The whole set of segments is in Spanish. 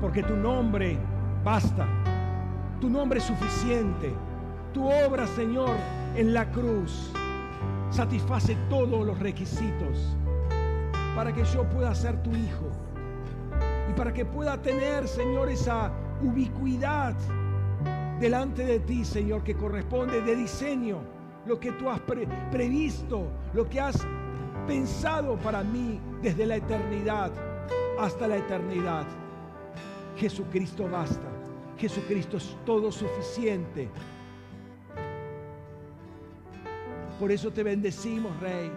Porque tu nombre basta. Tu nombre es suficiente. Tu obra, Señor, en la cruz satisface todos los requisitos para que yo pueda ser tu hijo y para que pueda tener, Señor, esa ubicuidad delante de ti, Señor, que corresponde de diseño, lo que tú has previsto, lo que has pensado para mí desde la eternidad hasta la eternidad. Jesucristo basta. Jesucristo es todo suficiente. Por eso te bendecimos, Rey.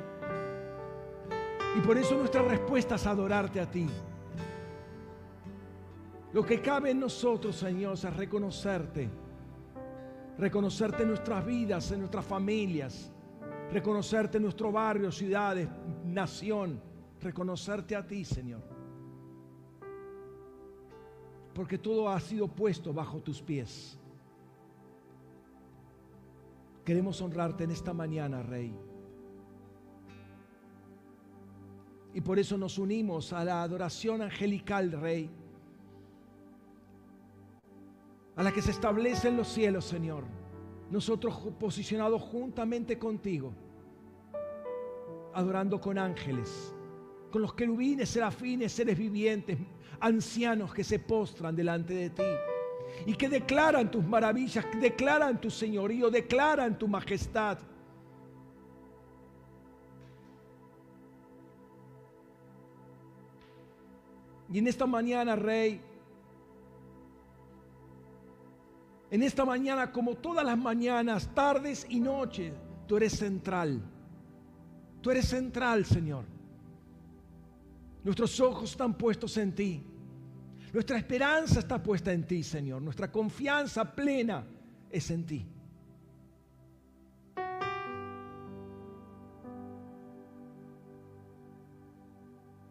Y por eso nuestra respuesta es adorarte a ti. Lo que cabe en nosotros, Señor, es reconocerte. Reconocerte en nuestras vidas, en nuestras familias. Reconocerte en nuestro barrio, ciudades, nación. Reconocerte a ti, Señor. Porque todo ha sido puesto bajo tus pies. Queremos honrarte en esta mañana, Rey. Y por eso nos unimos a la adoración angelical, Rey a la que se establece en los cielos, Señor. Nosotros posicionados juntamente contigo, adorando con ángeles, con los querubines, serafines, seres vivientes, ancianos que se postran delante de ti y que declaran tus maravillas, declaran tu señorío, declaran tu majestad. Y en esta mañana, Rey, En esta mañana, como todas las mañanas, tardes y noches, tú eres central. Tú eres central, Señor. Nuestros ojos están puestos en ti. Nuestra esperanza está puesta en ti, Señor. Nuestra confianza plena es en ti.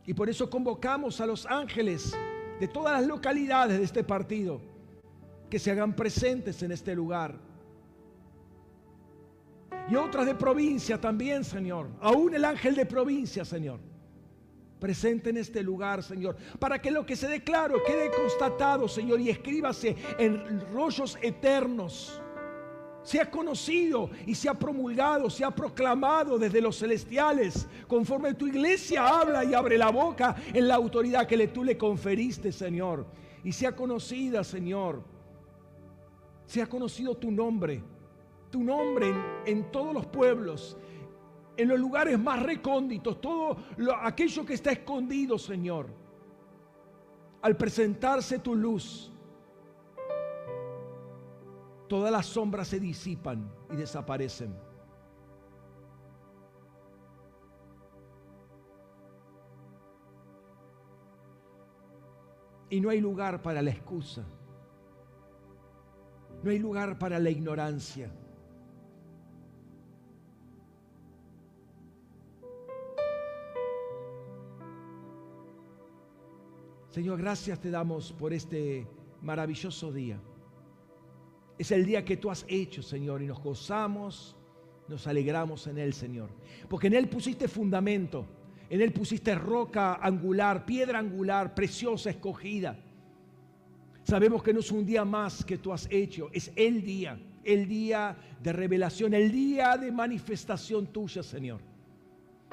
Y por eso convocamos a los ángeles de todas las localidades de este partido que se hagan presentes en este lugar. Y otras de provincia también, Señor. Aún el ángel de provincia, Señor. Presente en este lugar, Señor. Para que lo que se declaró quede constatado, Señor, y escríbase en rollos eternos. Sea conocido y sea promulgado, sea proclamado desde los celestiales, conforme tu iglesia habla y abre la boca en la autoridad que tú le conferiste, Señor. Y sea conocida, Señor, sea conocido tu nombre, tu nombre en, todos los pueblos, en los lugares más recónditos, todo aquello que está escondido, Señor. Al presentarse tu luz, todas las sombras se disipan y desaparecen. Y no hay lugar para la excusa. No hay lugar para la ignorancia. Señor, gracias te damos por este maravilloso día. Es el día que tú has hecho, Señor, y nos gozamos, nos alegramos en él, Señor. Porque en él pusiste fundamento, en él pusiste roca angular, piedra angular, preciosa, escogida. Sabemos que no es un día más que tú has hecho, es el día, el día de revelación, el día de manifestación tuya, Señor.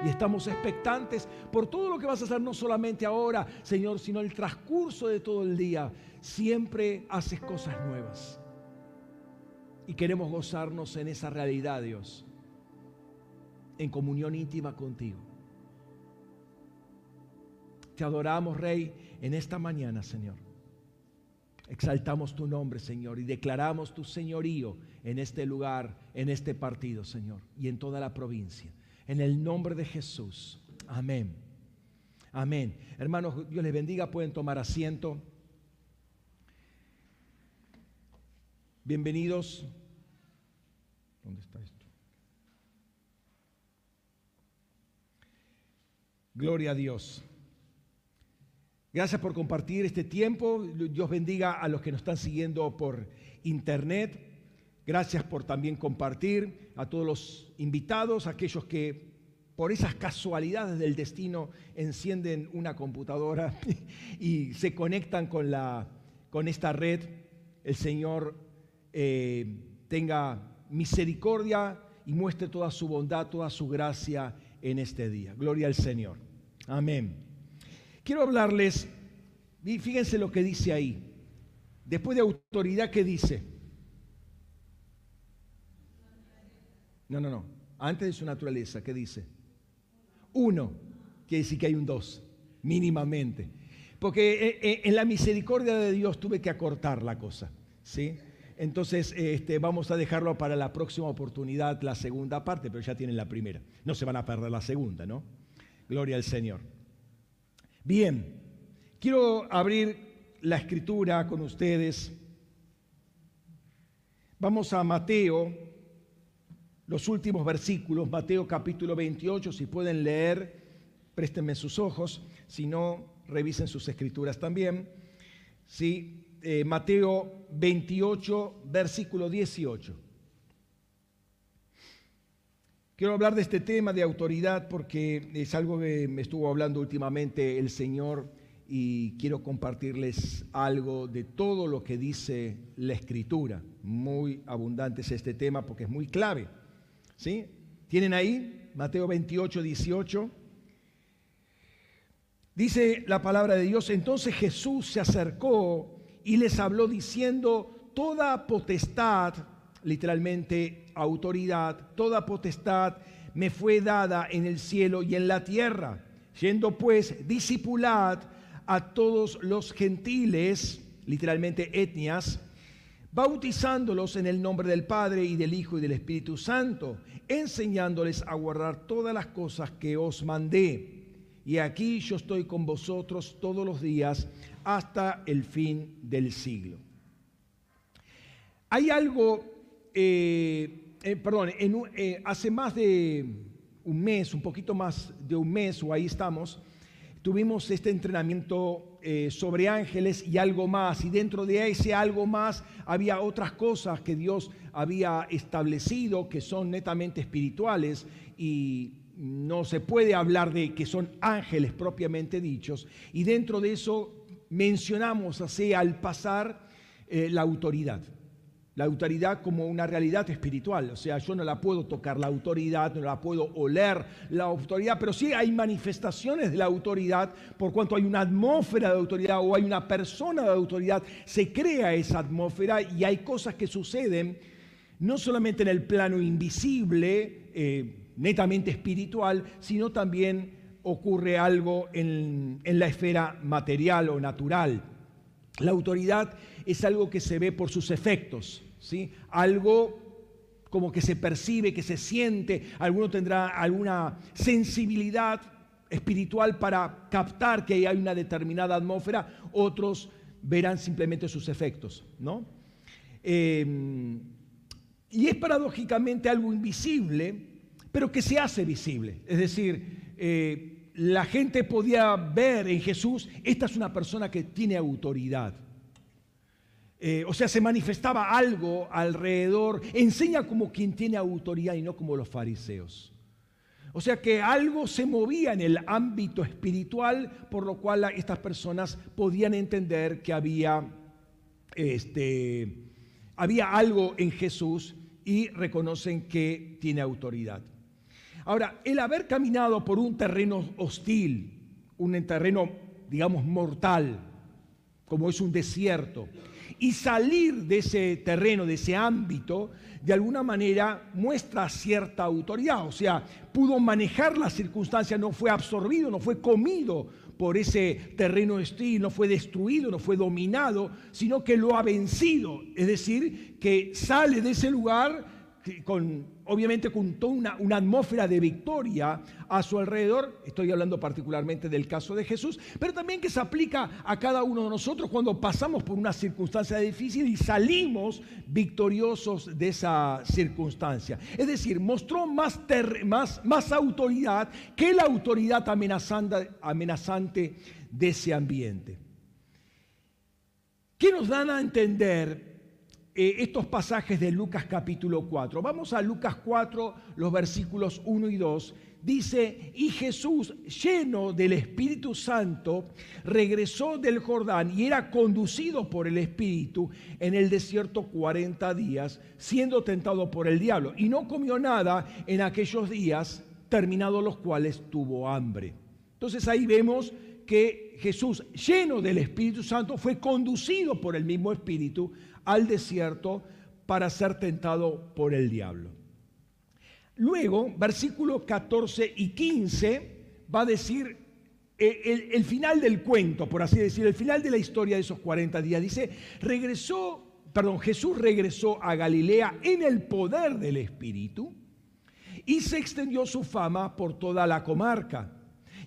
Y estamos expectantes por todo lo que vas a hacer, no solamente ahora, Señor, sino el transcurso de todo el día. Siempre haces cosas nuevas. Y queremos gozarnos en esa realidad, Dios, en comunión íntima contigo. Te adoramos, Rey, en esta mañana, Señor. Exaltamos tu nombre, Señor, y declaramos tu señorío en este lugar, en este partido, Señor, y en toda la provincia. En el nombre de Jesús. Amén. Amén. Hermanos, Dios les bendiga, pueden tomar asiento. Bienvenidos. ¿Dónde está esto? Gloria a Dios. Gracias por compartir este tiempo. Dios bendiga a los que nos están siguiendo por internet. Gracias por también compartir a todos los invitados, aquellos que por esas casualidades del destino, encienden una computadora y se conectan con, la, con esta red, el Señor eh, tenga misericordia y muestre toda su bondad, toda su gracia en este día. Gloria al Señor. Amén. Quiero hablarles, fíjense lo que dice ahí. Después de autoridad, ¿qué dice? No, no, no. Antes de su naturaleza, ¿qué dice? Uno. Quiere decir que hay un dos, mínimamente. Porque eh, eh, en la misericordia de Dios tuve que acortar la cosa. ¿sí? Entonces, este, vamos a dejarlo para la próxima oportunidad, la segunda parte, pero ya tienen la primera. No se van a perder la segunda, ¿no? Gloria al Señor. Bien, quiero abrir la escritura con ustedes. Vamos a Mateo, los últimos versículos, Mateo capítulo 28, si pueden leer, préstenme sus ojos, si no, revisen sus escrituras también. Sí, eh, Mateo 28, versículo 18. Quiero hablar de este tema de autoridad porque es algo que me estuvo hablando últimamente el Señor y quiero compartirles algo de todo lo que dice la Escritura. Muy abundante es este tema porque es muy clave. ¿Sí? ¿Tienen ahí? Mateo 28, 18. Dice la palabra de Dios, entonces Jesús se acercó y les habló diciendo, toda potestad, literalmente autoridad, toda potestad me fue dada en el cielo y en la tierra. Yendo pues, discipulad a todos los gentiles, literalmente etnias, bautizándolos en el nombre del Padre y del Hijo y del Espíritu Santo, enseñándoles a guardar todas las cosas que os mandé. Y aquí yo estoy con vosotros todos los días hasta el fin del siglo. Hay algo, eh, eh, perdón, eh, hace más de un mes, un poquito más de un mes, o ahí estamos, tuvimos este entrenamiento sobre ángeles y algo más, y dentro de ese algo más había otras cosas que Dios había establecido que son netamente espirituales y no se puede hablar de que son ángeles propiamente dichos, y dentro de eso mencionamos así al pasar eh, la autoridad. La autoridad como una realidad espiritual, o sea, yo no la puedo tocar la autoridad, no la puedo oler la autoridad, pero sí hay manifestaciones de la autoridad por cuanto hay una atmósfera de autoridad o hay una persona de autoridad, se crea esa atmósfera y hay cosas que suceden no solamente en el plano invisible, eh, netamente espiritual, sino también ocurre algo en, la esfera material o natural. La autoridad es algo que se ve por sus efectos, ¿sí? algo como que se percibe, que se siente, alguno tendrá alguna sensibilidad espiritual para captar que hay una determinada atmósfera, otros verán simplemente sus efectos, ¿no? Em, y es paradójicamente algo invisible, pero que se hace visible. Es decir, eh, la gente podía ver en Jesús, esta es una persona que tiene autoridad. Eh, o sea, se manifestaba algo alrededor, enseña como quien tiene autoridad y no como los fariseos. O sea que algo se movía en el ámbito espiritual, por lo cual estas personas podían entender que había, este, había algo en Jesús y reconocen que tiene autoridad. Ahora, el haber caminado por un terreno hostil, un terreno, digamos, mortal, como es un desierto, y salir de ese terreno, de ese ámbito, de alguna manera muestra cierta autoridad, o sea, pudo manejar las circunstancias, no fue absorbido, no fue comido por ese terreno hostil, no fue destruido, no fue dominado, sino que lo ha vencido, es decir, que sale de ese lugar con obviamente con toda una, atmósfera de victoria a su alrededor. Estoy hablando particularmente del caso de Jesús, pero también que se aplica a cada uno de nosotros cuando pasamos por una circunstancia difícil y salimos victoriosos de esa circunstancia. Es decir, mostró más, más, más autoridad que la autoridad amenazante, amenazante de ese ambiente. ¿Qué nos dan a entender eh, estos pasajes de Lucas capítulo 4. Vamos a Lucas 4, los versículos 1 y 2. Dice, y Jesús, lleno del Espíritu Santo, regresó del Jordán y era conducido por el Espíritu en el desierto 40 días, siendo tentado por el diablo. Y no comió nada en aquellos días, terminados los cuales tuvo hambre. Entonces ahí vemos que Jesús, lleno del Espíritu Santo, fue conducido por el mismo Espíritu al desierto para ser tentado por el diablo. Luego, versículos 14 y 15 va a decir eh, el, final del cuento, por así decir, el final de la historia de esos 40 días. Dice, regresó, perdón, Jesús regresó a Galilea en el poder del Espíritu y se extendió su fama por toda la comarca.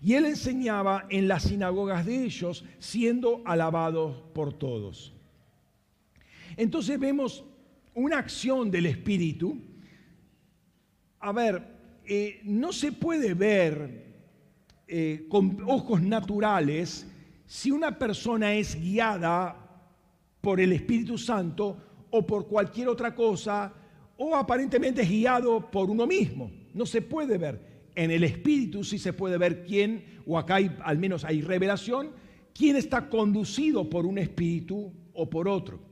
Y él enseñaba en las sinagogas de ellos, siendo alabado por todos. Entonces vemos una acción del Espíritu. A ver, eh, no se puede ver eh, con ojos naturales si una persona es guiada por el Espíritu Santo o por cualquier otra cosa o aparentemente es guiado por uno mismo. No se puede ver en el espíritu sí se puede ver quién, o acá al menos hay revelación, quién está conducido por un espíritu o por otro.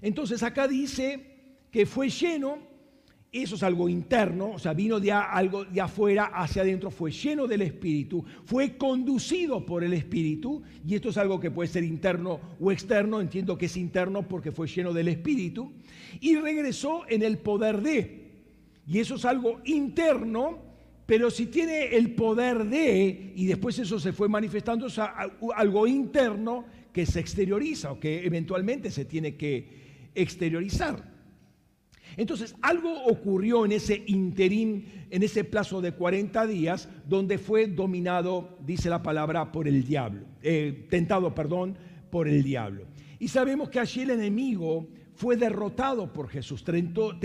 Entonces acá dice que fue lleno, eso es algo interno, o sea, vino de algo de afuera hacia adentro, fue lleno del espíritu, fue conducido por el espíritu, y esto es algo que puede ser interno o externo, entiendo que es interno porque fue lleno del espíritu, y regresó en el poder de, y eso es algo interno pero si tiene el poder de, y después eso se fue manifestando, es algo interno que se exterioriza o que eventualmente se tiene que exteriorizar. Entonces, algo ocurrió en ese interín, en ese plazo de 40 días, donde fue dominado, dice la palabra, por el diablo, eh, tentado, perdón, por el diablo. Y sabemos que allí el enemigo fue derrotado por Jesús, tentó,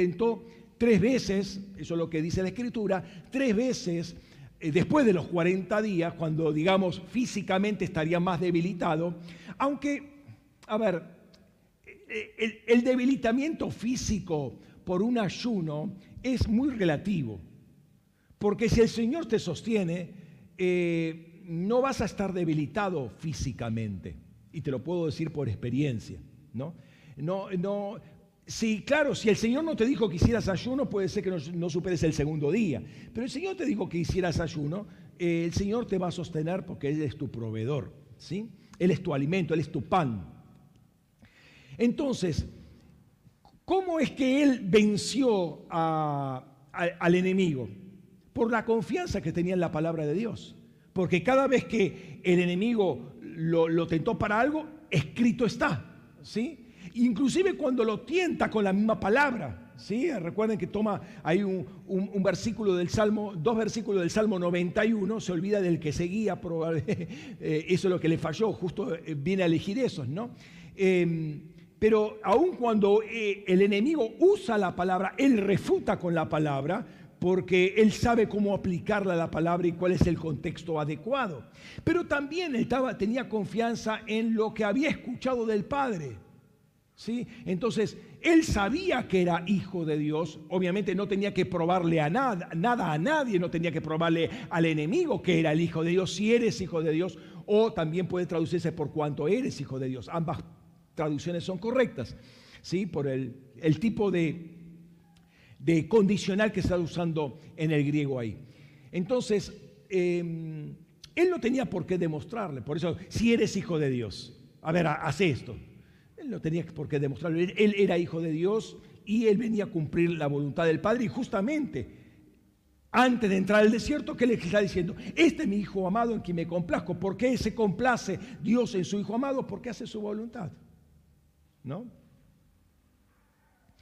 tres veces, eso es lo que dice la escritura, tres veces después de los 40 días, cuando digamos físicamente estaría más debilitado, aunque, a ver, eh, el, debilitamiento físico por un ayuno es muy relativo, porque si el Señor te sostiene, eh, no vas a estar debilitado físicamente, y te lo puedo decir por experiencia, ¿no? No, no, Sí, claro, si el Señor no te dijo que hicieras ayuno, puede ser que no, superes el segundo día. Pero el Señor te dijo que hicieras ayuno, eh, el Señor te va a sostener porque Él es tu proveedor, ¿sí? Él es tu alimento, Él es tu pan. Entonces, ¿cómo es que Él venció al enemigo? Por la confianza que tenía en la palabra de Dios. Porque cada vez que el enemigo lo, lo tentó para algo, escrito está, ¿sí? Inclusive cuando lo tienta con la misma palabra. ¿sí? Recuerden que toma ahí un, versículo del Salmo, dos versículos del Salmo 91, se olvida del que seguía, eh, eso es lo que le falló, justo eh, viene a elegir esos, ¿no? Em, pero aun cuando eh, el enemigo usa la palabra, él refuta con la palabra, porque él sabe cómo aplicarla a la palabra y cuál es el contexto adecuado. Pero también estaba, tenía confianza en lo que había escuchado del Padre. Entonces, él sabía que era hijo de Dios, obviamente no tenía que probarle a nada, nada a nadie, no tenía que probarle al enemigo que era el hijo de Dios, si eres hijo de Dios, o también puede traducirse por cuanto eres hijo de Dios. Ambas traducciones son correctas, ¿sí? Por el, tipo de, de, condicional que está usando en el griego ahí. Entonces, em, él no tenía por qué demostrarle, por eso, si eres hijo de Dios, a ver, hace esto. Él no tenía por qué demostrarlo. Él era hijo de Dios y él venía a cumplir la voluntad del Padre. Y justamente antes de entrar al desierto, ¿qué le está diciendo? Este es mi hijo amado en quien me complazco. ¿Por qué se complace Dios en su hijo amado? Porque hace su voluntad. ¿No?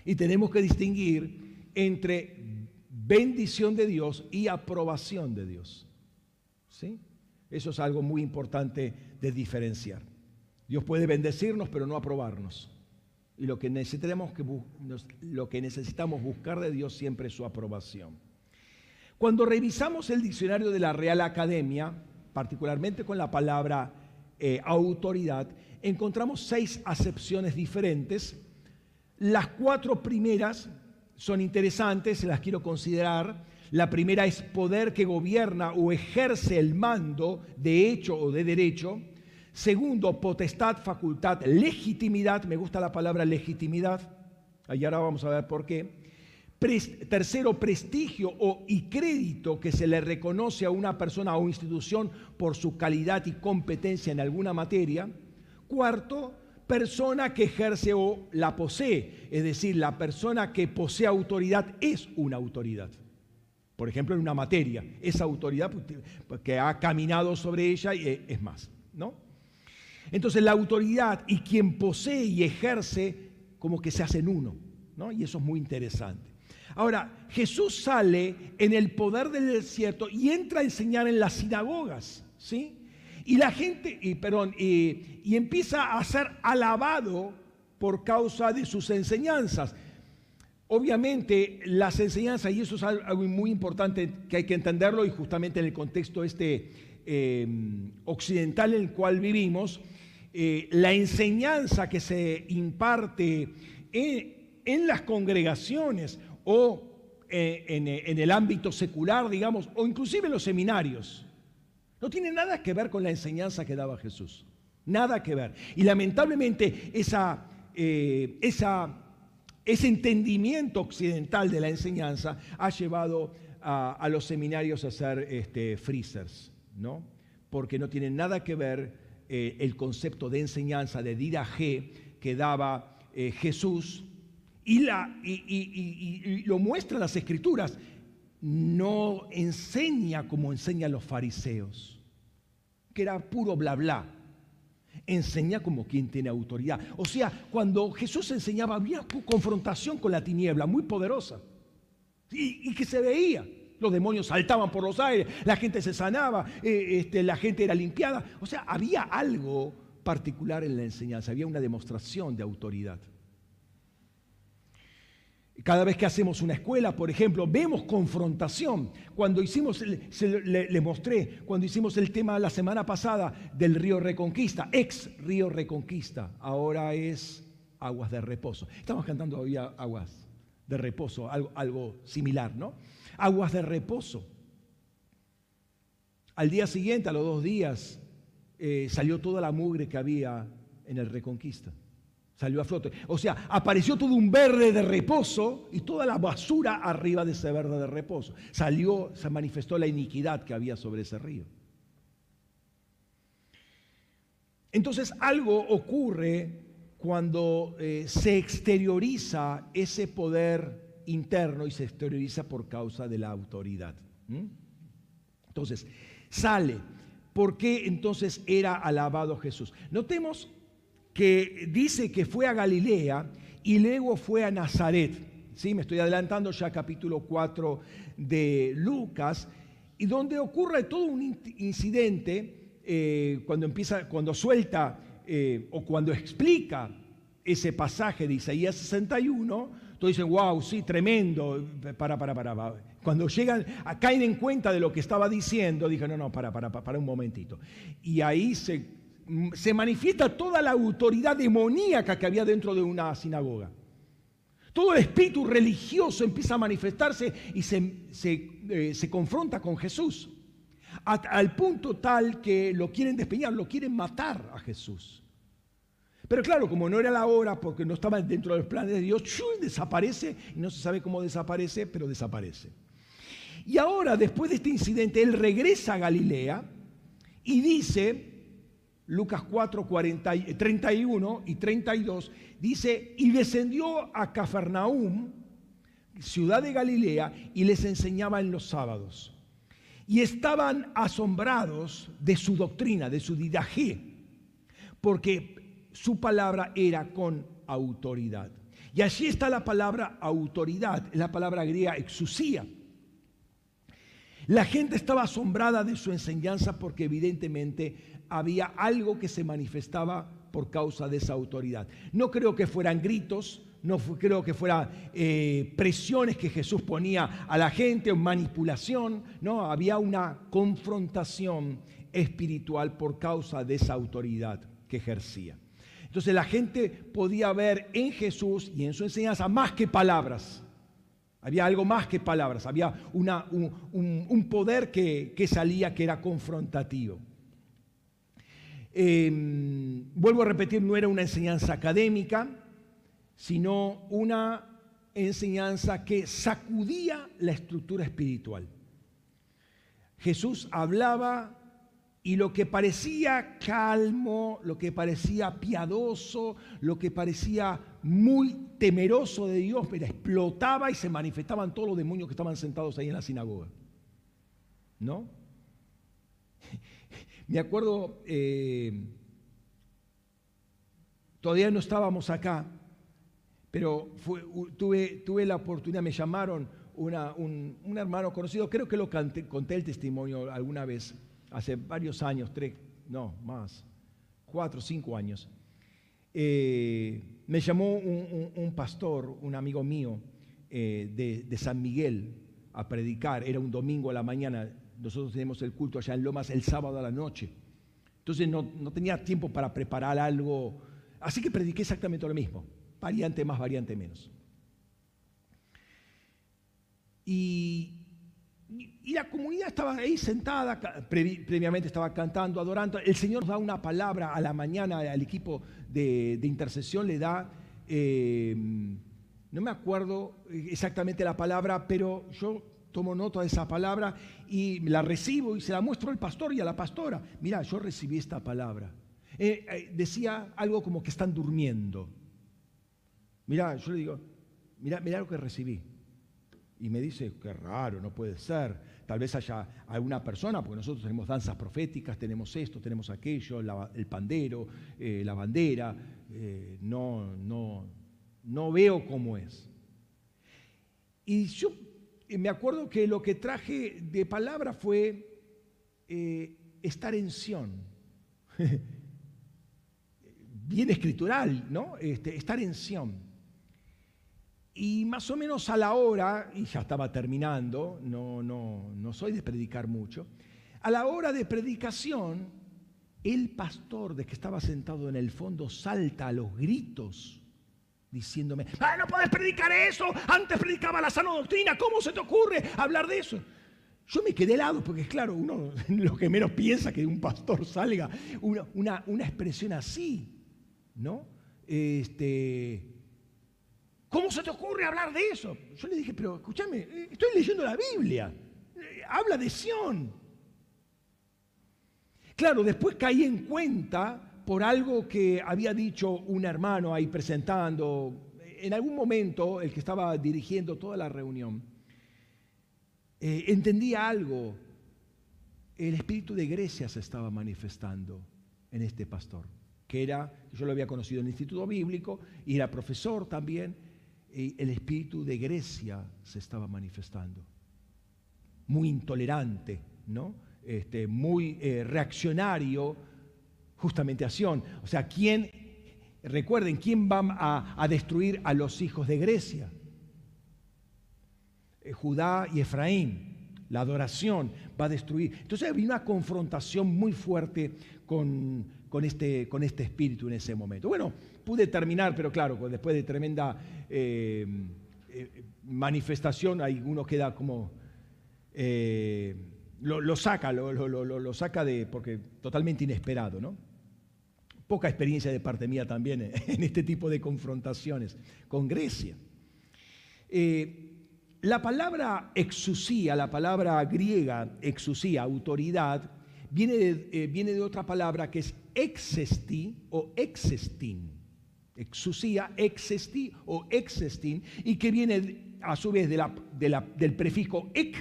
Y tenemos que distinguir entre bendición de Dios y aprobación de Dios. ¿Sí? Eso es algo muy importante de diferenciar. Dios puede bendecirnos, pero no aprobarnos. Y lo que, necesitamos buscar de Dios siempre es su aprobación. Cuando revisamos el diccionario de la Real Academia, particularmente con la palabra eh, autoridad, encontramos seis acepciones diferentes Las cuatro primeras son interesantes, las quiero considerar. La primera es poder que gobierna o ejerce el mando de hecho o de derecho. Segundo, potestad, facultad, legitimidad. Me gusta la palabra legitimidad. Ahí ahora vamos a ver por qué. tercero, prestigio o y crédito que se le reconoce a una persona o institución por su calidad y competencia en alguna materia. Cuarto, persona que ejerce o la posee, es decir, la persona que posee autoridad es una autoridad. Por ejemplo, en una materia, esa autoridad pues, que ha caminado sobre ella eh, es más, ¿no? Entonces la autoridad y quien posee y ejerce como que se hacen uno, ¿no? Y eso es muy interesante. Ahora, Jesús sale en el poder del desierto y entra a enseñar en las sinagogas, ¿sí? Y la gente, y, perdón, y, empieza a ser alabado por causa de sus enseñanzas. Obviamente las enseñanzas, y eso es algo muy importante que hay que entenderlo, y justamente en el contexto este eh, occidental en el cual vivimos, eh, la enseñanza que se imparte en, las congregaciones o eh, en, el ámbito secular, digamos, o inclusive en los seminarios, no tiene nada que ver con la enseñanza que daba Jesús. Nada que ver. Y lamentablemente eh, esa, ese entendimiento occidental de la enseñanza ha llevado a, los seminarios a ser este, freezers, ¿no? Porque no tienen nada que ver eh, el concepto de enseñanza de G que daba eh, Jesús y, la, y, lo muestran las escrituras. No enseña como enseñan los fariseos, que era puro bla bla. Enseña como quien tiene autoridad. O sea, cuando Jesús enseñaba había confrontación con la tiniebla muy poderosa y que se veía. Los demonios saltaban por los aires, la gente se sanaba, eh, este, la gente era limpiada. O sea, había algo particular en la enseñanza, había una demostración de autoridad. Cada vez que hacemos una escuela, por ejemplo, vemos confrontación. Cuando hicimos, le, mostré, cuando hicimos el tema la semana pasada del río Reconquista, ex río Reconquista, ahora es aguas de reposo. Estamos cantando todavía aguas de reposo, algo, algo similar, ¿no? Aguas de reposo. Al día siguiente, a los dos días, eh, salió toda la mugre que había en el Reconquista. Salió a flote. O sea, apareció todo un verde de reposo y toda la basura arriba de ese verde de reposo. Salió, se manifestó la iniquidad que había sobre ese río. Entonces algo ocurre cuando eh, se exterioriza ese poder interno y se exterioriza por causa de la autoridad. Entonces, sale. ¿Por qué entonces era alabado Jesús? Notemos que dice que fue a Galilea y luego fue a Nazaret. ¿Sí? Me estoy adelantando ya capítulo 4 de Lucas, y donde ocurre todo un incidente eh, cuando empieza, cuando suelta eh, o cuando explica ese pasaje de Isaías 61, todos dicen, wow, sí, tremendo. Para, para, para, Cuando llegan, caen en cuenta de lo que estaba diciendo, dije, no, no, para, para, para un momentito. Y ahí se, se manifiesta toda la autoridad demoníaca que había dentro de una sinagoga. Todo el espíritu religioso empieza a manifestarse y se, se, eh, se confronta con Jesús. al punto tal que lo quieren despeñar, lo quieren matar a Jesús. Pero claro, como no era la hora, porque no estaba dentro de los planes de Dios, desaparece y no se sabe cómo desaparece, pero desaparece. Y ahora, después de este incidente, él regresa a Galilea y dice, Lucas 4, 31 y 32, dice, y descendió a Cafarnaum, ciudad de Galilea, y les enseñaba en los sábados. Y estaban asombrados de su doctrina, de su didaje, porque su palabra era con autoridad. Y allí está la palabra autoridad, la palabra griega exusía. La gente estaba asombrada de su enseñanza porque evidentemente había algo que se manifestaba por causa de esa autoridad. No creo que fueran gritos, no creo que fueran eh, presiones que Jesús ponía a la gente o manipulación, no, había una confrontación espiritual por causa de esa autoridad que ejercía. Entonces la gente podía ver en Jesús y en su enseñanza más que palabras. Había algo más que palabras, había un, poder que, salía que era confrontativo. Em, vuelvo a repetir, no era una enseñanza académica, sino una enseñanza que sacudía la estructura espiritual. Jesús hablaba y lo que parecía calmo, lo que parecía piadoso, lo que parecía muy temeroso de Dios, pero explotaba y se manifestaban todos los demonios que estaban sentados ahí en la sinagoga. ¿No? Me acuerdo, eh, todavía no estábamos acá, pero tuve, la oportunidad, me llamaron un, hermano conocido, creo que lo conté el testimonio alguna vez hace varios años, tres, no, más, cuatro, cinco años, eh, me llamó un, pastor, un amigo mío eh, de, San Miguel a predicar, era un domingo a la mañana, nosotros tenemos el culto allá en Lomas el sábado a la noche, entonces no, no tenía tiempo para preparar algo, así que prediqué exactamente lo mismo, variante más, variante menos. Y y la comunidad estaba ahí sentada, previamente estaba cantando, adorando. El Señor da una palabra a la mañana al equipo de, intercesión, le da, em, no me acuerdo exactamente la palabra, pero yo tomo nota de esa palabra y la recibo y se la muestro al pastor y a la pastora. Mira, yo recibí esta palabra. Eh, eh, decía algo como que están durmiendo. Mira, yo le digo, mira, mira lo que recibí. Y me dice, qué raro, no puede ser tal vez haya alguna persona, porque nosotros tenemos danzas proféticas, tenemos esto, tenemos aquello, el pandero, eh, la bandera, eh, no, no, no veo cómo es. Y yo eh, me acuerdo que lo que traje de palabra fue estar en Sión. Bien escritural, ¿no? Este, estar en Sión. Y más o menos a la hora, y ya estaba terminando, no, no, no soy de predicar mucho, a la hora de predicación, el pastor de que estaba sentado en el fondo salta a los gritos diciéndome, ¡Ah, no puedes predicar eso! Antes predicaba la sana doctrina, ¿cómo se te ocurre hablar de eso? Yo me quedé helado porque es claro, uno lo que menos piensa que un pastor salga una, una, una expresión así, ¿no? Este, ¿Cómo se te ocurre hablar de eso? Yo le dije, pero escúchame, eh, estoy leyendo la Biblia. Eh, habla de Sión. Claro, después caí en cuenta por algo que había dicho un hermano ahí presentando, en algún momento, el que estaba dirigiendo toda la reunión, eh, entendía algo. El espíritu de Grecia se estaba manifestando en este pastor, que era, yo lo había conocido en el Instituto Bíblico y era profesor también, el espíritu de Grecia se estaba manifestando. Muy intolerante, ¿no? Este, muy eh, reaccionario justamente a Sion. O sea, ¿quién, recuerden, quién va a, destruir a los hijos de Grecia? Eh, Judá y Efraín. La adoración va a destruir. Entonces había una confrontación muy fuerte con, con, este, con este espíritu en ese momento. Bueno, pude terminar, pero claro, después de tremenda eh, eh, manifestación, ahí uno queda como... Eh, lo, saca, lo, lo, saca de, porque totalmente inesperado, ¿no? Poca experiencia de parte mía también en este tipo de confrontaciones con Grecia. la palabra exusía, la palabra griega exusía, autoridad, viene de, viene de otra palabra que es exesti o exestin exusía, existi o existin, y que viene a su vez del prefijo ek,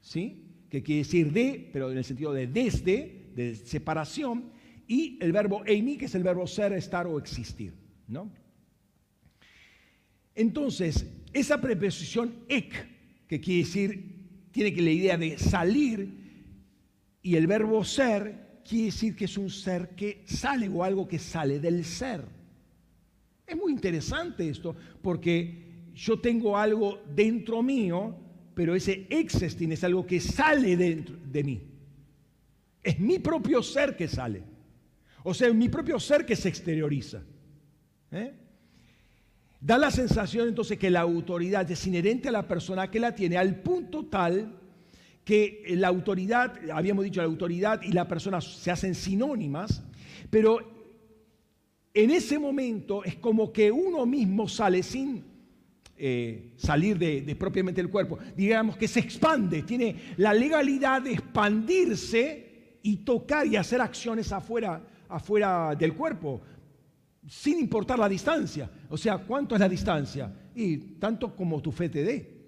¿sí? que quiere decir de, pero en el sentido de desde, de separación, y el verbo eimi, que es el verbo ser, estar o existir. ¿no? Entonces, esa preposición ek, que quiere decir, tiene que la idea de salir, y el verbo ser quiere decir que es un ser que sale o algo que sale del ser. Es muy interesante esto, porque yo tengo algo dentro mío, pero ese existing es algo que sale dentro de mí. Es mi propio ser que sale. O sea, mi propio ser que se exterioriza. ¿eh? Da la sensación entonces que la autoridad es inherente a la persona que la tiene al punto tal que la autoridad, habíamos dicho la autoridad y la persona se hacen sinónimas, pero en ese momento es como que uno mismo sale sin eh, salir de, propiamente del cuerpo, digamos que se expande, tiene la legalidad de expandirse y tocar y hacer acciones afuera, afuera del cuerpo, sin importar la distancia. O sea, ¿cuánto es la distancia? Y tanto como tu fe te dé,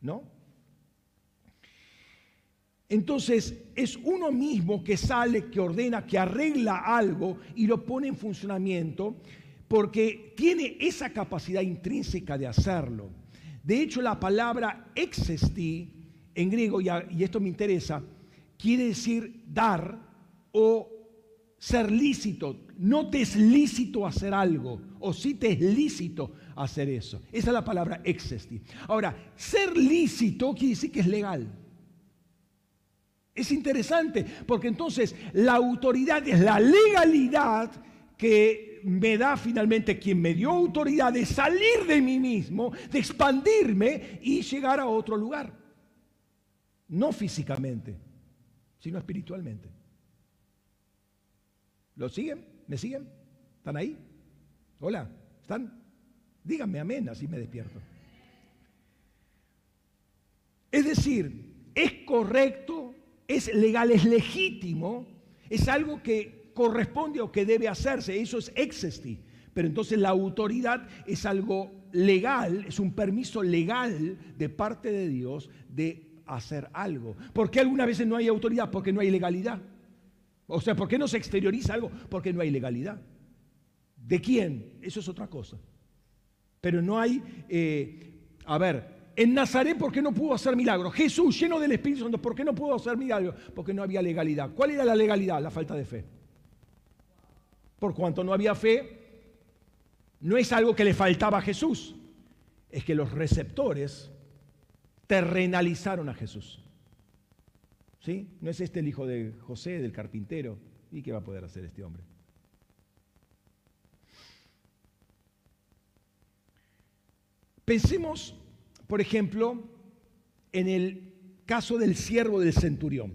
¿no? Entonces es uno mismo que sale, que ordena, que arregla algo y lo pone en funcionamiento porque tiene esa capacidad intrínseca de hacerlo. De hecho, la palabra existi en griego, y esto me interesa, quiere decir dar o ser lícito. No te es lícito hacer algo, o sí te es lícito hacer eso. Esa es la palabra existi. Ahora, ser lícito quiere decir que es legal. Es interesante, porque entonces la autoridad es la legalidad que me da finalmente quien me dio autoridad de salir de mí mismo, de expandirme y llegar a otro lugar. No físicamente, sino espiritualmente. ¿Lo siguen? ¿Me siguen? ¿Están ahí? Hola, ¿están? Díganme amén, así me despierto. Es decir, es correcto es legal, es legítimo, es algo que corresponde o que debe hacerse, eso es existi. Pero entonces la autoridad es algo legal, es un permiso legal de parte de Dios de hacer algo. ¿Por qué algunas veces no hay autoridad? Porque no hay legalidad. O sea, ¿por qué no se exterioriza algo? Porque no hay legalidad. ¿De quién? Eso es otra cosa. Pero no hay, eh, a ver, en Nazaret, ¿por qué no pudo hacer milagros? Jesús, lleno del Espíritu Santo, ¿por qué no pudo hacer milagros? Porque no había legalidad. ¿Cuál era la legalidad? La falta de fe. Por cuanto no había fe, no es algo que le faltaba a Jesús, es que los receptores terrenalizaron a Jesús. ¿Sí? ¿No es este el hijo de José, del carpintero? ¿Y qué va a poder hacer este hombre? Pensemos por ejemplo, en el caso del siervo del centurión.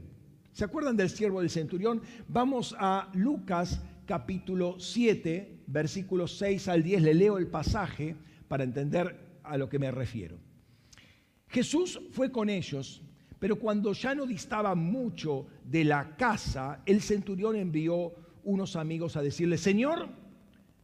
¿Se acuerdan del siervo del centurión? Vamos a Lucas capítulo 7, versículos 6 al 10. Le leo el pasaje para entender a lo que me refiero. Jesús fue con ellos, pero cuando ya no distaba mucho de la casa, el centurión envió unos amigos a decirle, Señor,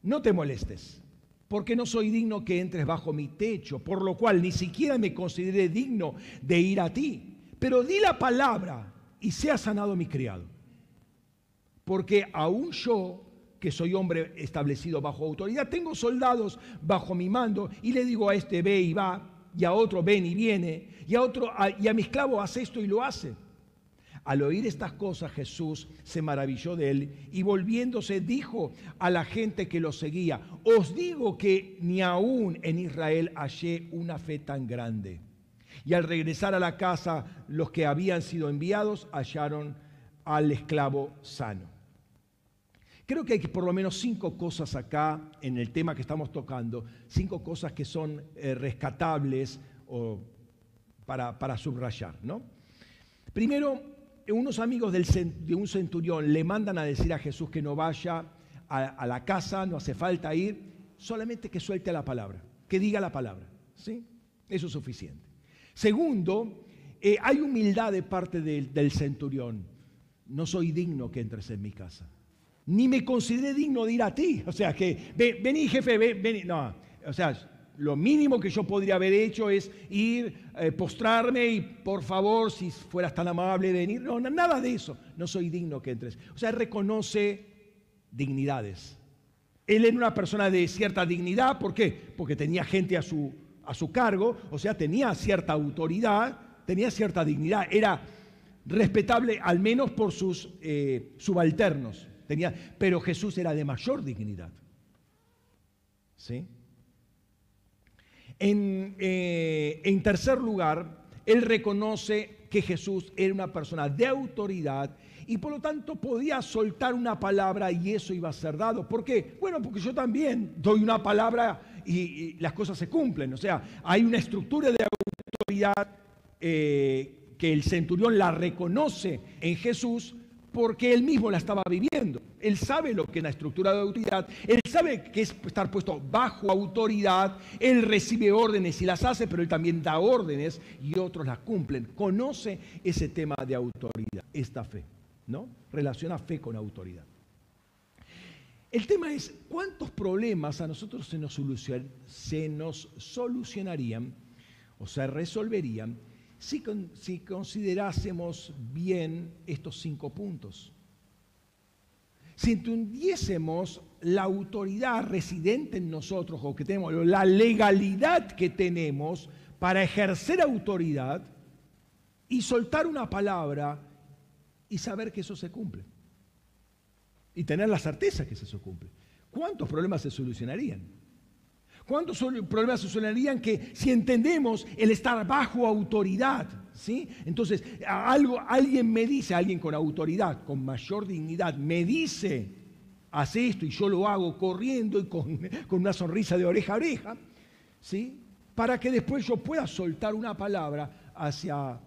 no te molestes porque no soy digno que entres bajo mi techo, por lo cual ni siquiera me consideré digno de ir a ti. Pero di la palabra y sea sanado mi criado. Porque aún yo, que soy hombre establecido bajo autoridad, tengo soldados bajo mi mando y le digo a este ve y va, y a otro ven y viene, y a otro, y a mi esclavo hace esto y lo hace. Al oír estas cosas Jesús se maravilló de él y volviéndose dijo a la gente que lo seguía, os digo que ni aún en Israel hallé una fe tan grande. Y al regresar a la casa los que habían sido enviados hallaron al esclavo sano. Creo que hay por lo menos cinco cosas acá en el tema que estamos tocando, cinco cosas que son eh, rescatables o para, para subrayar. ¿no? Primero, unos amigos de un centurión le mandan a decir a Jesús que no vaya a, la casa, no hace falta ir, solamente que suelte la palabra, que diga la palabra. ¿sí? Eso es suficiente. Segundo, eh, hay humildad de parte del, centurión. No soy digno que entres en mi casa. Ni me consideré digno de ir a ti. O sea, que vení jefe, vení. No, o sea, lo mínimo que yo podría haber hecho es ir, eh, postrarme y por favor, si fueras tan amable, venir. No, nada de eso. No soy digno que entres. O sea, reconoce dignidades. Él era una persona de cierta dignidad. ¿Por qué? Porque tenía gente a su, a su cargo. O sea, tenía cierta autoridad, tenía cierta dignidad. Era respetable al menos por sus eh, subalternos. Tenía, pero Jesús era de mayor dignidad. ¿Sí? Eh, en, tercer lugar, él reconoce que Jesús era una persona de autoridad y por lo tanto podía soltar una palabra y eso iba a ser dado. ¿Por qué? Bueno, porque yo también doy una palabra y, las cosas se cumplen. O sea, hay una estructura de autoridad eh, que el centurión la reconoce en Jesús porque él mismo la estaba viviendo. Él sabe lo que es la estructura de autoridad, él sabe que es estar puesto bajo autoridad, él recibe órdenes y las hace, pero él también da órdenes y otros las cumplen. Conoce ese tema de autoridad, esta fe, ¿no? Relaciona fe con autoridad. El tema es cuántos problemas a nosotros se nos, solucionarían o se resolverían si, si considerásemos bien estos cinco puntos. Si entendiésemos la autoridad residente en nosotros o que tenemos, la legalidad que tenemos para ejercer autoridad y soltar una palabra y saber que eso se cumple. Y tener la certeza que eso se cumple. ¿Cuántos problemas se solucionarían? ¿Cuántos problemas solucionarían que si entendemos el estar bajo autoridad? ¿sí? Entonces, algo, alguien me dice, alguien con autoridad, con mayor dignidad, me dice, hace esto y yo lo hago corriendo y con, con una sonrisa de oreja a oreja, ¿sí? para que después yo pueda soltar una palabra hacia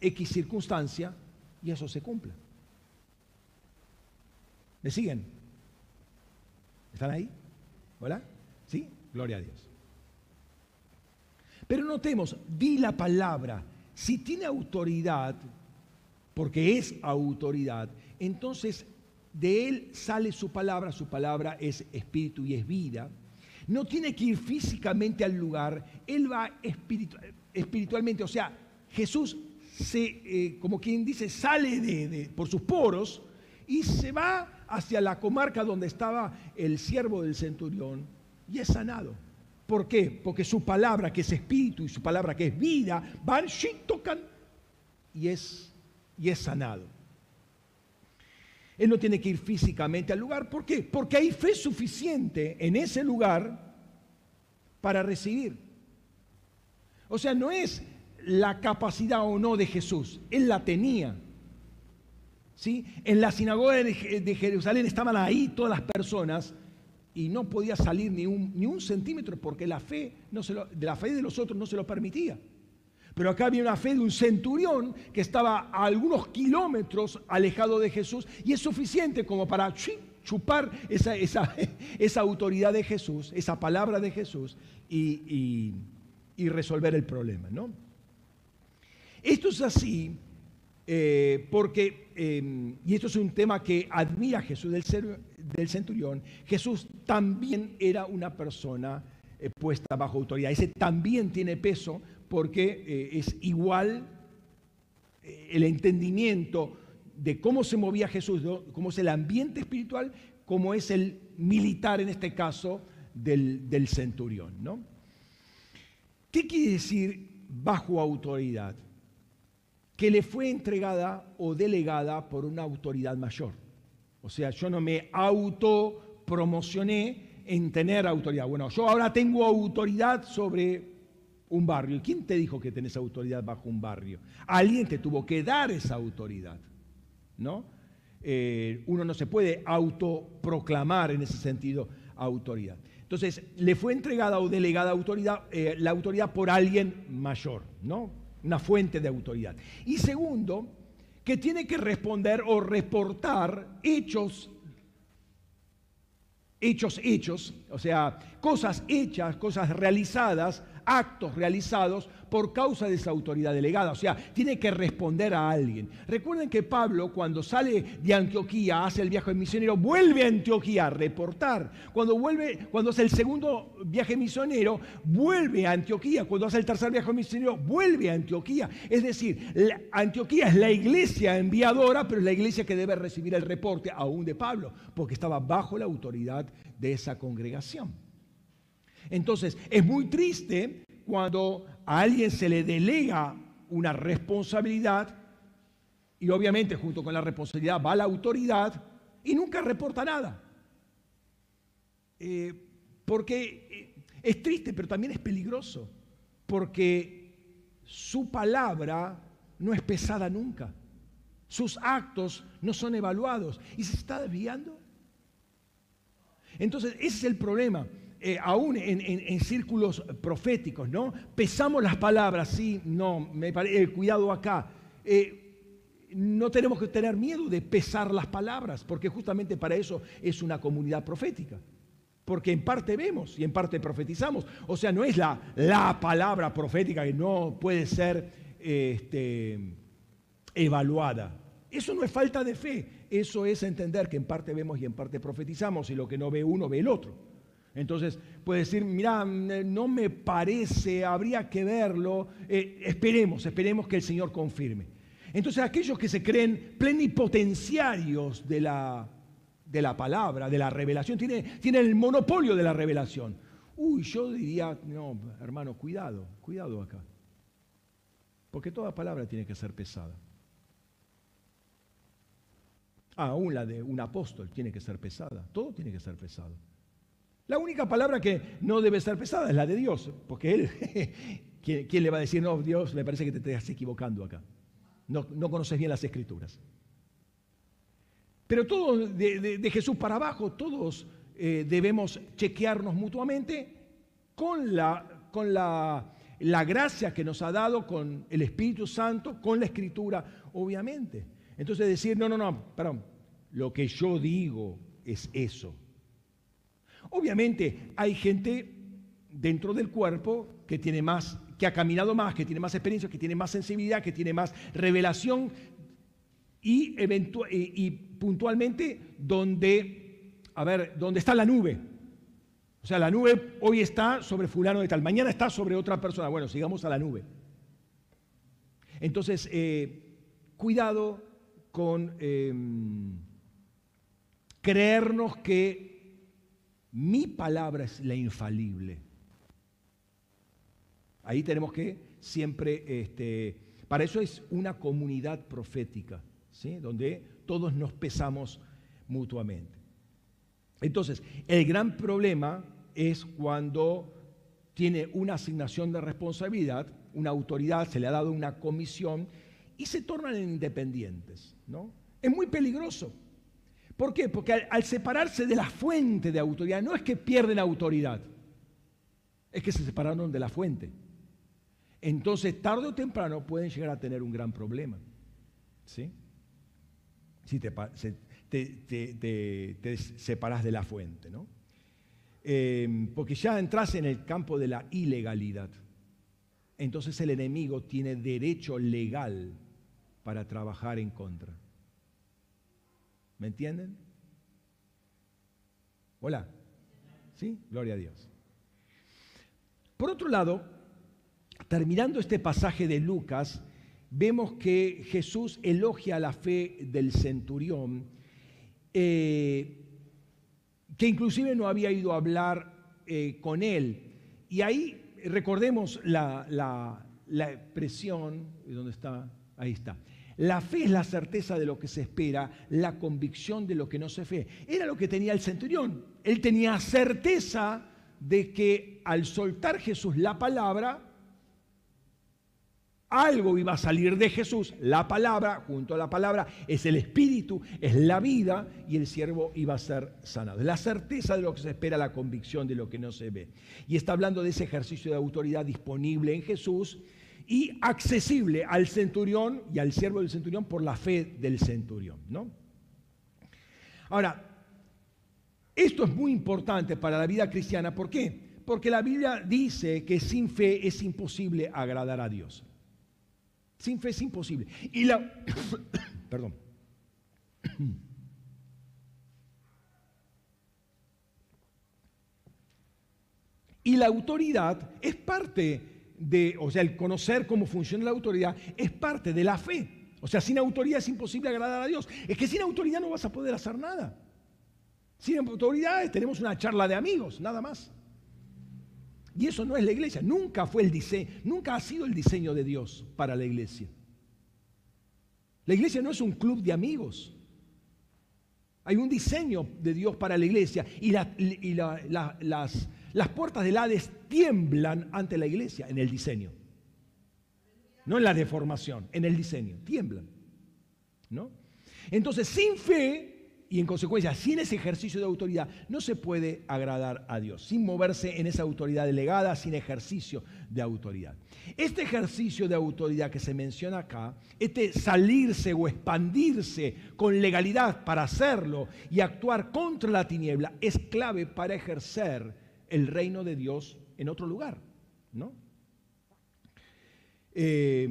X circunstancia y eso se cumpla. ¿Me siguen? ¿Están ahí? ¿Hola? Gloria a Dios. Pero notemos, di la palabra. Si tiene autoridad, porque es autoridad, entonces de él sale su palabra, su palabra es espíritu y es vida. No tiene que ir físicamente al lugar, él va espiritualmente. O sea, Jesús se, eh, como quien dice, sale de, por sus poros y se va hacia la comarca donde estaba el siervo del centurión y es sanado. ¿Por qué? Porque su palabra, que es espíritu, y su palabra, que es vida, van, tocan y es, y es sanado. Él no tiene que ir físicamente al lugar. ¿Por qué? Porque hay fe suficiente en ese lugar para recibir. O sea, no es la capacidad o no de Jesús, Él la tenía. ¿Sí? En la sinagoga de Jerusalén estaban ahí todas las personas y no podía salir ni un, ni un centímetro porque la fe, no se de la fe de los otros no se lo permitía. Pero acá había una fe de un centurión que estaba a algunos kilómetros alejado de Jesús y es suficiente como para chupar esa, esa, esa autoridad de Jesús, esa palabra de Jesús y, y, resolver el problema. ¿no? Esto es así eh, porque, em, y esto es un tema que admira Jesús del, del centurión, Jesús también era una persona eh, puesta bajo autoridad. Ese también tiene peso porque eh, es igual el entendimiento de cómo se movía Jesús, cómo es el ambiente espiritual, cómo es el militar en este caso del, del centurión. ¿no? ¿Qué quiere decir bajo autoridad? que le fue entregada o delegada por una autoridad mayor. O sea, yo no me autopromocioné en tener autoridad. Bueno, yo ahora tengo autoridad sobre un barrio. ¿Quién te dijo que tenés autoridad bajo un barrio? Alguien te tuvo que dar esa autoridad, ¿no? Eh, uno no se puede autoproclamar en ese sentido autoridad. Entonces, le fue entregada o delegada autoridad, eh, la autoridad por alguien mayor, ¿no? una fuente de autoridad. Y segundo, que tiene que responder o reportar hechos, hechos, hechos, o sea, cosas hechas, cosas realizadas, actos realizados por causa de esa autoridad delegada. O sea, tiene que responder a alguien. Recuerden que Pablo, cuando sale de Antioquía, hace el viaje misionero, vuelve a Antioquía a reportar. Cuando vuelve, cuando hace el segundo viaje misionero, vuelve a Antioquía. Cuando hace el tercer viaje misionero, vuelve a Antioquía. Es decir, Antioquía es la iglesia enviadora, pero es la iglesia que debe recibir el reporte aún de Pablo, porque estaba bajo la autoridad de esa congregación. Entonces, es muy triste cuando a alguien se le delega una responsabilidad y obviamente junto con la responsabilidad va la autoridad y nunca reporta nada. Eh, porque eh, es triste, pero también es peligroso, porque su palabra no es pesada nunca. Sus actos no son evaluados. ¿Y se está desviando? Entonces, ese es el problema. Eh, aún en, círculos proféticos, ¿no? Pesamos las palabras, sí, no, me parece, el cuidado acá. Eh, no tenemos que tener miedo de pesar las palabras, porque justamente para eso es una comunidad profética. Porque en parte vemos y en parte profetizamos. O sea, no es la, la palabra profética que no puede ser este, evaluada. Eso no es falta de fe, eso es entender que en parte vemos y en parte profetizamos y lo que no ve uno ve el otro. Entonces puede decir, mira, no me parece, habría que verlo, eh, esperemos, esperemos que el Señor confirme. Entonces aquellos que se creen plenipotenciarios de la, de la palabra, de la revelación, tienen, tienen el monopolio de la revelación. Uy, yo diría, no, hermano, cuidado, cuidado acá. Porque toda palabra tiene que ser pesada. Aún la de un apóstol tiene que ser pesada. Todo tiene que ser pesado. La única palabra que no debe ser pesada es la de Dios, porque Él, ¿quién, le va a decir, no, Dios, me parece que te estás equivocando acá? No, conoces bien las escrituras. Pero todos, de, Jesús para abajo, todos eh, debemos chequearnos mutuamente con la, con la la gracia que nos ha dado con el Espíritu Santo, con la Escritura, obviamente. Entonces decir, no, no, no, perdón, lo que yo digo es eso. Obviamente hay gente dentro del cuerpo que tiene más, que ha caminado más, que tiene más experiencia, que tiene más sensibilidad, que tiene más revelación y, puntualmente donde, a ver, está la nube. O sea, la nube hoy está sobre fulano de tal, mañana está sobre otra persona. Bueno, sigamos a la nube. Entonces, eh, cuidado con em, creernos que mi palabra es la infalible. Ahí tenemos que siempre, este, para eso es una comunidad profética, ¿sí? donde todos nos pesamos mutuamente. Entonces, el gran problema es cuando tiene una asignación de responsabilidad, una autoridad, se le ha dado una comisión y se tornan independientes. ¿no? Es muy peligroso. ¿Por qué? Porque al, separarse de la fuente de autoridad, no es que pierden autoridad, es que se separaron de la fuente. Entonces, tarde o temprano pueden llegar a tener un gran problema. ¿Sí? Si te, te, separas de la fuente, ¿no? Em, porque ya entras en el campo de la ilegalidad. Entonces el enemigo tiene derecho legal para trabajar en contra. ¿Me entienden? Hola. ¿Sí? Gloria a Dios. Por otro lado, terminando este pasaje de Lucas, vemos que Jesús elogia la fe del centurión, eh, que inclusive no había ido a hablar eh, con él. Y ahí recordemos la, la expresión, ¿dónde está? Ahí está. La fe es la certeza de lo que se espera, la convicción de lo que no se ve. Era lo que tenía el centurión. Él tenía certeza de que al soltar Jesús la palabra, algo iba a salir de Jesús, la palabra, junto a la palabra, es el espíritu, es la vida, y el siervo iba a ser sanado. La certeza de lo que se espera, la convicción de lo que no se ve. Y está hablando de ese ejercicio de autoridad disponible en Jesús y accesible al centurión y al siervo del centurión por la fe del centurión. ¿no? Ahora, esto es muy importante para la vida cristiana. ¿Por qué? Porque la Biblia dice que sin fe es imposible agradar a Dios. Sin fe es imposible. Y la, perdón. Y la autoridad es parte de, o sea, el conocer cómo funciona la autoridad es parte de la fe. O sea, sin autoridad es imposible agradar a Dios. Es que sin autoridad no vas a poder hacer nada. Sin autoridad tenemos una charla de amigos, nada más. Y eso no es la iglesia, nunca fue el diseño, nunca ha sido el diseño de Dios para la iglesia. La iglesia no es un club de amigos. Hay un diseño de Dios para la iglesia y, las, las puertas del Hades tiemblan ante la iglesia en el diseño. no en la deformación, en el diseño, tiemblan. ¿no? Entonces, sin fe y en consecuencia, sin ese ejercicio de autoridad, no se puede agradar a Dios, sin moverse en esa autoridad delegada, sin ejercicio de autoridad. Este ejercicio de autoridad que se menciona acá, este salirse o expandirse con legalidad para hacerlo y actuar contra la tiniebla, es clave para ejercer el reino de Dios en otro lugar. ¿no? Eh,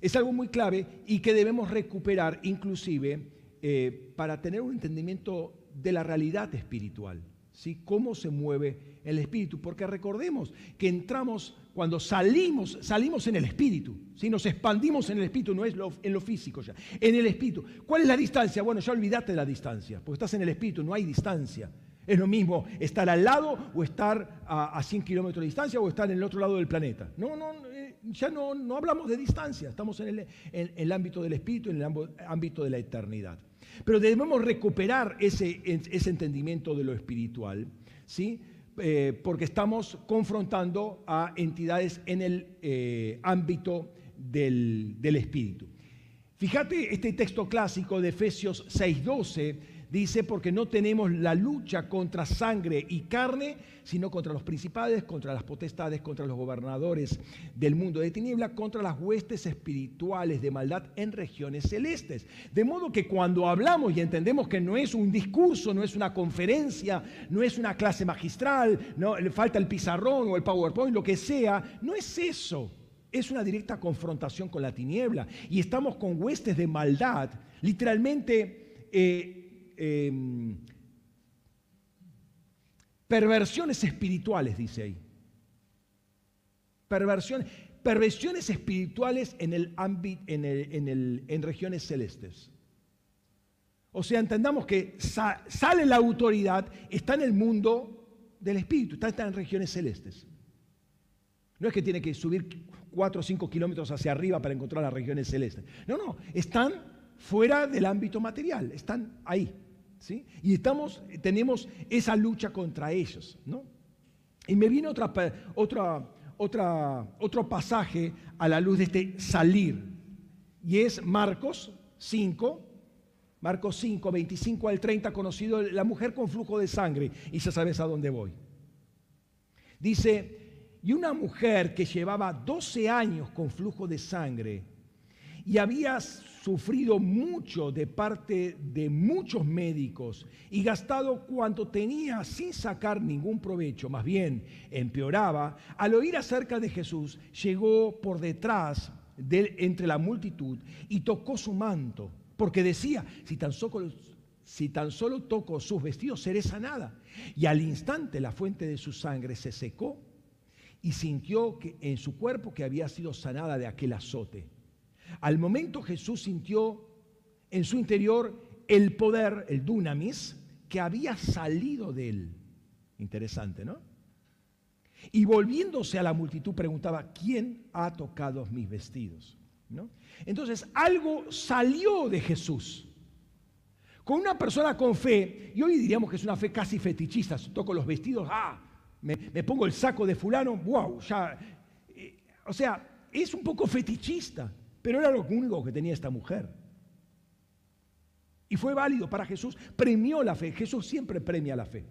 es algo muy clave y que debemos recuperar inclusive eh, para tener un entendimiento de la realidad espiritual, ¿sí? cómo se mueve el espíritu, porque recordemos que entramos, cuando salimos, salimos en el espíritu, si nos expandimos en el espíritu, no es en lo físico ya, en el espíritu. ¿Cuál es la distancia? Bueno, ya olvídate de la distancia, porque estás en el espíritu, no hay distancia. Es lo mismo estar al lado o estar a, 100 kilómetros de distancia o estar en el otro lado del planeta. No, no, eh, ya no, no hablamos de distancia, estamos en el, en el ámbito del espíritu, en el ámbito de la eternidad. Pero debemos recuperar ese, ese entendimiento de lo espiritual, ¿sí? Eh, porque estamos confrontando a entidades en el eh, ámbito del, del espíritu. Fíjate este texto clásico de Efesios 6:12 Dice, porque no tenemos la lucha contra sangre y carne, sino contra los principales, contra las potestades, contra los gobernadores del mundo de tiniebla, contra las huestes espirituales de maldad en regiones celestes. De modo que cuando hablamos y entendemos que no es un discurso, no es una conferencia, no es una clase magistral, no le falta el pizarrón o el PowerPoint, lo que sea, no es eso. Es una directa confrontación con la tiniebla. Y estamos con huestes de maldad, literalmente eh, Em, perversiones espirituales, dice ahí. Perversiones, perversiones espirituales en, el ámbito, en, en, regiones celestes. O sea, entendamos que sale la autoridad, está en el mundo del espíritu, está, en regiones celestes. No es que tiene que subir 4 o 5 kilómetros hacia arriba para encontrar las regiones celestes. No, no, están fuera del ámbito material, están ahí. Y estamos, tenemos esa lucha contra ellos, ¿no? Y me viene otra, otra, otra, otro pasaje a la luz de este salir, y es Marcos 5, Marcos 5, 25 al 30, conocido la mujer con flujo de sangre, y ya sabes a dónde voy. Dice, y una mujer que llevaba 12 años con flujo de sangre y había sufrido mucho de parte de muchos médicos y gastado cuanto tenía sin sacar ningún provecho, más bien empeoraba, al oír acerca de Jesús, llegó por detrás de, entre la multitud y tocó su manto, porque decía, si tan solo, si toco sus vestidos, seré sanada. Y al instante la fuente de su sangre se secó y sintió en su cuerpo que había sido sanada de aquel azote. Al momento Jesús sintió en su interior el poder, el dunamis, que había salido de él. Interesante, ¿no? Y volviéndose a la multitud preguntaba, ¿quién ha tocado mis vestidos? ¿No? Entonces, algo salió de Jesús. Con una persona con fe, y hoy diríamos que es una fe casi fetichista, toco los vestidos, ah, me, pongo el saco de fulano, wow, ya. Eh, o sea, es un poco fetichista. Pero era lo único que tenía esta mujer. Y fue válido para Jesús, premió la fe. Jesús siempre premia la fe.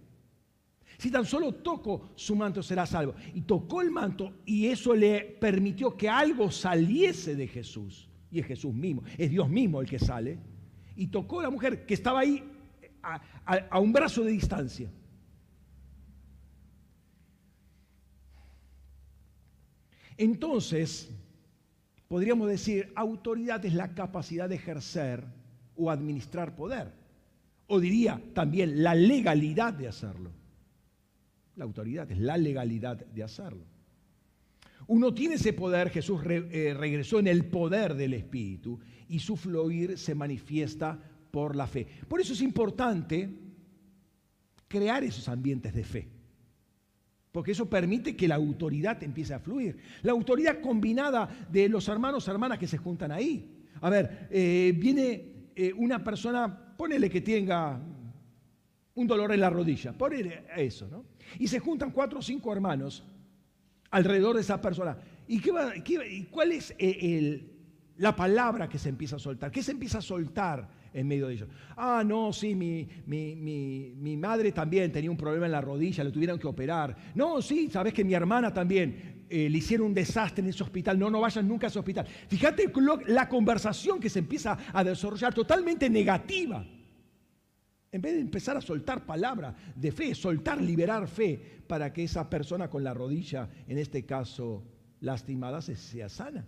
Si tan solo toco su manto será salvo. Y tocó el manto y eso le permitió que algo saliese de Jesús. Y es Jesús mismo, es Dios mismo el que sale. Y tocó a la mujer que estaba ahí a, a un brazo de distancia. Entonces, Podríamos decir, autoridad es la capacidad de ejercer o administrar poder. O diría también la legalidad de hacerlo. La autoridad es la legalidad de hacerlo. Uno tiene ese poder, Jesús eh, regresó en el poder del Espíritu y su fluir se manifiesta por la fe. Por eso es importante crear esos ambientes de fe porque eso permite que la autoridad empiece a fluir. La autoridad combinada de los hermanos, hermanas que se juntan ahí. A ver, eh, viene eh, una persona, ponele que tenga un dolor en la rodilla, ponele eso, ¿no? Y se juntan cuatro o cinco hermanos alrededor de esa persona. ¿Y, cuál es eh, la palabra que se empieza a soltar? ¿Qué se empieza a soltar en medio de ellos? Ah, no, sí, mi, mi, madre también tenía un problema en la rodilla, le tuvieron que operar. No, sí, sabes que mi hermana también eh, le hicieron un desastre en ese hospital. No, no vayan nunca a ese hospital. Fíjate la conversación que se empieza a desarrollar totalmente negativa. En vez de empezar a soltar palabra de fe, soltar, liberar fe para que esa persona con la rodilla, en este caso lastimada, sea sana.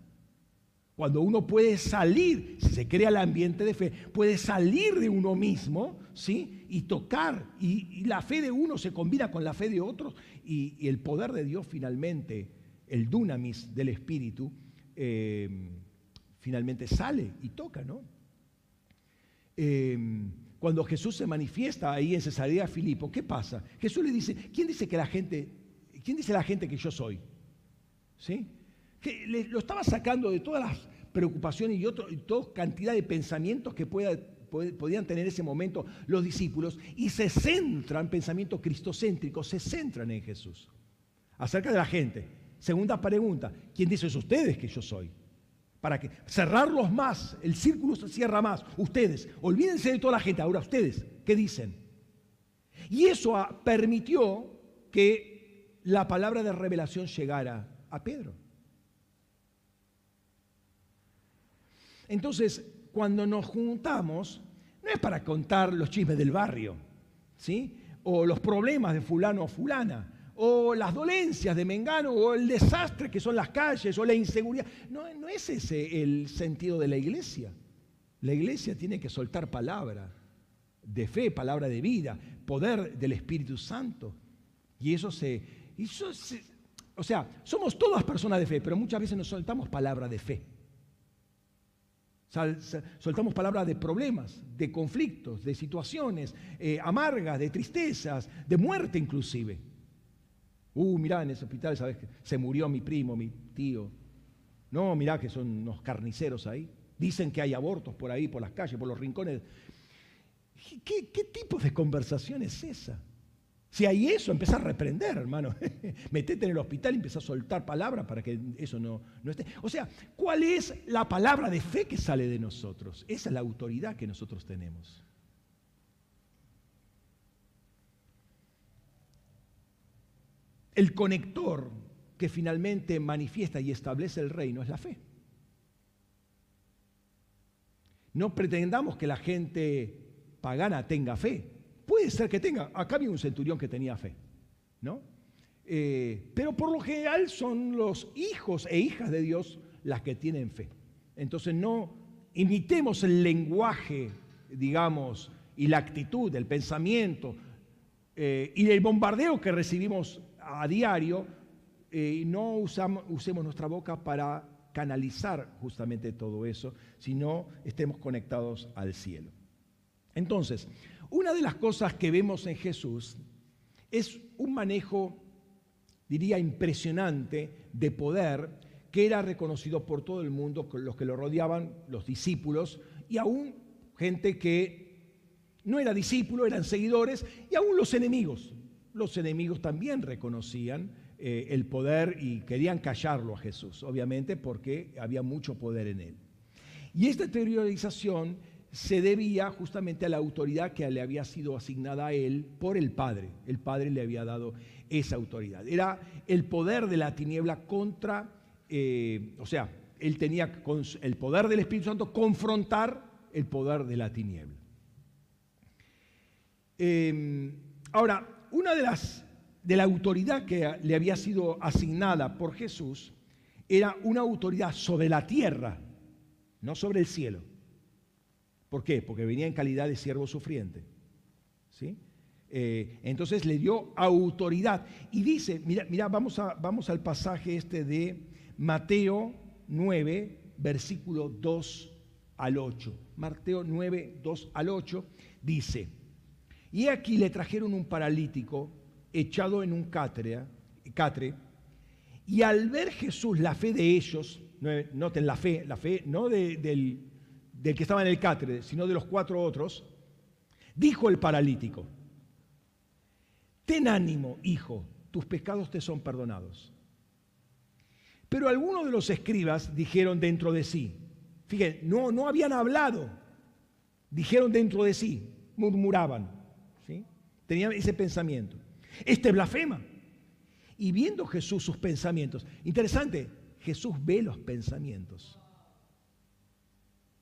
Cuando uno puede salir, si se crea el ambiente de fe, puede salir de uno mismo, ¿sí? Y tocar, y, la fe de uno se combina con la fe de otros, y, el poder de Dios finalmente, el dunamis del Espíritu, eh, finalmente sale y toca, ¿no? Eh, cuando Jesús se manifiesta ahí en Cesarea Filipo, ¿qué pasa? Jesús le dice, ¿quién dice que la gente, quién dice la gente que yo soy? ¿Sí? Lo estaba sacando de todas las preocupaciones y, otro, y toda cantidad de pensamientos que podían tener en ese momento los discípulos y se centran, pensamientos cristocéntricos, se centran en Jesús. Acerca de la gente. Segunda pregunta, ¿quién dice ustedes que yo soy? Para que cerrarlos más, el círculo se cierra más. Ustedes, olvídense de toda la gente, ahora ustedes, ¿qué dicen? Y eso permitió que la palabra de revelación llegara a Pedro. Entonces, cuando nos juntamos, no es para contar los chismes del barrio, ¿sí? O los problemas de fulano o fulana o las dolencias de Mengano, o el desastre que son las calles, o la inseguridad. No, no es ese el sentido de la iglesia. La iglesia tiene que soltar palabra de fe, palabra de vida, poder del Espíritu Santo. Y eso se, eso se o sea, somos todas personas de fe, pero muchas veces nos soltamos palabra de fe. Soltamos palabras de problemas, de conflictos, de situaciones eh, amargas, de tristezas, de muerte inclusive. Uh, mirá, en ese hospital, ¿sabes? Se murió mi primo, mi tío. No, mirá que son unos carniceros ahí. Dicen que hay abortos por ahí, por las calles, por los rincones. ¿Qué, tipo de conversación es esa? Si hay eso, empieza a reprender, hermano. Metete en el hospital y empieza a soltar palabras para que eso no, no esté. O sea, ¿cuál es la palabra de fe que sale de nosotros? Esa es la autoridad que nosotros tenemos. El conector que finalmente manifiesta y establece el reino es la fe. No pretendamos que la gente pagana tenga fe. Puede ser que tenga. Acá había un centurión que tenía fe, ¿no? Eh, pero por lo general son los hijos e hijas de Dios las que tienen fe. Entonces no imitemos el lenguaje, digamos, y la actitud, el pensamiento eh, y el bombardeo que recibimos a diario, eh, no usamos, usemos nuestra boca para canalizar justamente todo eso, sino estemos conectados al cielo. Entonces, una de las cosas que vemos en Jesús es un manejo, diría, impresionante de poder que era reconocido por todo el mundo, los que lo rodeaban, los discípulos, y aún gente que no era discípulo, eran seguidores, y aún los enemigos los enemigos también reconocían eh, el poder y querían callarlo a Jesús, obviamente porque había mucho poder en él. Y esta exteriorización se debía justamente a la autoridad que le había sido asignada a él por el Padre. El Padre le había dado esa autoridad. Era el poder de la tiniebla contra, eh, o sea, él tenía el poder del Espíritu Santo confrontar el poder de la tiniebla. Em, ahora, una de las de la autoridad que le había sido asignada por Jesús era una autoridad sobre la tierra, no sobre el cielo. ¿Por qué? Porque venía en calidad de siervo sufriente. ¿Sí? Eh, entonces le dio autoridad. Y dice, mira, mira vamos, a, vamos al pasaje este de Mateo 9, versículo 2 al 8. Mateo 9, 2 al 8 dice, y aquí le trajeron un paralítico echado en un catre, catre, y al ver Jesús la fe de ellos, noten la fe, la fe no del, del que estaba en el catre, sino de los cuatro otros, dijo el paralítico, ten ánimo, hijo, tus pecados te son perdonados. Pero algunos de los escribas dijeron dentro de sí, fíjense, no, no habían hablado, dijeron dentro de sí, murmuraban, ¿sí? tenían ese pensamiento. Este blasfema. Y viendo Jesús sus pensamientos, interesante, Jesús ve los pensamientos.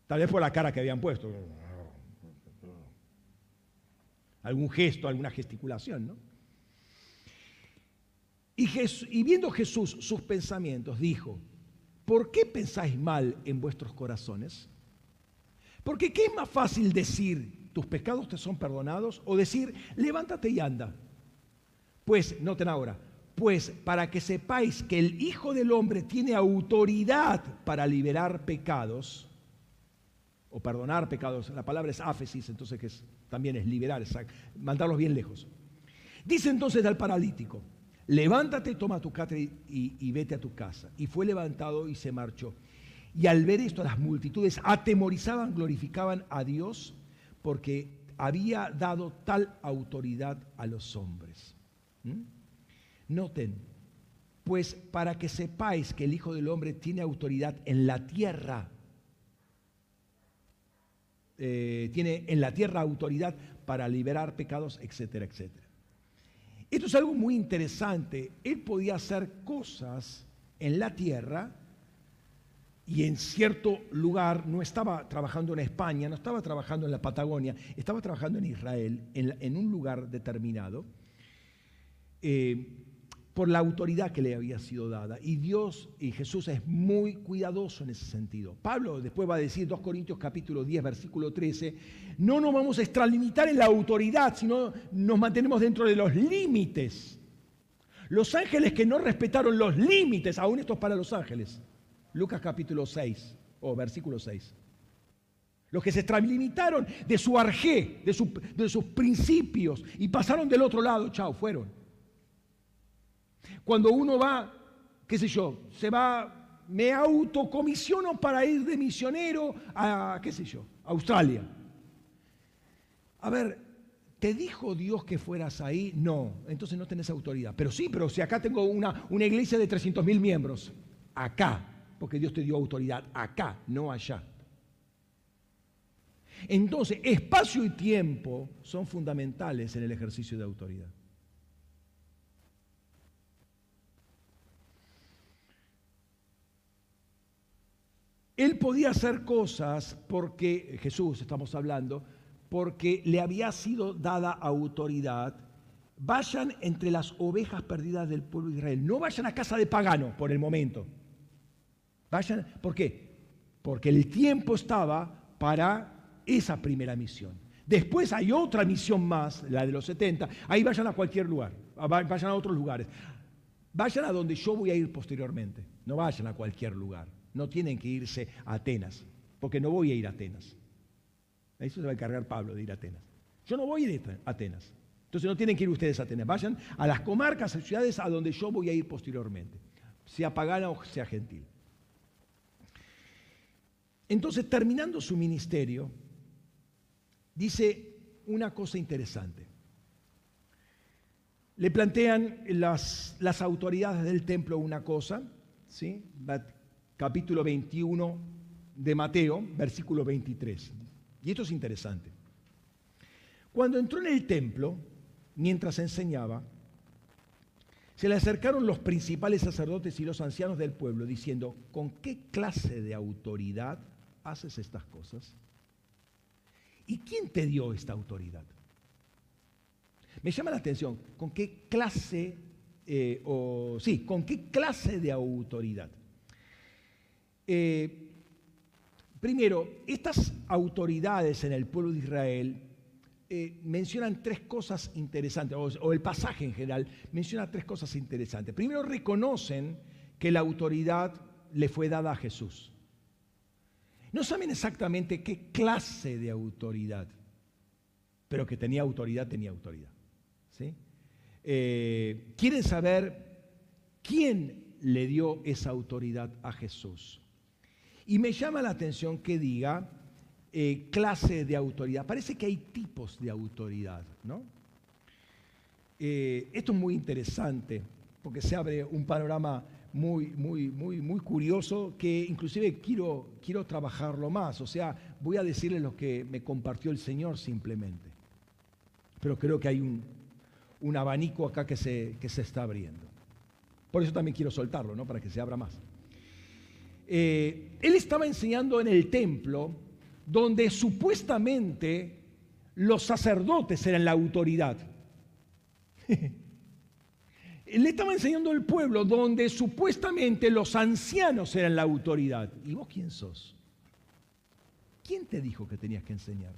Tal vez por la cara que habían puesto. Algún gesto, alguna gesticulación, ¿no? Y, viendo Jesús sus pensamientos, dijo, ¿por qué pensáis mal en vuestros corazones? Porque ¿qué es más fácil decir, tus pecados te son perdonados? O decir, levántate y anda. Pues, noten ahora, pues para que sepáis que el Hijo del Hombre tiene autoridad para liberar pecados, o perdonar pecados, la palabra es áfesis, entonces que también es liberar, es mandarlos bien lejos. Dice entonces al paralítico, levántate, toma tu catre y, vete a tu casa. Y fue levantado y se marchó. Y al ver esto, las multitudes atemorizaban, glorificaban a Dios porque había dado tal autoridad a los hombres. ¿Mm? Noten, pues para que sepáis que el Hijo del Hombre tiene autoridad en la tierra, eh, tiene en la tierra autoridad para liberar pecados, etcétera, etcétera. Esto es algo muy interesante. Él podía hacer cosas en la tierra y en cierto lugar, no estaba trabajando en España, no estaba trabajando en la Patagonia, estaba trabajando en Israel, en, un lugar determinado. Eh, por la autoridad que le había sido dada. Y Dios y Jesús es muy cuidadoso en ese sentido. Pablo después va a decir, 2 Corintios capítulo 10, versículo 13, no nos vamos a extralimitar en la autoridad, sino nos mantenemos dentro de los límites. Los ángeles que no respetaron los límites, aún esto es para los ángeles. Lucas capítulo 6, o versículo 6. Los que se extralimitaron de su arjé, de, de sus principios, y pasaron del otro lado, chao, fueron. Cuando uno va, qué sé yo, se va, me autocomisiono para ir de misionero a, qué sé yo, Australia. A ver, ¿te dijo Dios que fueras ahí? No, entonces no tenés autoridad. Pero sí, pero si acá tengo una, una iglesia de 300 mil miembros, acá, porque Dios te dio autoridad, acá, no allá. Entonces, espacio y tiempo son fundamentales en el ejercicio de autoridad. Él podía hacer cosas porque, Jesús estamos hablando, porque le había sido dada autoridad. Vayan entre las ovejas perdidas del pueblo de Israel. No vayan a casa de pagano por el momento. Vayan, ¿por qué? Porque el tiempo estaba para esa primera misión. Después hay otra misión más, la de los 70. Ahí vayan a cualquier lugar, vayan a otros lugares. Vayan a donde yo voy a ir posteriormente. No vayan a cualquier lugar. No tienen que irse a Atenas, porque no voy a ir a Atenas. Eso se va a encargar Pablo de ir a Atenas. Yo no voy a ir a Atenas. Entonces no tienen que ir ustedes a Atenas. Vayan a las comarcas, a ciudades a donde yo voy a ir posteriormente, sea pagana o sea gentil. Entonces, terminando su ministerio, dice una cosa interesante. Le plantean las, las autoridades del templo una cosa, ¿sí? Capítulo 21 de Mateo, versículo 23. Y esto es interesante. Cuando entró en el templo, mientras enseñaba, se le acercaron los principales sacerdotes y los ancianos del pueblo diciendo, ¿con qué clase de autoridad haces estas cosas? ¿Y quién te dio esta autoridad? Me llama la atención, ¿con qué clase, eh, o sí, con qué clase de autoridad? Eh, primero, estas autoridades en el pueblo de Israel eh, mencionan tres cosas interesantes, o, el pasaje en general menciona tres cosas interesantes. Primero, reconocen que la autoridad le fue dada a Jesús. No saben exactamente qué clase de autoridad, pero que tenía autoridad, tenía autoridad. ¿sí? Eh, quieren saber quién le dio esa autoridad a Jesús. Y me llama la atención que diga eh, clase de autoridad. Parece que hay tipos de autoridad, ¿no? Eh, esto es muy interesante porque se abre un panorama muy, muy, muy, muy curioso que inclusive quiero, quiero trabajarlo más. O sea, voy a decirles lo que me compartió el Señor simplemente. Pero creo que hay un, un abanico acá que se, que se está abriendo. Por eso también quiero soltarlo, ¿no? Para que se abra más. Eh, él estaba enseñando en el templo donde supuestamente los sacerdotes eran la autoridad. Le estaba enseñando al pueblo donde supuestamente los ancianos eran la autoridad. ¿Y vos quién sos? ¿Quién te dijo que tenías que enseñar?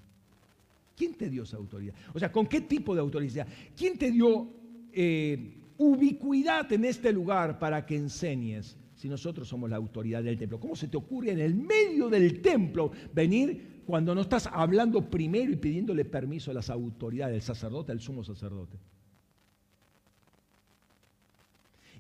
¿Quién te dio esa autoridad? O sea, ¿con qué tipo de autoridad? ¿Quién te dio eh, ubicuidad en este lugar para que enseñes si nosotros somos la autoridad del templo? ¿Cómo se te ocurre en el medio del templo venir cuando no estás hablando primero y pidiéndole permiso a las autoridades, del sacerdote, al sumo sacerdote?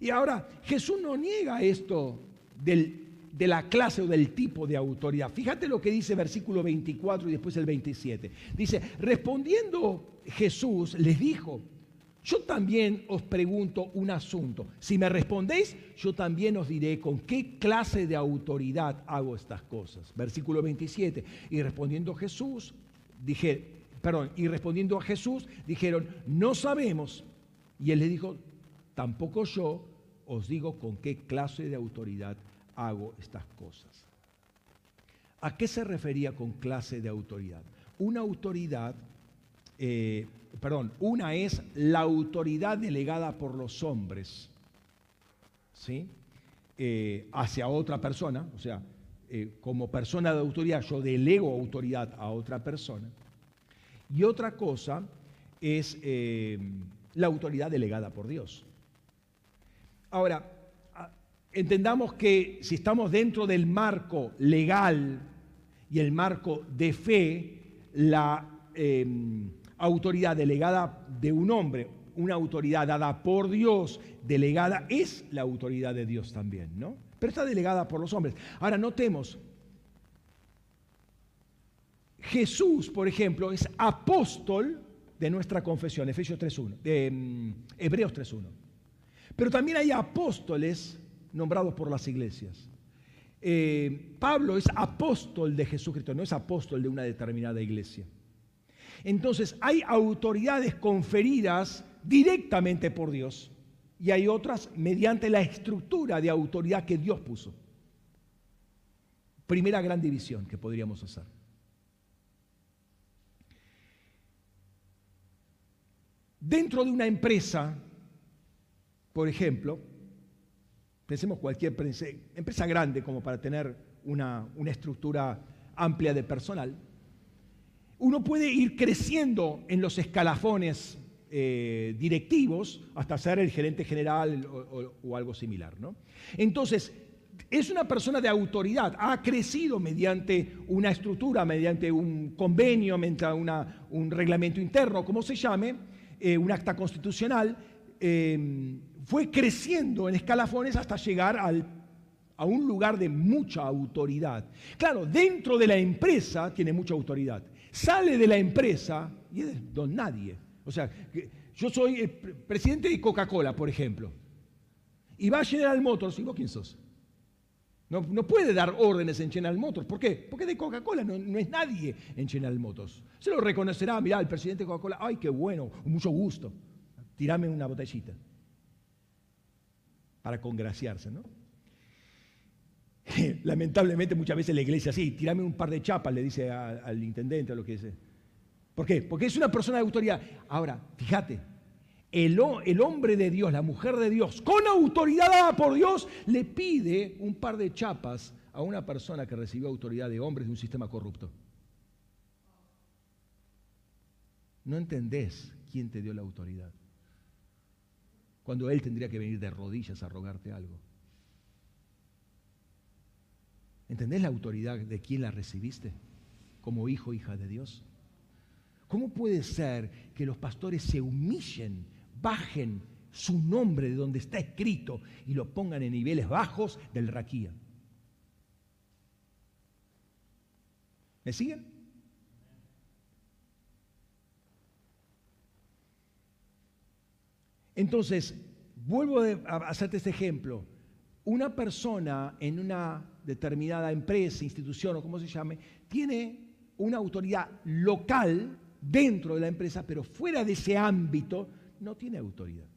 Y ahora Jesús no niega esto de la clase o del tipo de autoridad. Fíjate lo que dice versículo 24 y después el 27. Dice, respondiendo Jesús les dijo, yo también os pregunto un asunto. Si me respondéis, yo también os diré con qué clase de autoridad hago estas cosas. Versículo 27. Y respondiendo Jesús, dije, perdón, y respondiendo a Jesús, dijeron, no sabemos. Y él le dijo, tampoco yo os digo con qué clase de autoridad hago estas cosas. ¿A qué se refería con clase de autoridad? Una autoridad, eh, perdón, una es la autoridad delegada por los hombres, ¿sí? Eh, hacia otra persona, o sea, eh, como persona de autoridad, yo delego autoridad a otra persona. Y otra cosa es la autoridad delegada por Dios. Ahora, entendamos que si estamos dentro del marco legal y el marco de fe, la em, autoridad delegada de un hombre, una autoridad dada por Dios, delegada, es la autoridad de Dios también, ¿no? Pero está delegada por los hombres. Ahora, notemos, Jesús, por ejemplo, es apóstol de nuestra confesión, Efesios 3.1, de em, Hebreos 3.1. Pero también hay apóstoles nombrados por las iglesias. Eh, Pablo es apóstol de Jesucristo, no es apóstol de una determinada iglesia. Entonces hay autoridades conferidas directamente por Dios y hay otras mediante la estructura de autoridad que Dios puso. Primera gran división que podríamos hacer. Dentro de una empresa por ejemplo, pensemos cualquier empresa grande como para tener una, estructura amplia de personal, uno puede ir creciendo en los escalafones eh, directivos hasta ser el gerente general o, algo similar. Entonces, es una persona de autoridad, ha crecido mediante una estructura, mediante un convenio, mediante un reglamento interno, como se llame, eh, un acta constitucional, eh, fue creciendo en escalafones hasta llegar a un lugar de mucha autoridad. Claro, dentro de la empresa tiene mucha autoridad. Sale de la empresa y es don nadie. O sea, yo soy presidente de Coca-Cola, por ejemplo. Y va a General Motors, ¿y vos quién sos? No, puede dar órdenes en General Motors. ¿Por qué? Porque de Coca-Cola no, no, es nadie en General Motors. Se lo reconocerá, mirá, el presidente de Coca-Cola, ay, qué bueno, mucho gusto. Tirame una botellita para congraciarse, ¿no? Lamentablemente muchas veces la iglesia sí, tirame un par de chapas, le dice al intendente o lo que sea. ¿Por qué? Porque es una persona de autoridad. Ahora, fíjate, el, el, hombre de Dios, la mujer de Dios, con autoridad dada por Dios, le pide un par de chapas a una persona que recibió autoridad de hombres de un sistema corrupto. No entendés quién te dio la autoridad cuando Él tendría que venir de rodillas a rogarte algo. ¿Entendés la autoridad de quién la recibiste como hijo, hija de Dios? ¿Cómo puede ser que los pastores se humillen, bajen su nombre de donde está escrito y lo pongan en niveles bajos del raquía? ¿Me siguen? Entonces, vuelvo a hacerte este ejemplo. una persona en una determinada empresa, institución o como se llame, tiene una autoridad local dentro de la empresa, pero fuera de ese ámbito no tiene autoridad.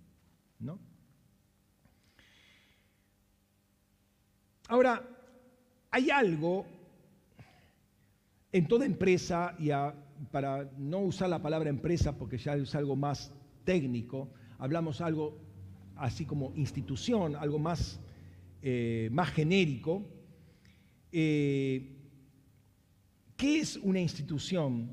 ¿no? Ahora, hay algo en toda empresa, y para no usar la palabra empresa porque ya es algo más técnico, hablamos algo así como institución, algo más, eh, más genérico. Eh, ¿Qué es una institución?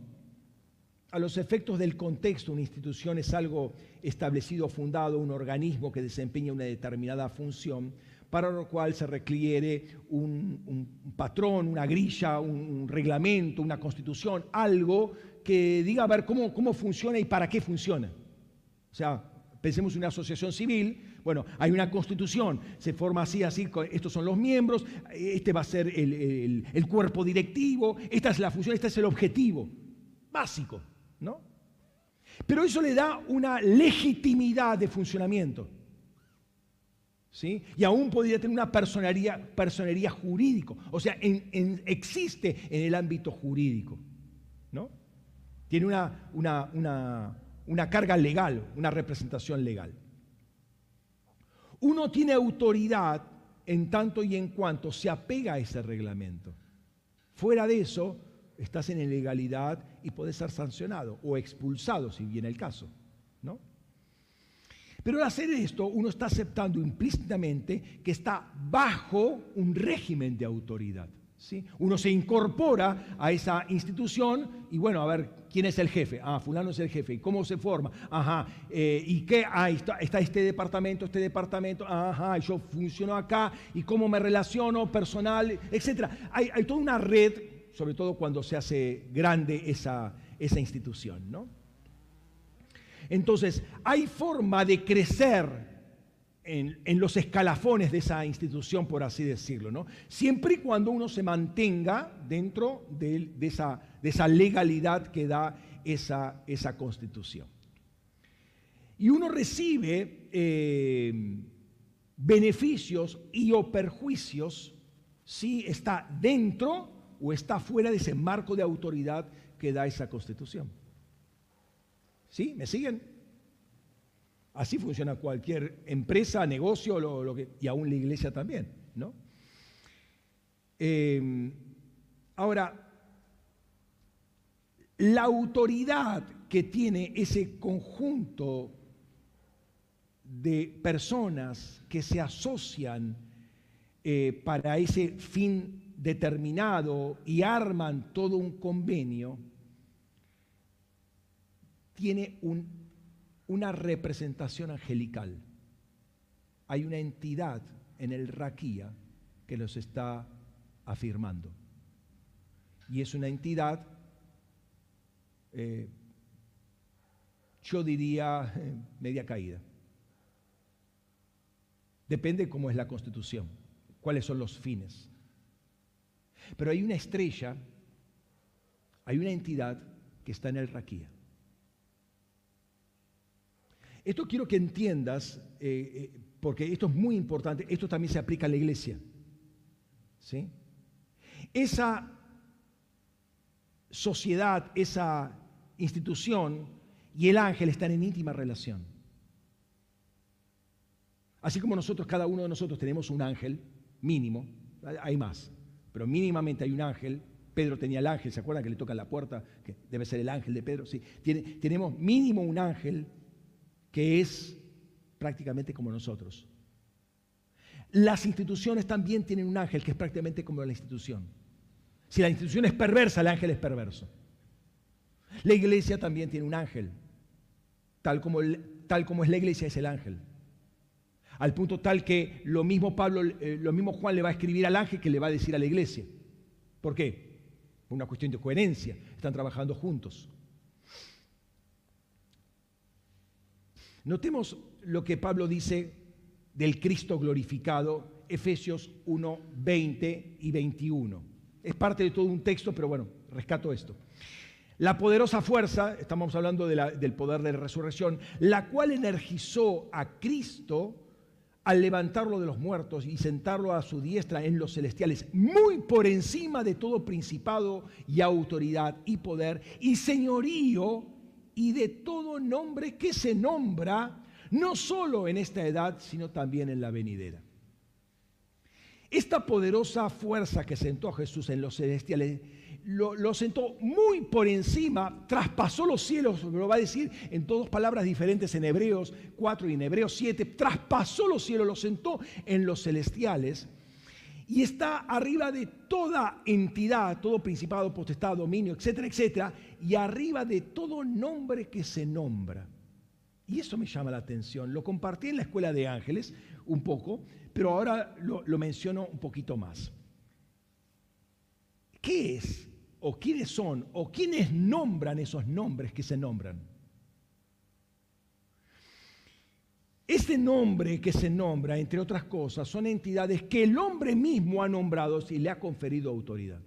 A los efectos del contexto, una institución es algo establecido, fundado, un organismo que desempeña una determinada función para lo cual se requiere un, patrón, una grilla, un, reglamento, una constitución, algo que diga a ver cómo, cómo funciona y para qué funciona. O sea, pensemos en una asociación civil, bueno, hay una constitución, se forma así, así, estos son los miembros, este va a ser el, cuerpo directivo, esta es la función, este es el objetivo básico, ¿no? Pero eso le da una legitimidad de funcionamiento. Y aún podría tener una personería, personería jurídico. O sea, existe en el ámbito jurídico. ¿no? Tiene una carga legal, una representación legal. Uno tiene autoridad en tanto y en cuanto se apega a ese reglamento. Fuera de eso, estás en ilegalidad y puedes ser sancionado o expulsado, si viene el caso. ¿no? Pero al hacer esto, uno está aceptando implícitamente que está bajo un régimen de autoridad. Uno se incorpora a esa institución y bueno, a ver, ¿quién es el jefe? Ah, fulano es el jefe. ¿Y cómo se forma? Ajá. Eh, ¿Y qué? Ah, está, este departamento, este departamento. Ajá, yo funciono acá. ¿Y cómo me relaciono personal? Etcétera. Hay, hay toda una red, sobre todo cuando se hace grande esa, esa institución, ¿no? Entonces, hay forma de crecer en, los escalafones de esa institución, por así decirlo, ¿no? Siempre y cuando uno se mantenga dentro de, esa, legalidad que da esa, constitución. Y uno recibe eh, beneficios y o perjuicios si está dentro o está fuera de ese marco de autoridad que da esa constitución. ¿Sí? ¿Me siguen? Así funciona cualquier empresa, negocio, y aún la iglesia también, ¿no? Em, ahora, la autoridad que tiene ese conjunto de personas que se asocian eh, para ese fin determinado y arman todo un convenio, tiene una representación angelical. Hay una entidad en el Raquía que los está afirmando. Y es una entidad, eh, yo diría, media caída. Depende cómo es la constitución, cuáles son los fines. Pero hay una estrella, hay una entidad que está en el Raquía. Esto quiero que entiendas, eh, eh, porque esto es muy importante, esto también se aplica a la iglesia. ¿sí? Esa sociedad, esa institución y el ángel están en íntima relación. Así como nosotros, cada uno de nosotros tenemos un ángel mínimo, hay más, pero mínimamente hay un ángel. Pedro tenía el ángel, ¿se acuerdan que le toca la puerta? Que debe ser el ángel de Pedro. Sí, tenemos mínimo un ángel que es prácticamente como nosotros. Las instituciones también tienen un ángel que es prácticamente como la institución. Si la institución es perversa, el ángel es perverso. La iglesia también tiene un ángel, tal como, tal como es la iglesia es el ángel. Al punto tal que lo mismo Pablo, eh, lo mismo Juan le va a escribir al ángel que le va a decir a la iglesia. ¿Por qué? Por una cuestión de coherencia. Están trabajando juntos. Notemos lo que Pablo dice del Cristo glorificado, Efesios 1, 20 y 21. Es parte de todo un texto, pero bueno, rescato esto. La poderosa fuerza, estamos hablando del poder de la resurrección, la cual energizó a Cristo al levantarlo de los muertos y sentarlo a su diestra en los celestiales, muy por encima de todo principado y autoridad y poder y señorío y de todo nombre que se nombra, no solo en esta edad, sino también en la venidera. Esta poderosa fuerza que sentó Jesús en los celestiales lo, sentó muy por encima, traspasó los cielos, lo va a decir en todas palabras diferentes en Hebreos 4 y en Hebreos 7, traspasó los cielos, lo sentó en los celestiales y está arriba de toda entidad, todo principado, potestad, dominio, etcétera, etcétera, y arriba de todo nombre que se nombra. Y eso me llama la atención. Lo compartí en la escuela de ángeles un poco, pero ahora lo, menciono un poquito más. ¿Qué es o quiénes son o quiénes nombran esos nombres que se nombran. Este nombre que se nombra, entre otras cosas, son entidades que el hombre mismo ha nombrado y le ha conferido autoridad.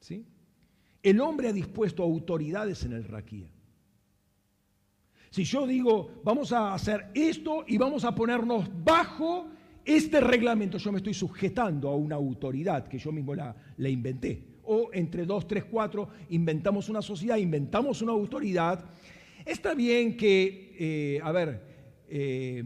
¿Sí? El hombre ha dispuesto autoridades en el raquía. Si yo digo, vamos a hacer esto y vamos a ponernos bajo este reglamento yo me estoy sujetando a una autoridad que yo mismo la, inventé. O entre dos, tres, cuatro, inventamos una sociedad, inventamos una autoridad. Está bien que, eh, a ver, eh,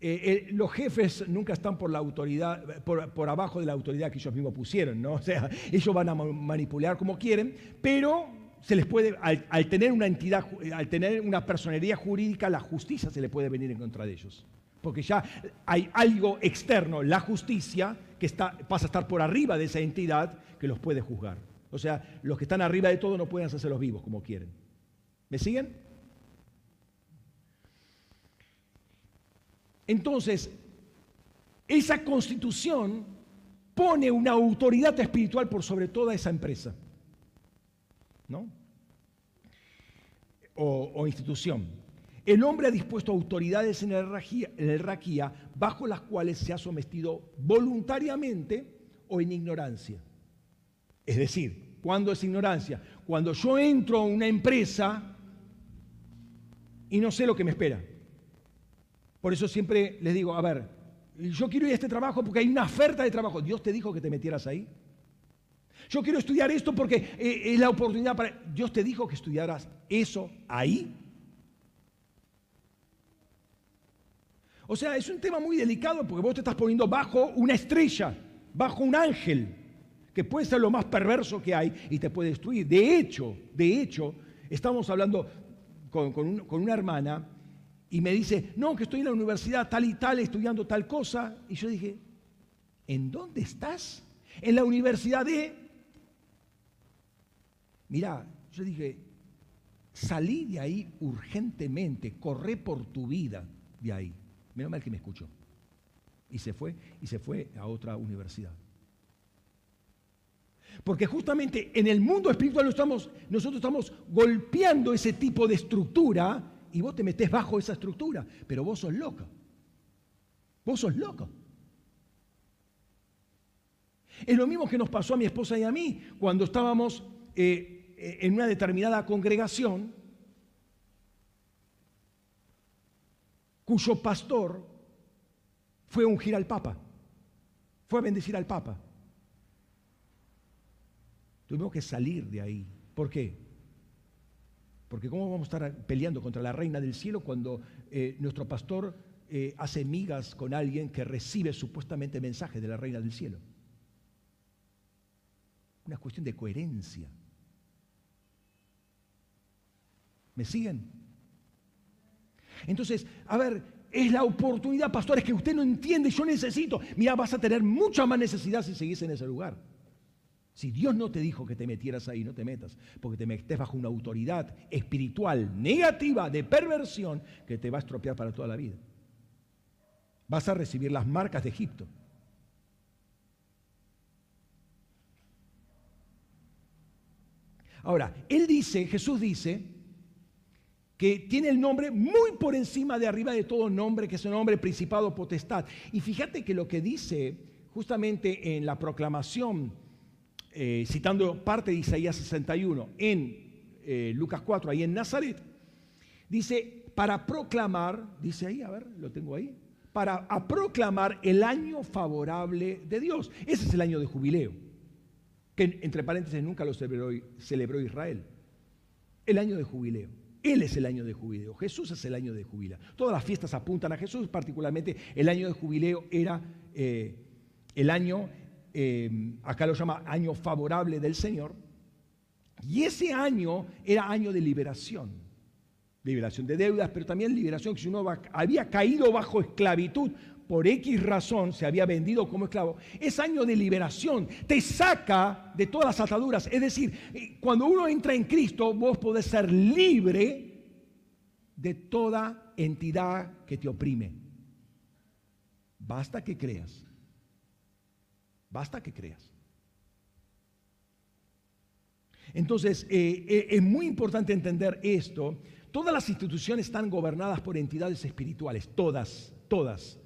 eh, los jefes nunca están por abajo de la autoridad que ellos mismos pusieron, ¿no? O sea, ellos van a manipular como quieren, pero se les puede, al, tener una entidad, al tener una personería jurídica, la justicia se le puede venir en contra de ellos porque ya hay algo externo, la justicia, que pasa a estar por arriba de esa entidad que los puede juzgar. O sea, los que están arriba de todo no pueden hacerse los vivos como quieren. ¿Me siguen? Entonces, esa constitución pone una autoridad espiritual por sobre toda esa empresa, ¿no? O, institución. El hombre ha dispuesto autoridades en el raquía, bajo las cuales se ha sometido voluntariamente o en ignorancia. Es decir, ¿cuándo es ignorancia? Cuando yo entro a una empresa y no sé lo que me espera. Por eso siempre les digo, a ver, yo quiero ir a este trabajo porque hay una oferta de trabajo. Dios te dijo que te metieras ahí. Yo quiero estudiar esto porque eh, es la oportunidad para... Dios te dijo que estudiaras eso ahí. O sea, es un tema muy delicado porque vos te estás poniendo bajo una estrella, bajo un ángel, que puede ser lo más perverso que hay y te puede destruir. De hecho, de hecho, estamos hablando con, una hermana y me dice, no, que estoy en la universidad tal y tal, estudiando tal cosa. Y yo dije, ¿en dónde estás? En la universidad de... Mirá, yo dije, salí de ahí urgentemente, corré por tu vida de ahí. Menos mal que me escuchó. Y se fue, y se fue a otra universidad. Porque justamente en el mundo espiritual nosotros estamos golpeando ese tipo de estructura y vos te metés bajo esa estructura, pero vos sos loco. Vos sos loco. Es lo mismo que nos pasó a mi esposa y a mí cuando estábamos eh, eh, en una determinada congregación cuyo pastor fue a ungir al Papa, fue a bendecir al Papa. Tuvimos que salir de ahí. ¿Por qué? Porque ¿cómo vamos a estar peleando contra la reina del cielo cuando eh, nuestro pastor eh, hace migas con alguien que recibe supuestamente mensajes de la reina del cielo? Una cuestión de coherencia. ¿Me siguen? Entonces, a ver, es la oportunidad, pastores, que usted no entiende, yo necesito. Mira, vas a tener mucha más necesidad si seguís en ese lugar. Si Dios no te dijo que te metieras ahí, no te metas, porque te metes bajo una autoridad espiritual negativa de perversión que te va a estropear para toda la vida. Vas a recibir las marcas de Egipto. Ahora, él dice, Jesús dice, que tiene el nombre muy por encima de arriba de todo nombre, que es el nombre principado potestad. Y fíjate que lo que dice justamente en la proclamación, eh, citando parte de Isaías 61, en eh, Lucas 4, ahí en Nazaret, dice, para proclamar, dice ahí, a ver, lo tengo ahí, para proclamar el año favorable de Dios. Ese es el año de jubileo, que entre paréntesis nunca lo celebró, celebró Israel. El año de jubileo. Él es el año de jubileo. Jesús es el año de jubileo. Todas las fiestas apuntan a Jesús, particularmente el año de jubileo era eh, el año, eh, acá lo llama año favorable del Señor. Y ese año era año de liberación. Liberación de deudas, pero también liberación que si uno había caído bajo esclavitud por X razón, se había vendido como esclavo, es año de liberación. Te saca de todas las ataduras. Es decir, eh, cuando uno entra en Cristo, vos podés ser libre de toda entidad que te oprime. Basta que creas. Basta que creas. Entonces, eh, eh, es muy importante entender esto. Todas las instituciones están gobernadas por entidades espirituales, todas, todas,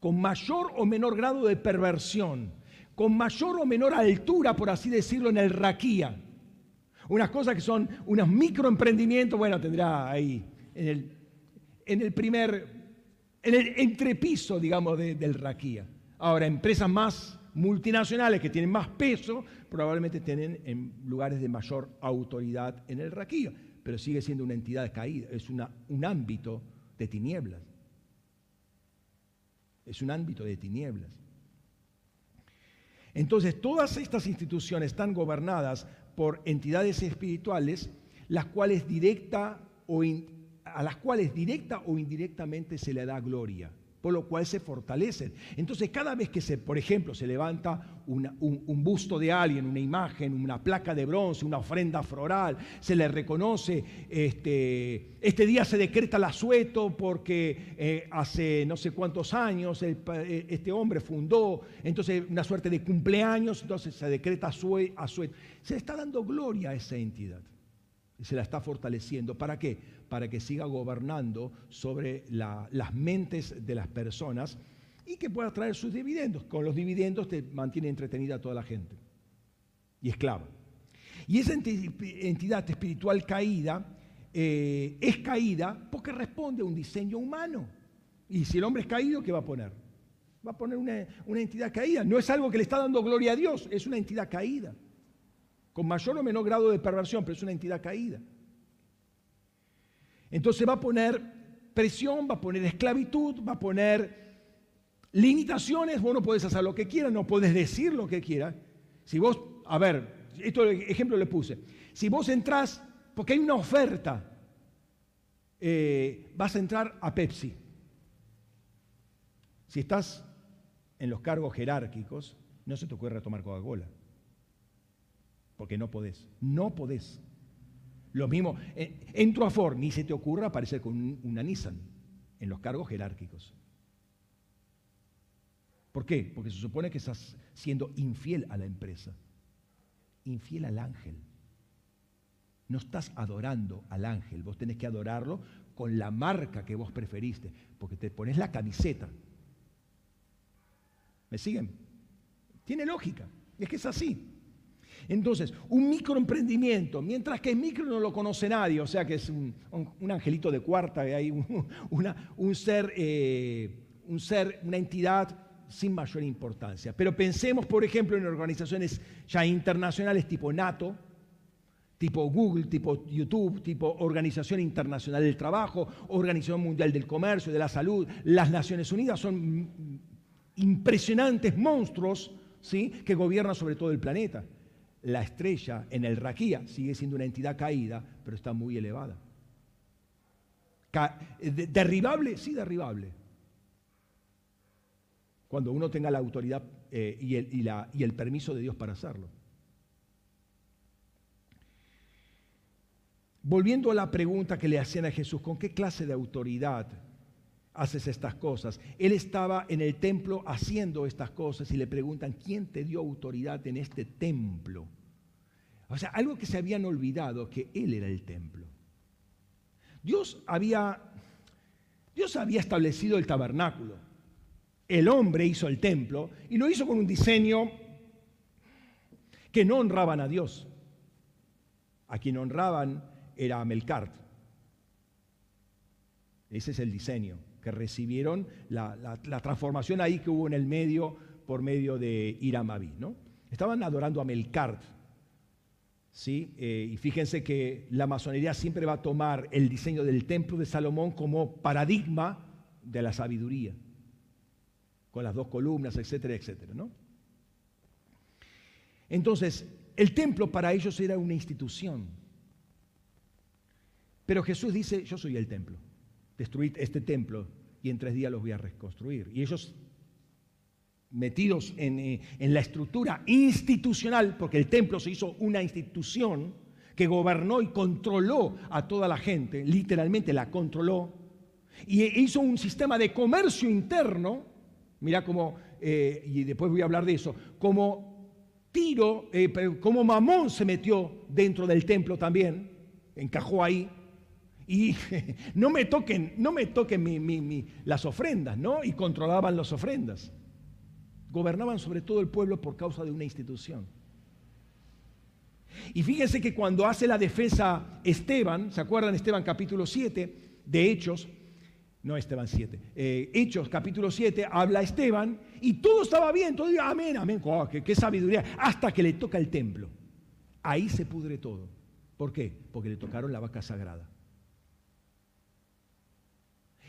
con mayor o menor grado de perversión, con mayor o menor altura, por así decirlo, en el raquía. Unas cosas que son unos microemprendimientos, bueno, tendrá ahí en el, en el primer, en el entrepiso, digamos, del raquía. Ahora, empresas más multinacionales que tienen más peso, probablemente tienen en lugares de mayor autoridad en el raquía, pero sigue siendo una entidad caída, es un ámbito de tinieblas. Es un ámbito de tinieblas. Entonces, todas estas instituciones están gobernadas por entidades espirituales, las cuales directa o a las cuales directa o indirectamente se le da gloria por lo cual se fortalecen. Entonces, cada vez que, se, por ejemplo, se levanta un, busto de alguien, una imagen, una placa de bronce, una ofrenda floral, se le reconoce, este, este día se decreta el asueto porque eh, hace no sé cuántos años eh, este hombre fundó, entonces una suerte de cumpleaños, entonces se decreta asueto. Se le está dando gloria a esa entidad se la está fortaleciendo. ¿Para qué? Para que siga gobernando sobre las mentes de las personas y que pueda traer sus dividendos. Con los dividendos te mantiene entretenida a toda la gente y esclava. Y esa entidad espiritual caída eh, es caída porque responde a un diseño humano. Y si el hombre es caído, ¿qué va a poner? Va a poner una, una entidad caída. No es algo que le está dando gloria a Dios, es una entidad caída con mayor o menor grado de perversión, pero es una entidad caída. Entonces va a poner presión, va a poner esclavitud, va a poner limitaciones, vos no podés hacer lo que quieras, no podés decir lo que quieras. Si vos, a ver, esto ejemplo le puse, si vos entrás, porque hay una oferta, eh, vas a entrar a Pepsi. Si estás en los cargos jerárquicos, no se te ocurre tomar Coca-Cola porque no podés, no podés. Lo mismo, eh, entro a Ford, ni se te ocurra aparecer con una Nissan en los cargos jerárquicos. ¿Por qué? Porque se supone que estás siendo infiel a la empresa, infiel al ángel. No estás adorando al ángel, vos tenés que adorarlo con la marca que vos preferiste, porque te pones la camiseta. ¿Me siguen? Tiene lógica, es que es así. Entonces, un microemprendimiento, mientras que el micro no lo conoce nadie, o sea que es un, angelito de cuarta, hay un, ser, eh, un ser, una entidad sin mayor importancia. Pero pensemos, por ejemplo, en organizaciones ya internacionales tipo NATO, tipo Google, tipo YouTube, tipo Organización Internacional del Trabajo, Organización Mundial del Comercio, de la Salud, las Naciones Unidas, son impresionantes monstruos ¿sí? que gobiernan sobre todo el planeta la estrella en el Raquía sigue siendo una entidad caída, pero está muy elevada. ¿Derribable? Sí, derribable. Cuando uno tenga la autoridad eh, y el permiso de Dios para hacerlo. Volviendo a la pregunta que le hacían a Jesús, ¿con qué clase de autoridad haces estas cosas. Él estaba en el templo haciendo estas cosas y le preguntan, ¿quién te dio autoridad en este templo? O sea, algo que se habían olvidado, que Él era el templo. Dios había, Dios había establecido el tabernáculo. El hombre hizo el templo y lo hizo con un diseño que no honraban a Dios. A quien honraban era a Melcart, Ese es el diseño, que recibieron la, transformación ahí que hubo en el medio por medio de Iramaví. ¿no? Estaban adorando a Melkart. ¿sí? Eh, y fíjense que la masonería siempre va a tomar el diseño del templo de Salomón como paradigma de la sabiduría, con las dos columnas, etcétera, etcétera. ¿no? Entonces, el templo para ellos era una institución. Pero Jesús dice, yo soy el templo destruid este templo y en tres días los voy a reconstruir. Y ellos metidos eh, en, la estructura institucional, porque el templo se hizo una institución que gobernó y controló a toda la gente, literalmente la controló, y hizo un sistema de comercio interno, mira cómo, eh, y después voy a hablar de eso, como Tiro, eh, como Mamón se metió dentro del templo también, encajó ahí, y no me toquen, no me toquen las ofrendas, ¿no? Y controlaban las ofrendas. Gobernaban sobre todo el pueblo por causa de una institución. Y fíjense que cuando hace la defensa Esteban, ¿se acuerdan Esteban capítulo 7 de Hechos? No Esteban 7, eh, Hechos capítulo 7, habla Esteban y todo estaba bien, todo dice, amén, amén, oh, qué sabiduría, hasta que le toca el templo. Ahí se pudre todo. ¿Por qué? Porque le tocaron la vaca sagrada.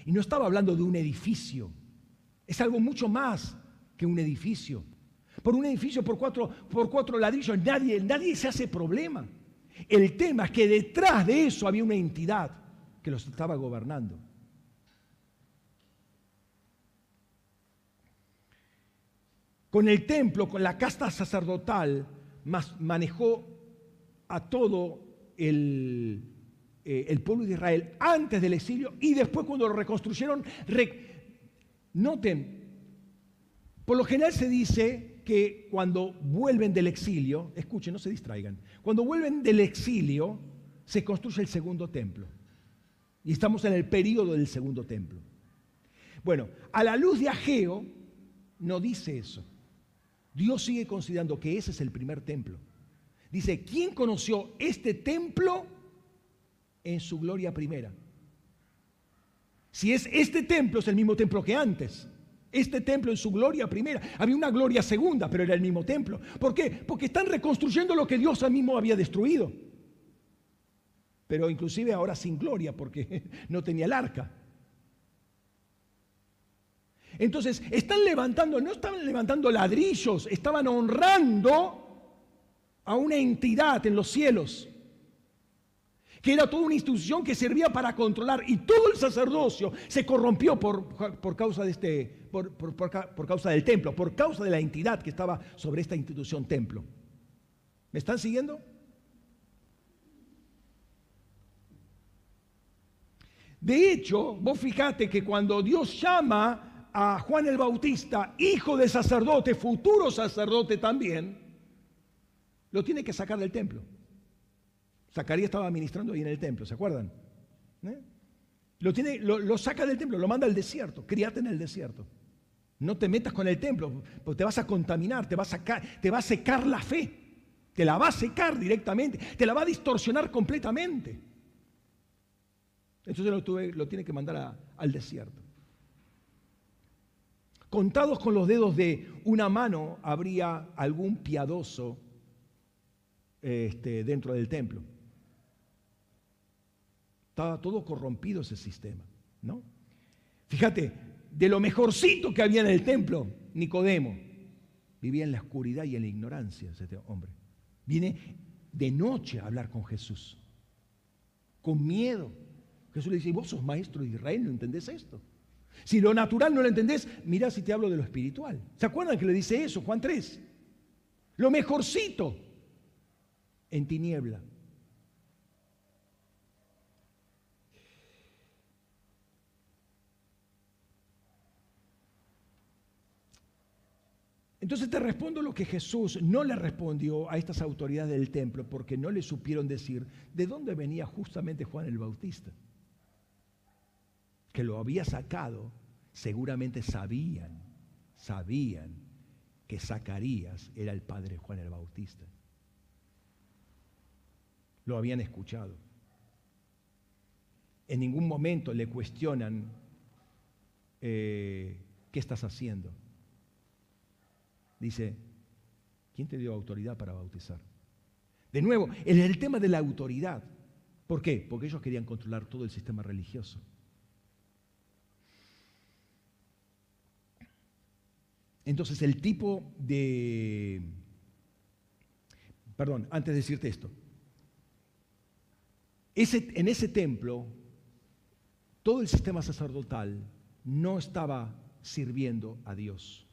Y no estaba hablando de un edificio. Es algo mucho más que un edificio. Por un edificio, por cuatro, por cuatro ladrillos, nadie, nadie se hace problema. El tema es que detrás de eso había una entidad que los estaba gobernando. Con el templo, con la casta sacerdotal, manejó a todo el, eh, el pueblo de Israel antes del exilio y después cuando lo reconstruyeron. noten, por lo general se dice que cuando vuelven del exilio, escuchen, no se distraigan, cuando vuelven del exilio se construye el segundo templo. Y estamos en el periodo del segundo templo. Bueno, a la luz de Ageo no dice eso. Dios sigue considerando que ese es el primer templo. Dice, ¿quién conoció este templo? En su gloria primera. Si es este templo, es el mismo templo que antes. Este templo en su gloria primera. Había una gloria segunda, pero era el mismo templo. ¿Por qué? Porque están reconstruyendo lo que Dios mismo había destruido. Pero inclusive ahora sin gloria, porque no tenía el arca. Entonces, están levantando, no estaban levantando ladrillos, estaban honrando a una entidad en los cielos que era toda una institución que servía para controlar y todo el sacerdocio se corrompió por, por causa, de este, por, por, causa del templo, por causa de la entidad que estaba sobre esta institución templo. ¿Me están siguiendo? De hecho, vos fijate que cuando Dios llama a Juan el Bautista, hijo de sacerdote, futuro sacerdote también, lo tiene que sacar del templo. Zacarías estaba ministrando ahí en el templo, ¿se acuerdan? ¿Eh? Lo, tiene, lo, saca del templo, lo manda al desierto, críate en el desierto. No te metas con el templo, porque te vas a contaminar, te va a, sacar, te va a secar la fe, te la va a secar directamente, te la va a distorsionar completamente. Entonces lo, lo tiene que mandar al desierto. Contados con los dedos de una mano habría algún piadoso este, dentro del templo. Estaba todo corrompido ese sistema, ¿no? Fíjate, de lo mejorcito que había en el templo, Nicodemo vivía en la oscuridad y en la ignorancia ese hombre. Viene de noche a hablar con Jesús, con miedo. Jesús le dice, vos sos maestro de Israel, ¿no entendés esto? Si lo natural no lo entendés, mira si te hablo de lo espiritual. ¿Se acuerdan que le dice eso, Juan 3? Lo mejorcito en tiniebla. Entonces te respondo lo que Jesús no le respondió a estas autoridades del templo porque no le supieron decir de dónde venía justamente Juan el Bautista. Que lo había sacado, seguramente sabían, sabían que Zacarías era el padre de Juan el Bautista. Lo habían escuchado. en ningún momento le cuestionan eh, qué estás haciendo. Dice, ¿quién te dio autoridad para bautizar? De nuevo, el tema de la autoridad. ¿Por qué? Porque ellos querían controlar todo el sistema religioso. Entonces el tipo de... Perdón, antes de decirte esto. Ese, en ese templo, todo el sistema sacerdotal no estaba sirviendo a Dios,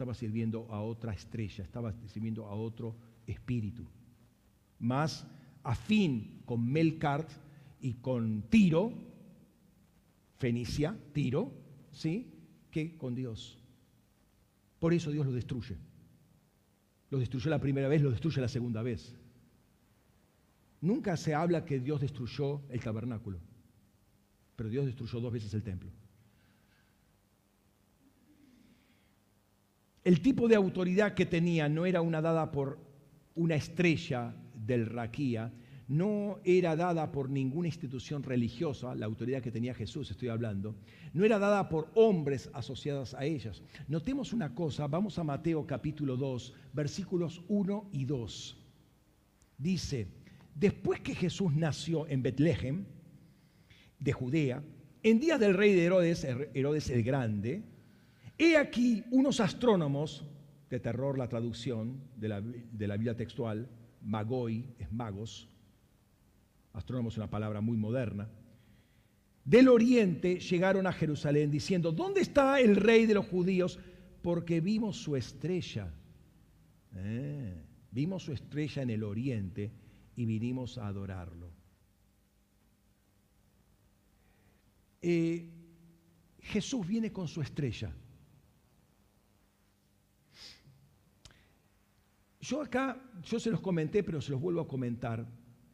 estaba sirviendo a otra estrella, estaba sirviendo a otro espíritu. Más afín con Melkart y con Tiro, Fenicia, Tiro, ¿sí? que con Dios. Por eso Dios lo destruye. Lo destruyó la primera vez, lo destruye la segunda vez. Nunca se habla que Dios destruyó el tabernáculo, pero Dios destruyó dos veces el templo. El tipo de autoridad que tenía no era una dada por una estrella del Raquía, no era dada por ninguna institución religiosa, la autoridad que tenía Jesús, estoy hablando, no era dada por hombres asociados a ellas. Notemos una cosa, vamos a Mateo capítulo 2, versículos 1 y 2. Dice, después que Jesús nació en Betlehem, de Judea, en días del rey de Herodes, Herodes el Grande, he aquí unos astrónomos, de terror la traducción de la, de la Biblia textual, magoi es magos, astrónomos es una palabra muy moderna, del oriente llegaron a Jerusalén diciendo, ¿dónde está el rey de los judíos? Porque vimos su estrella. Eh, vimos su estrella en el oriente y vinimos a adorarlo. Eh, Jesús viene con su estrella. Yo acá, yo se los comenté, pero se los vuelvo a comentar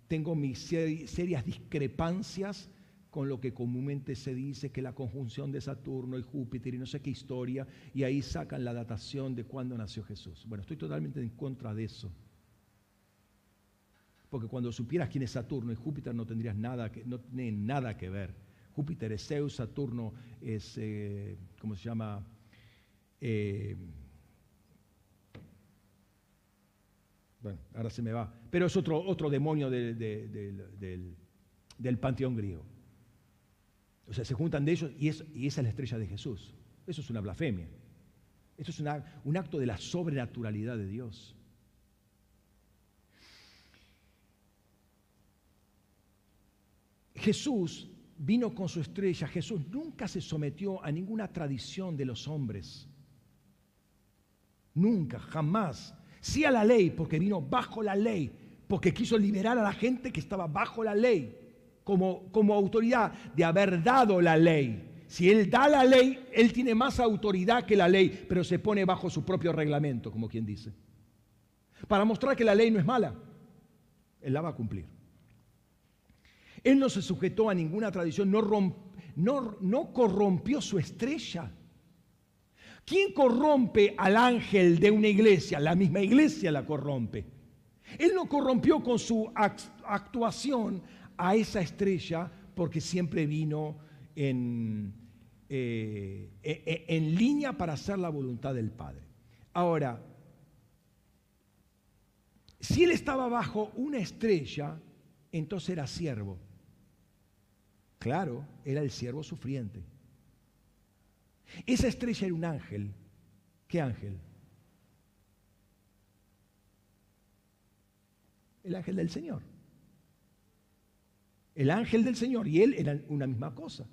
tengo mis serias discrepancias con lo que comúnmente se dice que la conjunción de Saturno y Júpiter y no sé qué historia, y ahí sacan la datación de cuándo nació Jesús. Bueno, estoy totalmente en contra de eso. Porque cuando supieras quién es Saturno y Júpiter no tendrías nada que, no tienen nada que ver. Júpiter es Zeus, Saturno es, eh, ¿cómo se llama? Eh, Bueno, ahora se me va. Pero es otro, otro demonio del, panteón griego. O sea, se juntan de ellos y, esa es la estrella de Jesús. Eso es una blasfemia. Esto es un acto de la sobrenaturalidad de Dios. Jesús vino con su estrella. Jesús nunca se sometió a ninguna tradición de los hombres. Nunca, jamás sí a la ley, porque vino bajo la ley, porque quiso liberar a la gente que estaba bajo la ley, como, como autoridad de haber dado la ley. Si Él da la ley, Él tiene más autoridad que la ley, pero se pone bajo su propio reglamento, como quien dice. Para mostrar que la ley no es mala, Él la va a cumplir. Él no se sujetó a ninguna tradición, no, no, no corrompió su estrella. ¿Quién corrompe al ángel de una iglesia? La misma iglesia la corrompe. Él no corrompió con su actuación a esa estrella porque siempre vino en, eh, e, e, en línea para hacer la voluntad del Padre. Ahora, si él estaba bajo una estrella, entonces era siervo. Claro, era el siervo sufriente. Esa estrella era un ángel. ¿Qué ángel? El ángel del Señor. El ángel del Señor y él eran una misma cosa.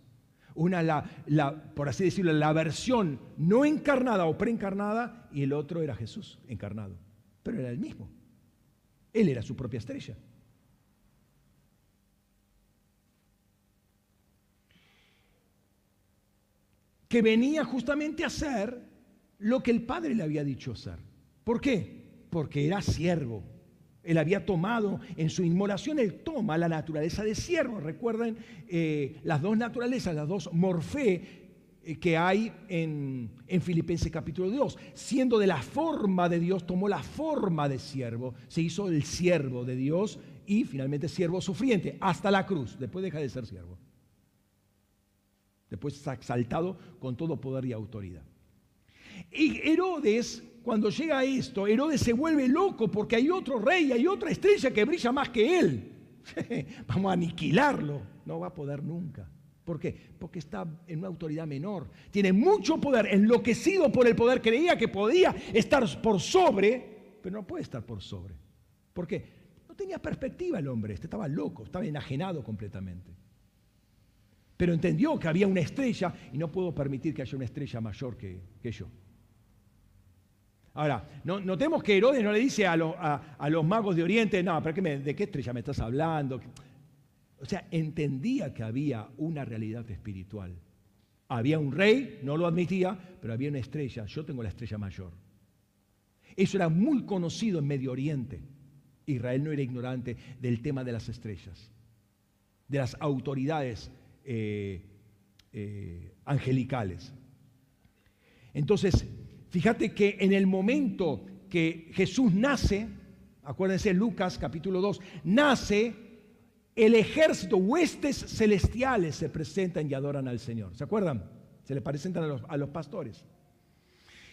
Una, la, por así decirlo, la versión no encarnada o preencarnada y el otro era Jesús encarnado. Pero era el mismo. Él era su propia estrella. Que venía justamente a hacer lo que el Padre le había dicho hacer. ¿Por qué? Porque era siervo. Él había tomado en su inmolación, él toma la naturaleza de siervo. Recuerden eh, las dos naturalezas, las dos morfé eh, que hay en, en Filipenses capítulo 2. Siendo de la forma de Dios, tomó la forma de siervo, se hizo el siervo de Dios y finalmente siervo sufriente, hasta la cruz. Después deja de ser siervo. Después es exaltado con todo poder y autoridad. Y Herodes, cuando llega a esto, Herodes se vuelve loco porque hay otro rey, hay otra estrella que brilla más que él. Vamos a aniquilarlo. No va a poder nunca. ¿Por qué? Porque está en una autoridad menor. Tiene mucho poder, enloquecido por el poder. Creía que podía estar por sobre, pero no puede estar por sobre. ¿Por qué? No tenía perspectiva el hombre, este estaba loco, estaba enajenado completamente. Pero entendió que había una estrella y no puedo permitir que haya una estrella mayor que, yo. Ahora, notemos que Herodes no le dice a, los magos de Oriente, no, ¿pero qué ¿de qué estrella me estás hablando? O sea, entendía que había una realidad espiritual. Había un rey, no lo admitía, pero había una estrella. Yo tengo la estrella mayor. Eso era muy conocido en Medio Oriente. Israel no era ignorante del tema de las estrellas, de las autoridades eh, eh, angelicales. Entonces, fíjate que en el momento que Jesús nace, acuérdense Lucas capítulo 2, nace el ejército, huestes celestiales se presentan y adoran al Señor. ¿Se acuerdan? Se le presentan a los, pastores.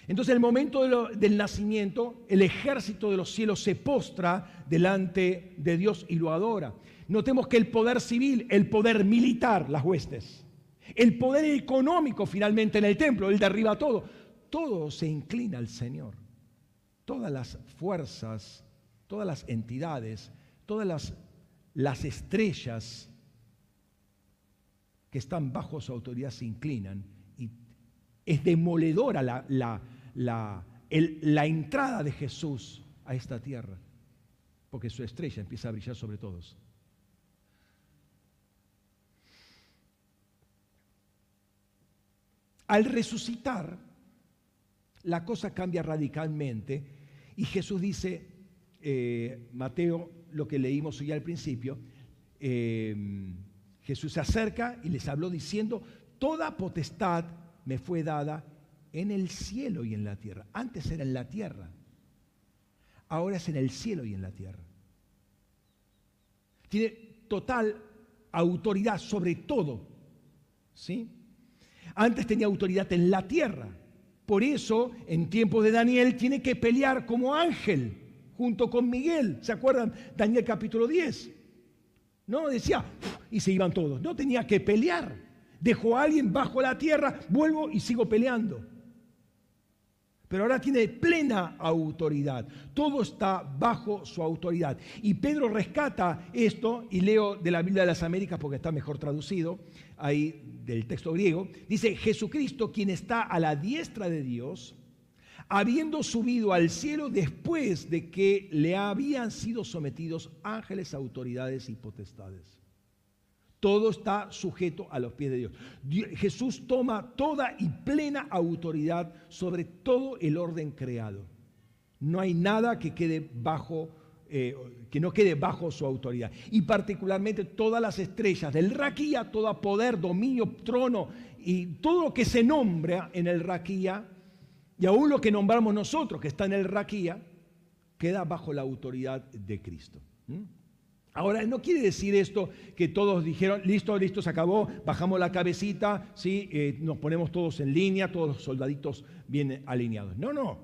Entonces, en el momento del nacimiento, el ejército de los cielos se postra delante de Dios y lo adora. Notemos que el poder civil, el poder militar, las huestes, el poder económico finalmente en el templo, él derriba todo, todo se inclina al Señor. Todas las fuerzas, todas las entidades, todas las las estrellas que están bajo su autoridad se inclinan y es demoledora la, la, la, entrada de Jesús a esta tierra, porque su estrella empieza a brillar sobre todos. Al resucitar, la cosa cambia radicalmente y Jesús dice, eh, Mateo lo que leímos hoy al principio, eh, Jesús se acerca y les habló diciendo, toda potestad me fue dada en el cielo y en la tierra. Antes era en la tierra, ahora es en el cielo y en la tierra. Tiene total autoridad sobre todo. ¿sí? Antes tenía autoridad en la tierra. Por eso, en tiempos de Daniel, tiene que pelear como ángel junto con Miguel. ¿Se acuerdan? Daniel capítulo 10. No, decía, y se iban todos. No tenía que pelear. Dejó a alguien bajo la tierra, vuelvo y sigo peleando. Pero ahora tiene plena autoridad. Todo está bajo su autoridad. Y Pedro rescata esto, y leo de la Biblia de las Américas porque está mejor traducido, ahí del texto griego. Dice, Jesucristo, quien está a la diestra de Dios, habiendo subido al cielo después de que le habían sido sometidos ángeles, autoridades y potestades. Todo está sujeto a los pies de Dios. Jesús toma toda y plena autoridad sobre todo el orden creado. No hay nada que quede bajo eh, que no quede bajo su autoridad. Y particularmente todas las estrellas del Raquía, todo poder, dominio, trono y todo lo que se nombra en el Raquía y aún lo que nombramos nosotros, que está en el Raquía, queda bajo la autoridad de Cristo. Ahora, no quiere decir esto que todos dijeron, listo, listo, se acabó, bajamos la cabecita, ¿sí? Eh, nos ponemos todos en línea, todos los soldaditos bien alineados. No, no.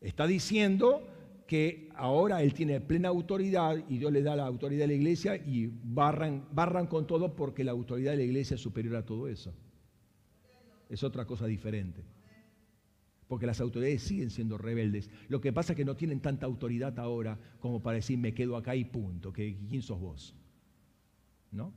Está diciendo que ahora él tiene plena autoridad y Dios le da la autoridad de la iglesia y barran, barran con todo porque la autoridad de la iglesia es superior a todo eso. Es otra cosa diferente porque las autoridades siguen siendo rebeldes. Lo que pasa es que no tienen tanta autoridad ahora como para decir me quedo acá y punto, que quién sos vos. ¿No?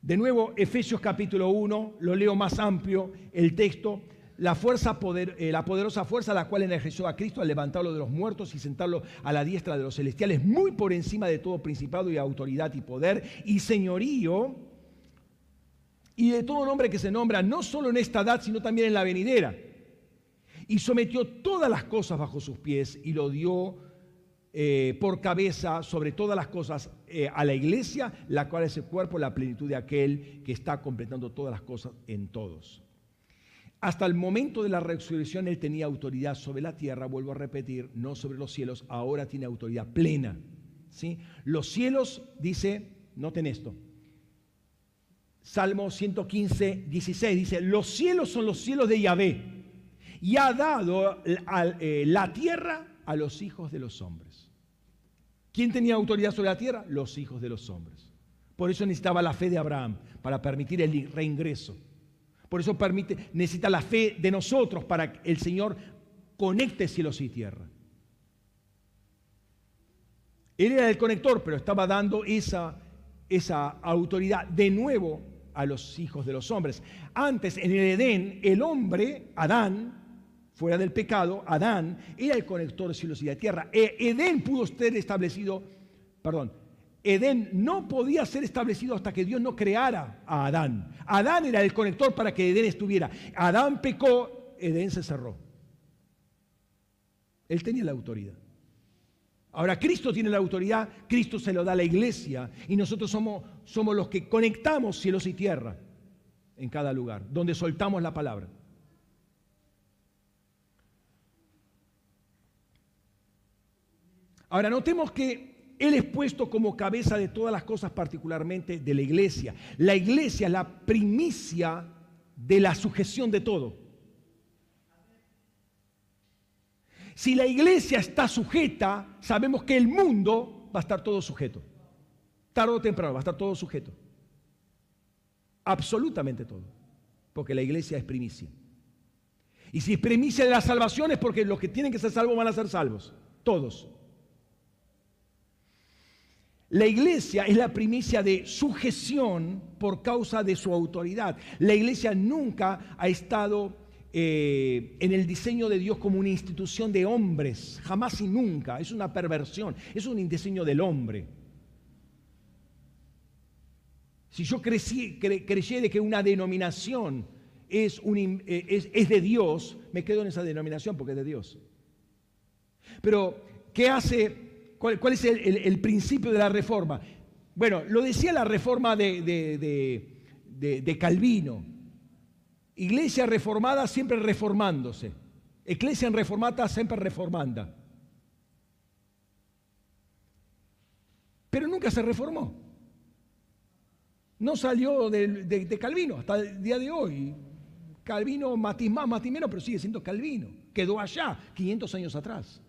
De nuevo, Efesios capítulo 1, lo leo más amplio, el texto, la, fuerza poder, eh, la poderosa fuerza la cual ejerció a Cristo al levantarlo de los muertos y sentarlo a la diestra de los celestiales, muy por encima de todo principado y autoridad y poder y señorío, y de todo nombre que se nombra, no solo en esta edad, sino también en la venidera y sometió todas las cosas bajo sus pies y lo dio eh, por cabeza sobre todas las cosas eh, a la iglesia, la cual es el cuerpo, la plenitud de aquel que está completando todas las cosas en todos. Hasta el momento de la resurrección él tenía autoridad sobre la tierra, vuelvo a repetir, no sobre los cielos, ahora tiene autoridad plena. ¿sí? Los cielos, dice, noten esto, Salmo 115, 16, dice, los cielos son los cielos de Yahvé y ha dado eh, la tierra a los hijos de los hombres. ¿Quién tenía autoridad sobre la tierra? Los hijos de los hombres. Por eso necesitaba la fe de Abraham, para permitir el reingreso. Por eso necesita la fe de nosotros para que el Señor conecte cielos y tierra. Él era el conector, pero estaba dando esa, esa autoridad de nuevo a los hijos de los hombres. Antes, en el Edén, el hombre, Adán, fuera del pecado, Adán era el conector de cielos y de tierra. E, Edén pudo ser establecido, perdón, Edén no podía ser establecido hasta que Dios no creara a Adán. Adán era el conector para que Edén estuviera. Adán pecó, Edén se cerró. Él tenía la autoridad. Ahora Cristo tiene la autoridad, Cristo se lo da a la iglesia y nosotros somos, somos los que conectamos cielos y tierra en cada lugar, donde soltamos la palabra. Ahora notemos que Él es puesto como cabeza de todas las cosas, particularmente de la iglesia. La iglesia es la primicia de la sujeción de todo. Si la iglesia está sujeta, sabemos que el mundo va a estar todo sujeto. Tarde o temprano va a estar todo sujeto. Absolutamente todo. Porque la iglesia es primicia. Y si es primicia de la salvación es porque los que tienen que ser salvos van a ser salvos. Todos. La iglesia es la primicia de sujeción por causa de su autoridad. La iglesia nunca ha estado eh, en el diseño de Dios como una institución de hombres, jamás y nunca, es una perversión, es un diseño del hombre. Si yo crecí, que una denominación eh, es, de Dios, me quedo en esa denominación porque es de Dios. Pero, ¿qué hace? ¿Cuál, es el, principio de la reforma? Bueno, lo decía la reforma de, Calvino. Iglesia reformada siempre reformándose. Iglesia en reformata siempre reformanda. Pero nunca se reformó. No salió de, Calvino hasta el día de hoy. Calvino matiz más, matiz menos, pero sigue siendo Calvino. Quedó allá 500 años atrás.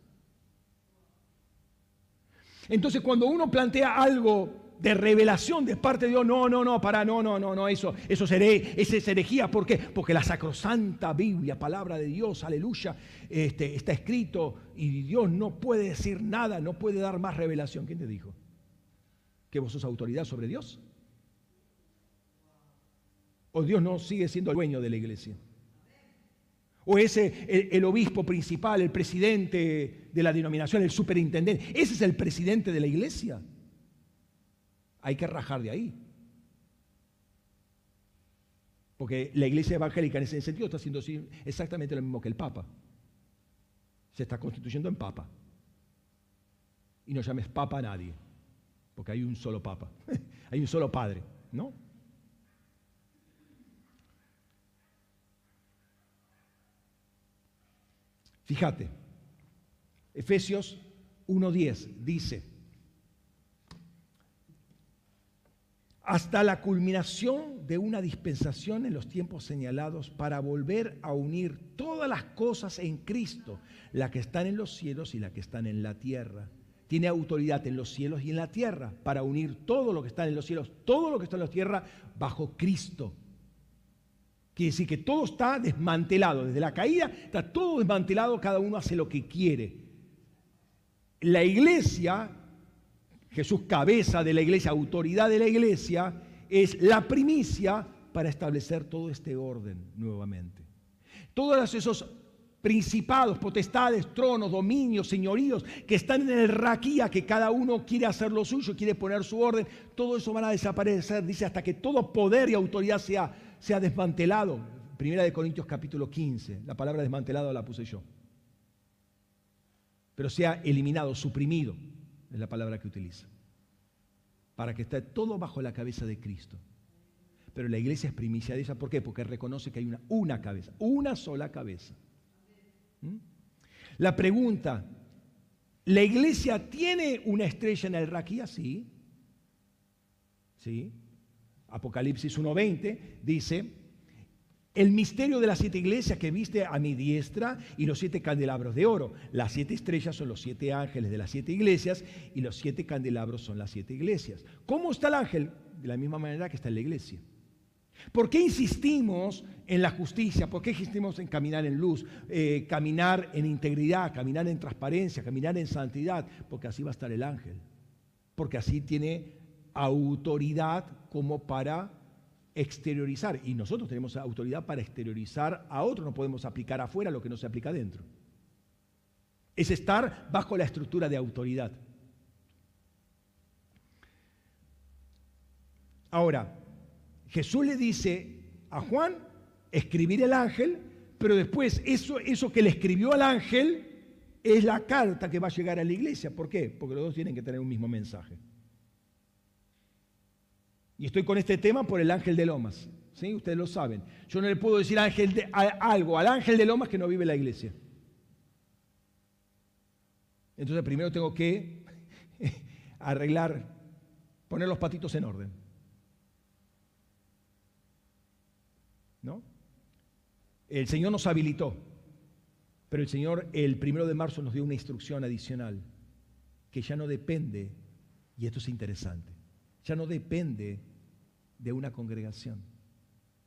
Entonces cuando uno plantea algo de revelación de parte de Dios. No, no, no, para, no, no, no, no, eso, eso es herejía. ¿Por qué? Porque la sacrosanta Biblia, palabra de Dios, aleluya, este, está escrito y Dios no puede decir nada, no puede dar más revelación. ¿Quién te dijo? ¿Que vos sos autoridad sobre Dios? ¿O Dios no sigue siendo el dueño de la iglesia? ¿O ese el obispo principal, el presidente de la denominación, el superintendente? ¿Ese es el presidente de la iglesia? hay que rajar de ahí. Porque la iglesia evangélica en ese sentido está haciendo exactamente lo mismo que el Papa. Se está constituyendo en Papa. Y no llames Papa a nadie, porque hay un solo Papa, hay un solo Padre, ¿no? Fíjate, Efesios 1.10 dice, hasta la culminación de una dispensación en los tiempos señalados para volver a unir todas las cosas en Cristo, la que están en los cielos y la que están en la tierra. Tiene autoridad en los cielos y en la tierra para unir todo lo que está en los cielos, todo lo que está en la tierra bajo Cristo. Quiere decir que todo está desmantelado, desde la caída está todo desmantelado, cada uno hace lo que quiere. La iglesia Jesús, cabeza de la iglesia, autoridad de la iglesia, es la primicia para establecer todo este orden nuevamente. Todos esos principados, potestades, tronos, dominios, señoríos que están en el raquía, que cada uno quiere hacer lo suyo, quiere poner su orden, todo eso van a desaparecer, dice, hasta que todo poder y autoridad sea, sea desmantelado. Primera de Corintios capítulo 15, la palabra desmantelado la puse yo. Pero sea eliminado, suprimido es la palabra que utiliza. Para que esté todo bajo la cabeza de Cristo. Pero la iglesia es primicia de ella. ¿Por qué? Porque reconoce que hay una, una cabeza, una sola cabeza. ¿Mm? La pregunta, ¿la iglesia tiene una estrella en el raquía? Sí. Sí. Apocalipsis 1.20 dice, el misterio de las siete iglesias que viste a mi diestra y los siete candelabros de oro. Las siete estrellas son los siete ángeles de las siete iglesias y los siete candelabros son las siete iglesias. ¿Cómo está el ángel? De la misma manera que está en la iglesia. ¿Por qué insistimos en la justicia? ¿Por qué insistimos en caminar en luz, eh, caminar en integridad, caminar en transparencia, caminar en santidad? Porque así va a estar el ángel. Porque así tiene autoridad como para exteriorizar. Y nosotros tenemos autoridad para exteriorizar a otros. No podemos aplicar afuera lo que no se aplica adentro. Es estar bajo la estructura de autoridad. Ahora, Jesús le dice a Juan escribir el ángel, pero después eso, eso que le escribió al ángel es la carta que va a llegar a la iglesia. ¿Por qué? Porque los dos tienen que tener un mismo mensaje. Y estoy con este tema por el ángel de Lomas. ¿sí? Ustedes lo saben. Yo no le puedo decir ángel de, algo al ángel de Lomas que no vive en la iglesia. Entonces primero tengo que arreglar, poner los patitos en orden. ¿No? El Señor nos habilitó, pero el Señor el primero de marzo nos dio una instrucción adicional que ya no depende, y esto es interesante, ya no depende de una congregación,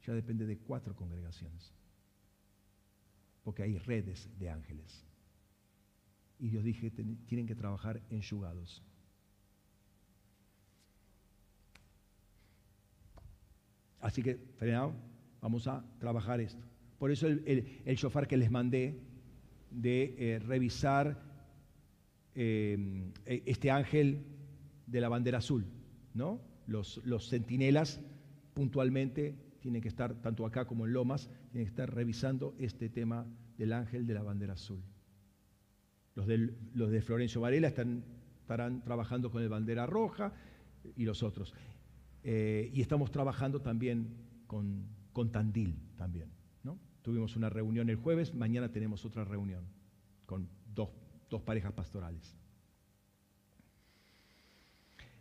ya depende de cuatro congregaciones, porque hay redes de ángeles. Y Dios dije, tienen que trabajar enjugados. Así que, frenado, vamos a trabajar esto. Por eso el, el, shofar que les mandé de eh, revisar eh, este ángel de la bandera azul, ¿no? Los, centinelas puntualmente tienen que estar, tanto acá como en Lomas, tienen que estar revisando este tema del ángel de la bandera azul. Los, los de Florencio Varela están, estarán trabajando con el bandera roja y los otros. Eh, y estamos trabajando también con, Tandil también. ¿no? Tuvimos una reunión el jueves, mañana tenemos otra reunión con dos parejas pastorales.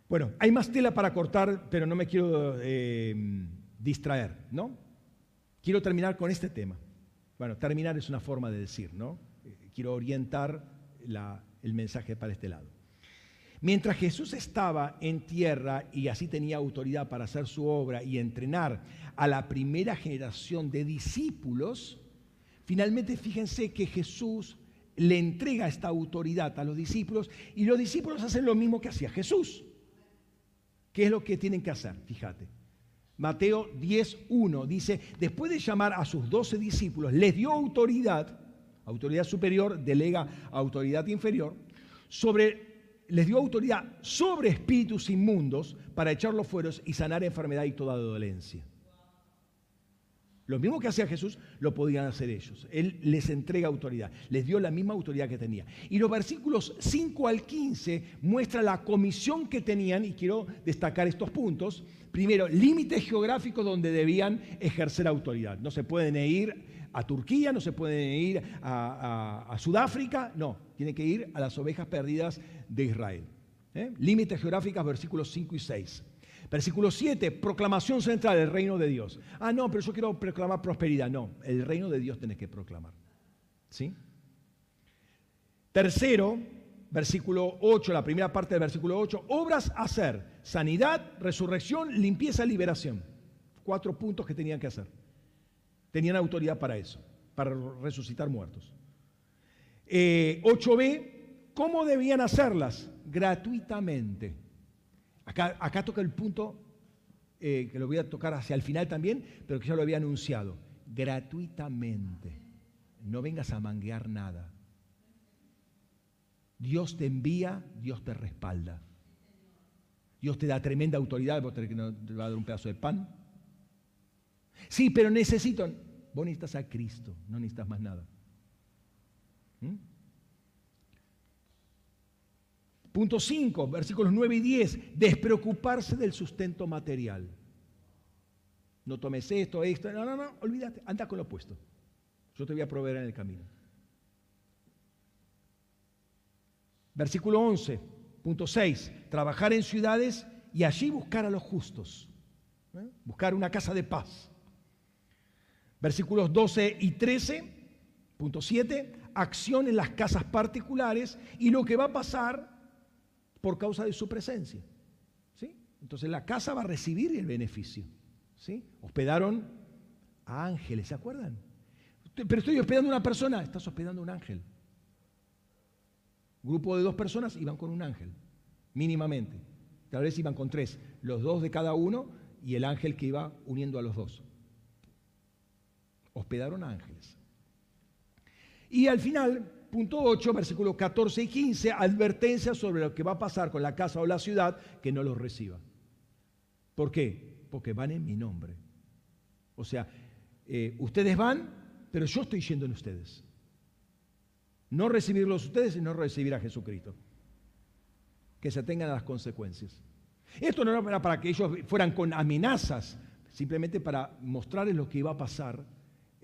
Bueno, hay más tela para cortar, pero no me quiero eh, distraer, ¿no? Quiero terminar con este tema. Bueno, terminar es una forma de decir, ¿no? Eh, quiero orientar el mensaje para este lado. Mientras Jesús estaba en tierra y así tenía autoridad para hacer su obra y entrenar a la primera generación de discípulos, finalmente fíjense que Jesús le entrega esta autoridad a los discípulos y los discípulos hacen lo mismo que hacía Jesús. ¿Qué es lo que tienen que hacer? Fíjate. Mateo 10.1 dice, después de llamar a sus doce discípulos, les dio autoridad, autoridad superior delega autoridad inferior, sobre, les dio autoridad sobre espíritus inmundos para echarlos fuera y sanar enfermedad y toda dolencia. Lo mismo que hacía Jesús, lo podían hacer ellos. Él les entrega autoridad, les dio la misma autoridad que tenía. Y los versículos 5 al 15 muestran la comisión que tenían, y quiero destacar estos puntos. Primero, límites geográficos donde debían ejercer autoridad. No se pueden ir a Turquía, no se pueden ir a, Sudáfrica, no, tienen que ir a las ovejas perdidas de Israel. ¿Eh? Límites geográficos, versículos 5 y 6. Versículo 7, proclamación central, el reino de Dios. Ah, no, pero yo quiero proclamar prosperidad. No, el reino de Dios tenés que proclamar. ¿Sí? Tercero, versículo 8, la primera parte del versículo 8, obras hacer, sanidad, resurrección, limpieza, liberación. Cuatro puntos que tenían que hacer. Tenían autoridad para eso, para resucitar muertos. 8b, eh, ¿cómo debían hacerlas? Gratuitamente. Acá, toca el punto eh, que lo voy a tocar hacia el final también, pero que ya lo había anunciado. Gratuitamente. No vengas a manguear nada. Dios te envía, Dios te respalda. Dios te da tremenda autoridad, vos te va a dar un pedazo de pan. Sí, pero necesito. Vos necesitas a Cristo, no necesitas más nada. ¿Mm? Punto 5, versículos 9 y 10, despreocuparse del sustento material. No tomes esto, esto, no, no, no, olvídate, anda con lo opuesto. Yo te voy a proveer en el camino. Versículo 11, punto 6, trabajar en ciudades y allí buscar a los justos. ¿eh? buscar una casa de paz. Versículos 12 y 13, punto 7, acción en las casas particulares y lo que va a pasar por causa de su presencia. ¿sí? Entonces la casa va a recibir el beneficio. ¿sí? Hospedaron a ángeles, ¿se acuerdan? Pero estoy hospedando a una persona, estás hospedando a un ángel. Grupo de dos personas iban con un ángel, mínimamente. Tal vez iban con tres, los dos de cada uno y el ángel que iba uniendo a los dos. Hospedaron ángeles. Y al final, punto 8, versículos 14 y 15, advertencia sobre lo que va a pasar con la casa o la ciudad que no los reciba. ¿Por qué? Porque van en mi nombre. O sea, eh, ustedes van, pero yo estoy yendo en ustedes. No recibirlos ustedes y no recibir a Jesucristo. Que se tengan las consecuencias. Esto no era para que ellos fueran con amenazas, simplemente para mostrarles lo que iba a pasar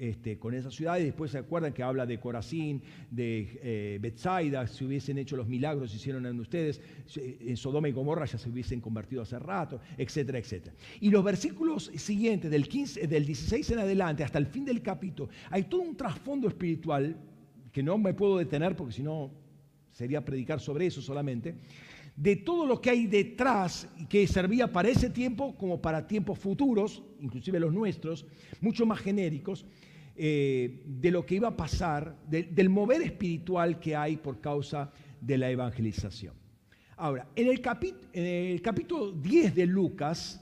este, con esa ciudad. Y después se acuerdan que habla de Corazín, de eh, Bethsaida, si hubiesen hecho los milagros, hicieron en ustedes, en Sodoma y Gomorra ya se hubiesen convertido hace rato, etcétera, etcétera. Y los versículos siguientes, del, 15, del 16 en adelante hasta el fin del capítulo, hay todo un trasfondo espiritual que no me puedo detener porque si no sería predicar sobre eso solamente, de todo lo que hay detrás que servía para ese tiempo como para tiempos futuros, inclusive los nuestros, mucho más genéricos, eh, de lo que iba a pasar, del mover espiritual que hay por causa de la evangelización. Ahora, en el, capítulo 10 de Lucas,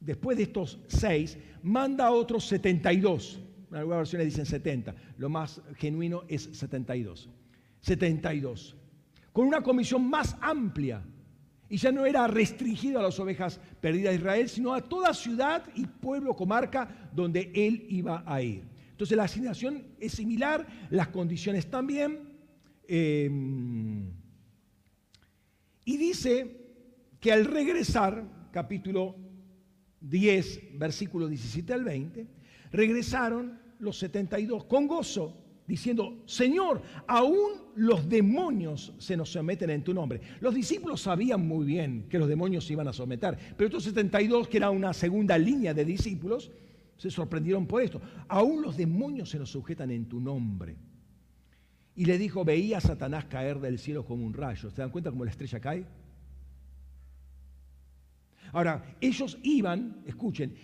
después de estos seis, manda a otros 72 en algunas versiones dicen 70. Lo más genuino es 72. 72. Con una comisión más amplia. Y ya no era restringido a las ovejas perdidas de Israel, sino a toda ciudad y pueblo, comarca donde él iba a ir. Entonces la asignación es similar, las condiciones también. Eh, y dice que al regresar, capítulo 10, versículo 17 al 20, regresaron los 72 con gozo, diciendo, Señor, aún los demonios se nos someten en tu nombre. Los discípulos sabían muy bien que los demonios se iban a someter, pero estos 72, que era una segunda línea de discípulos, se sorprendieron por esto. Aún los demonios se nos sujetan en tu nombre. Y le dijo, veía a Satanás caer del cielo como un rayo. ¿Se dan cuenta cómo la estrella cae? Ahora, ellos iban, escuchen,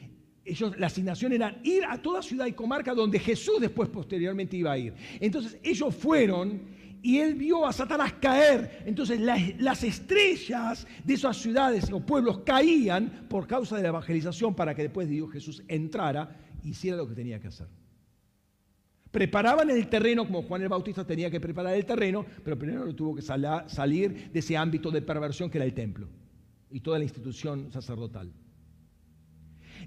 ellos, la asignación era ir a toda ciudad y comarca donde Jesús después posteriormente iba a ir. Entonces ellos fueron y él vio a Satanás caer. Entonces las, estrellas de esas ciudades o pueblos caían por causa de la evangelización para que después Dios Jesús entrara y hiciera lo que tenía que hacer. Preparaban el terreno como Juan el Bautista tenía que preparar el terreno, pero primero tuvo que salir de ese ámbito de perversión que era el templo y toda la institución sacerdotal.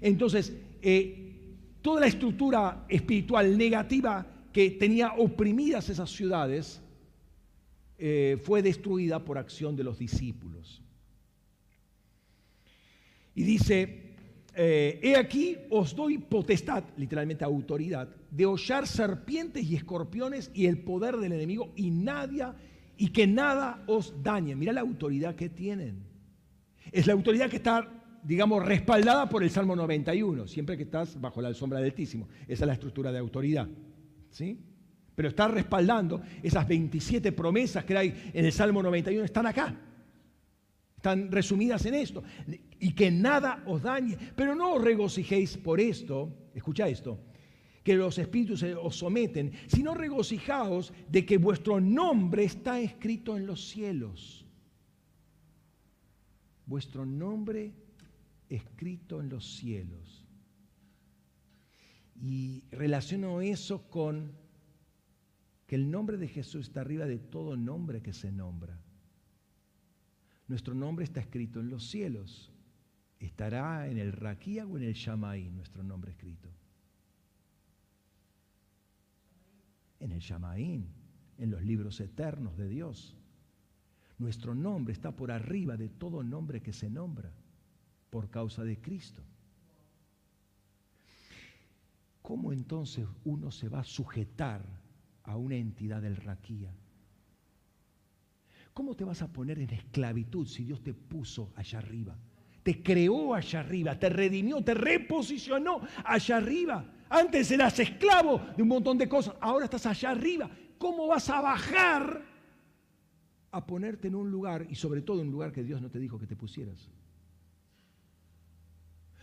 Entonces, eh, toda la estructura espiritual negativa que tenía oprimidas esas ciudades eh, fue destruida por acción de los discípulos. Y dice, eh, he aquí os doy potestad, literalmente autoridad, de hollar serpientes y escorpiones y el poder del enemigo y nadie y que nada os dañe. Mira la autoridad que tienen. Es la autoridad que está digamos, respaldada por el Salmo 91, siempre que estás bajo la sombra del Altísimo. Esa es la estructura de autoridad. ¿sí? Pero está respaldando esas 27 promesas que hay en el Salmo 91, están acá. Están resumidas en esto. Y que nada os dañe. Pero no os regocijéis por esto, escucha esto, que los espíritus os someten, sino regocijaos de que vuestro nombre está escrito en los cielos. Vuestro nombre escrito en los cielos. Y relaciono eso con que el nombre de Jesús está arriba de todo nombre que se nombra. Nuestro nombre está escrito en los cielos. Estará en el Raquía o en el Shamaí nuestro nombre escrito. En el Shamaín, en los libros eternos de Dios. Nuestro nombre está por arriba de todo nombre que se nombra por causa de Cristo. ¿Cómo entonces uno se va a sujetar a una entidad del raquía? ¿Cómo te vas a poner en esclavitud si Dios te puso allá arriba? te creó allá arriba, te redimió, te reposicionó allá arriba. Antes eras esclavo de un montón de cosas, ahora estás allá arriba. ¿Cómo vas a bajar a ponerte en un lugar y sobre todo en un lugar que Dios no te dijo que te pusieras?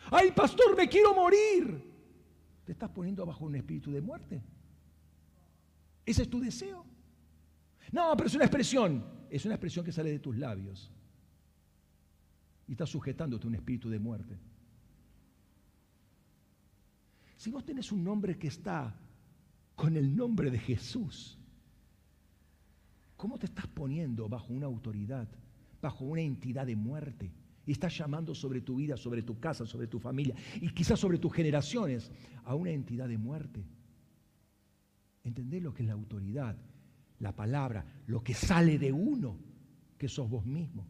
Ay, pastor, me quiero morir. Te estás poniendo bajo un espíritu de muerte. ¿Ese es tu deseo? No, pero es una expresión. Es una expresión que sale de tus labios. Y estás sujetándote a un espíritu de muerte. Si vos tenés un nombre que está con el nombre de Jesús, ¿cómo te estás poniendo bajo una autoridad, bajo una entidad de muerte? Y estás llamando sobre tu vida, sobre tu casa, sobre tu familia y quizás sobre tus generaciones a una entidad de muerte. ¿Entendés lo que es la autoridad? La palabra, lo que sale de uno, que sos vos mismo.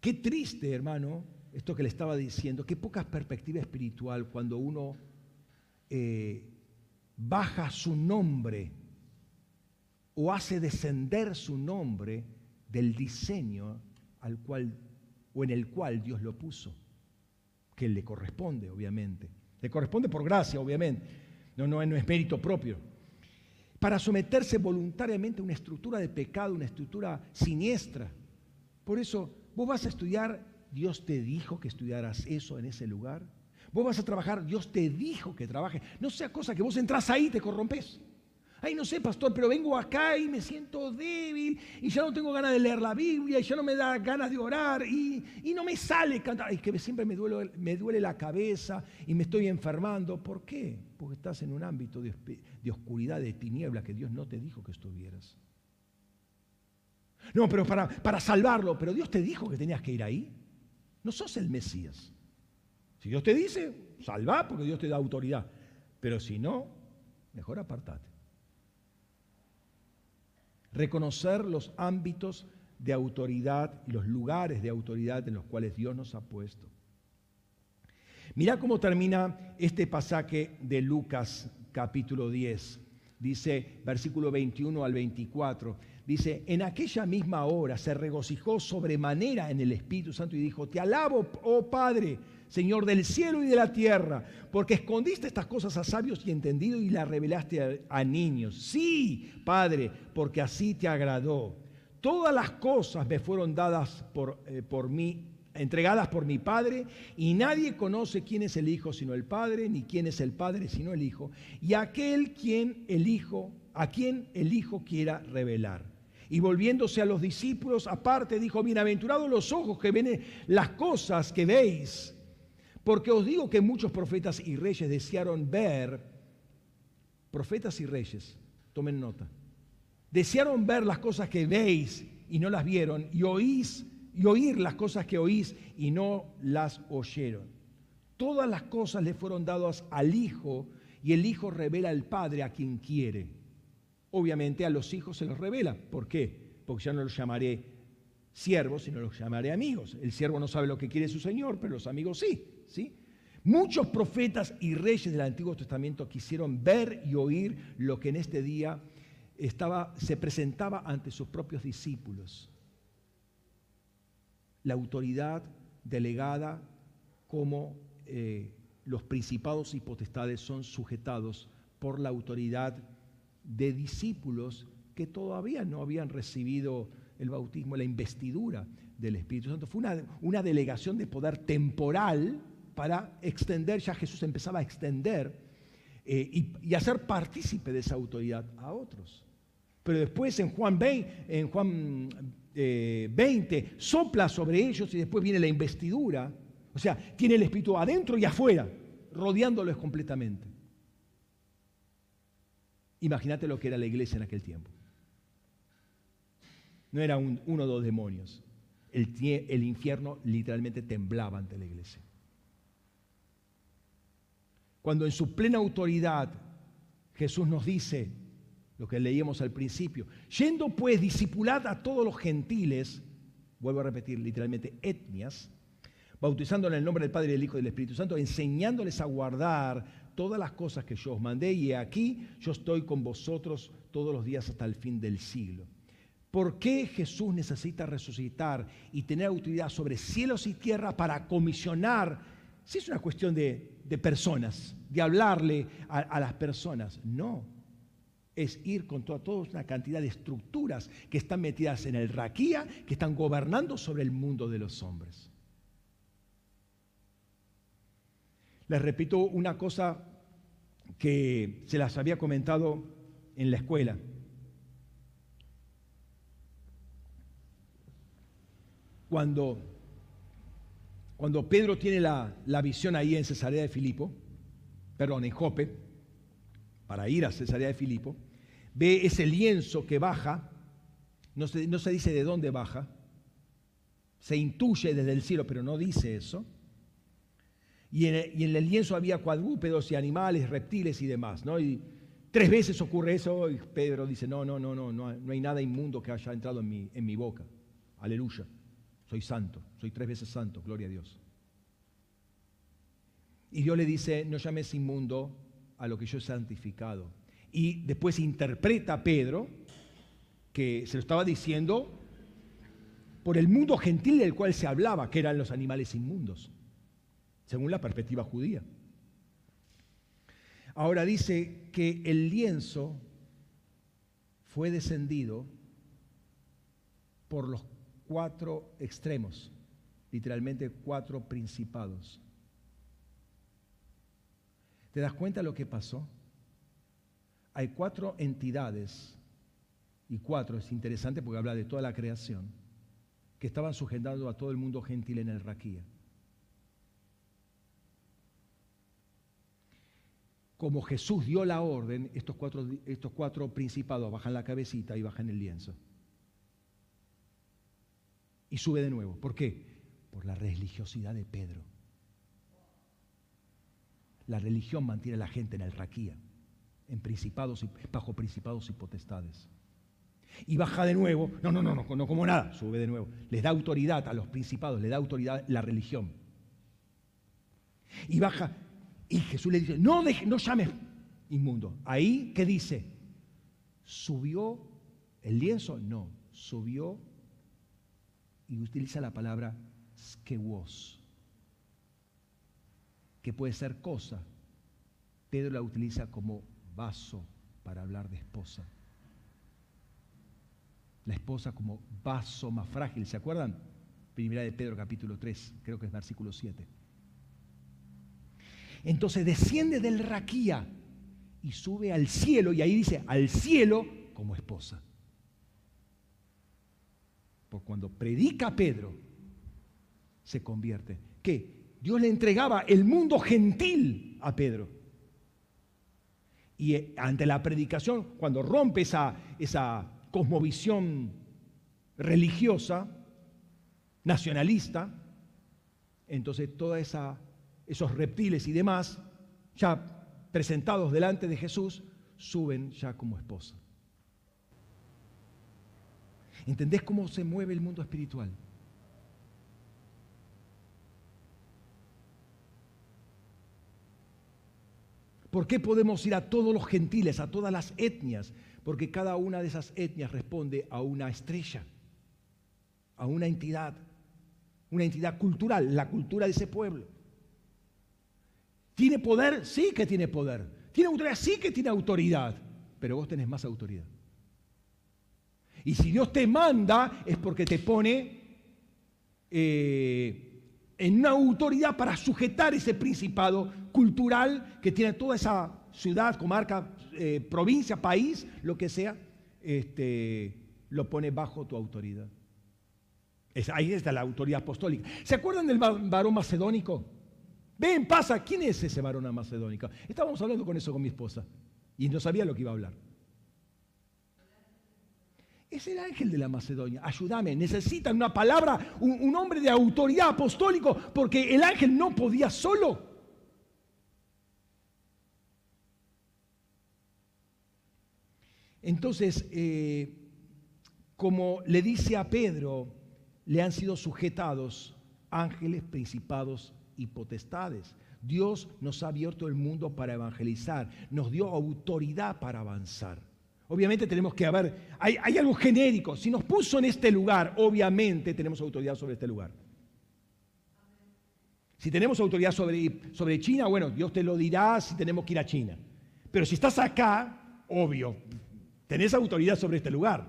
Qué triste, hermano, esto que le estaba diciendo, qué poca perspectiva espiritual cuando uno eh, baja su nombre o hace descender su nombre del diseño al cual o en el cual Dios lo puso, que le corresponde, obviamente. Le corresponde por gracia, obviamente. No, no, es mérito propio. Para someterse voluntariamente a una estructura de pecado, una estructura siniestra. Por eso, vos vas a estudiar, Dios te dijo que estudiaras eso en ese lugar. Vos vas a trabajar, Dios te dijo que trabajes. No sea cosa que vos entras ahí y te corrompes. Ay, no sé, pastor, pero vengo acá y me siento débil y ya no tengo ganas de leer la Biblia y ya no me da ganas de orar y, no me sale cantar. Es que siempre me duele, me duele la cabeza y me estoy enfermando. ¿Por qué? Porque estás en un ámbito de, de oscuridad, de tiniebla que Dios no te dijo que estuvieras. No, pero para, para salvarlo, pero Dios te dijo que tenías que ir ahí. No sos el Mesías. Si Dios te dice, salva porque Dios te da autoridad. Pero si no, mejor apartate. Reconocer los ámbitos de autoridad y los lugares de autoridad en los cuales Dios nos ha puesto. Mira cómo termina este pasaje de Lucas capítulo 10. Dice versículo 21 al 24. Dice, en aquella misma hora se regocijó sobremanera en el Espíritu Santo y dijo, te alabo, oh Padre Señor del cielo y de la tierra, porque escondiste estas cosas a sabios y entendidos y las revelaste a, niños. Sí, Padre, porque así te agradó. Todas las cosas me fueron dadas por, eh, por mí, entregadas por mi Padre, y nadie conoce quién es el Hijo sino el Padre, ni quién es el Padre sino el Hijo, y aquel quien el Hijo, a quien el Hijo quiera revelar. Y volviéndose a los discípulos aparte, dijo, bienaventurados los ojos que ven las cosas que veis porque os digo que muchos profetas y reyes desearon ver, profetas y reyes, tomen nota, desearon ver las cosas que veis y no las vieron, y oís y oír las cosas que oís y no las oyeron. Todas las cosas le fueron dadas al Hijo y el Hijo revela al Padre a quien quiere. Obviamente a los hijos se los revela. ¿Por qué? Porque ya no los llamaré siervos, sino los llamaré amigos. El siervo no sabe lo que quiere su Señor, pero los amigos sí. ¿sí? Muchos profetas y reyes del Antiguo Testamento quisieron ver y oír lo que en este día estaba, se presentaba ante sus propios discípulos. La autoridad delegada como eh, los principados y potestades son sujetados por la autoridad de discípulos que todavía no habían recibido el bautismo, la investidura del Espíritu Santo. Fue una, delegación de poder temporal para extender, ya Jesús empezaba a extender eh, y, hacer partícipe de esa autoridad a otros. Pero después en Juan 20, en Juan, 20 eh, sopla sobre ellos y después viene la investidura. O sea, tiene el Espíritu adentro y afuera, rodeándolos completamente. Imagínate lo que era la iglesia en aquel tiempo. No era uno o dos demonios. el infierno literalmente temblaba ante la iglesia cuando en su plena autoridad Jesús nos dice lo que leíamos al principio, yendo pues discipulad a todos los gentiles, vuelvo a repetir literalmente etnias, bautizándoles en el nombre del Padre, del Hijo y del Espíritu Santo, enseñándoles a guardar todas las cosas que yo os mandé y aquí yo estoy con vosotros todos los días hasta el fin del siglo. ¿Por qué Jesús necesita resucitar y tener autoridad sobre cielos y tierra para comisionar? Si es una cuestión de, personas, de hablarle a, las personas. No, es ir con toda, toda, una cantidad de estructuras que están metidas en el raquía, que están gobernando sobre el mundo de los hombres. Les repito una cosa que se las había comentado en la escuela. Cuando, cuando Pedro tiene la, visión ahí en Cesarea de Filipo, perdón, en Jope, para ir a Cesarea de Filipo, ve ese lienzo que baja, no se, no se dice de dónde baja, se intuye desde el cielo, pero no dice eso y en, el lienzo había cuadrúpedos y animales, reptiles y demás. ¿no? Y tres veces ocurre eso y Pedro dice, no, no, no, no, no, hay nada inmundo que haya entrado en mi, en mi boca. Aleluya. Soy santo, soy tres veces santo, gloria a Dios. Y Dios le dice, no llames inmundo a lo que yo he santificado. Y después interpreta a Pedro que se lo estaba diciendo por el mundo gentil del cual se hablaba, que eran los animales inmundos según la perspectiva judía. Ahora dice que el lienzo fue descendido por los cuatro extremos, literalmente cuatro principados. ¿Te das cuenta de lo que pasó? Hay cuatro entidades, y cuatro es interesante porque habla de toda la creación, que estaban sujetando a todo el mundo gentil en el Raquía. como Jesús dio la orden, estos cuatro, estos cuatro principados bajan la cabecita y bajan el lienzo. Y sube de nuevo. ¿Por qué? Por la religiosidad de Pedro. La religión mantiene a la gente en el raquía, en principados y, bajo principados y potestades. Y baja de nuevo, no, no, no, no, no como nada, sube de nuevo. Les da autoridad a los principados, le da autoridad la religión. Y baja y Jesús le dice, no, no llames inmundo. Ahí, ¿qué dice? ¿Subió el lienzo? No, subió y utiliza la palabra skewos, que puede ser cosa. Pedro la utiliza como vaso para hablar de esposa. La esposa como vaso más frágil, ¿se acuerdan? Primera de Pedro capítulo 3, creo que es versículo 7. Entonces desciende del raquía y sube al cielo, y ahí dice, al cielo como esposa. Cuando predica Pedro, se convierte. ¿Qué? Dios le entregaba el mundo gentil a Pedro. Y eh, ante la predicación, cuando rompe esa, esa cosmovisión religiosa, nacionalista, entonces toda esa esos reptiles y demás, ya presentados delante de Jesús, suben ya como esposa. ¿Entendés cómo se mueve el mundo espiritual? ¿Por qué podemos ir a todos los gentiles, a todas las etnias? Porque cada una de esas etnias responde a una estrella, a una entidad, una entidad cultural, la cultura de ese pueblo. ¿Tiene poder? Sí que tiene poder. ¿Tiene autoridad? Sí que tiene autoridad. Pero vos tenés más autoridad. Y si Dios te manda es porque te pone eh, en una autoridad para sujetar ese principado cultural que tiene toda esa ciudad, comarca, eh, provincia, país, lo que sea, este, lo pone bajo tu autoridad. ahí está la autoridad apostólica. ¿Se acuerdan del varón macedónico? Ven, pasa, ¿quién es ese varón macedónica? Estábamos hablando con eso con mi esposa y no sabía lo que iba a hablar. Es el ángel de la Macedonia. Ayúdame, necesitan una palabra, un, hombre de autoridad apostólico, porque el ángel no podía solo. Entonces, eh, como le dice a Pedro, le han sido sujetados ángeles, principados y potestades. Dios nos ha abierto el mundo para evangelizar, nos dio autoridad para avanzar. Obviamente tenemos que haber, hay, hay algo genérico. Si nos puso en este lugar, obviamente tenemos autoridad sobre este lugar. Si tenemos autoridad sobre, sobre China, bueno, Dios te lo dirá si tenemos que ir a China. Pero si estás acá, obvio, tenés autoridad sobre este lugar.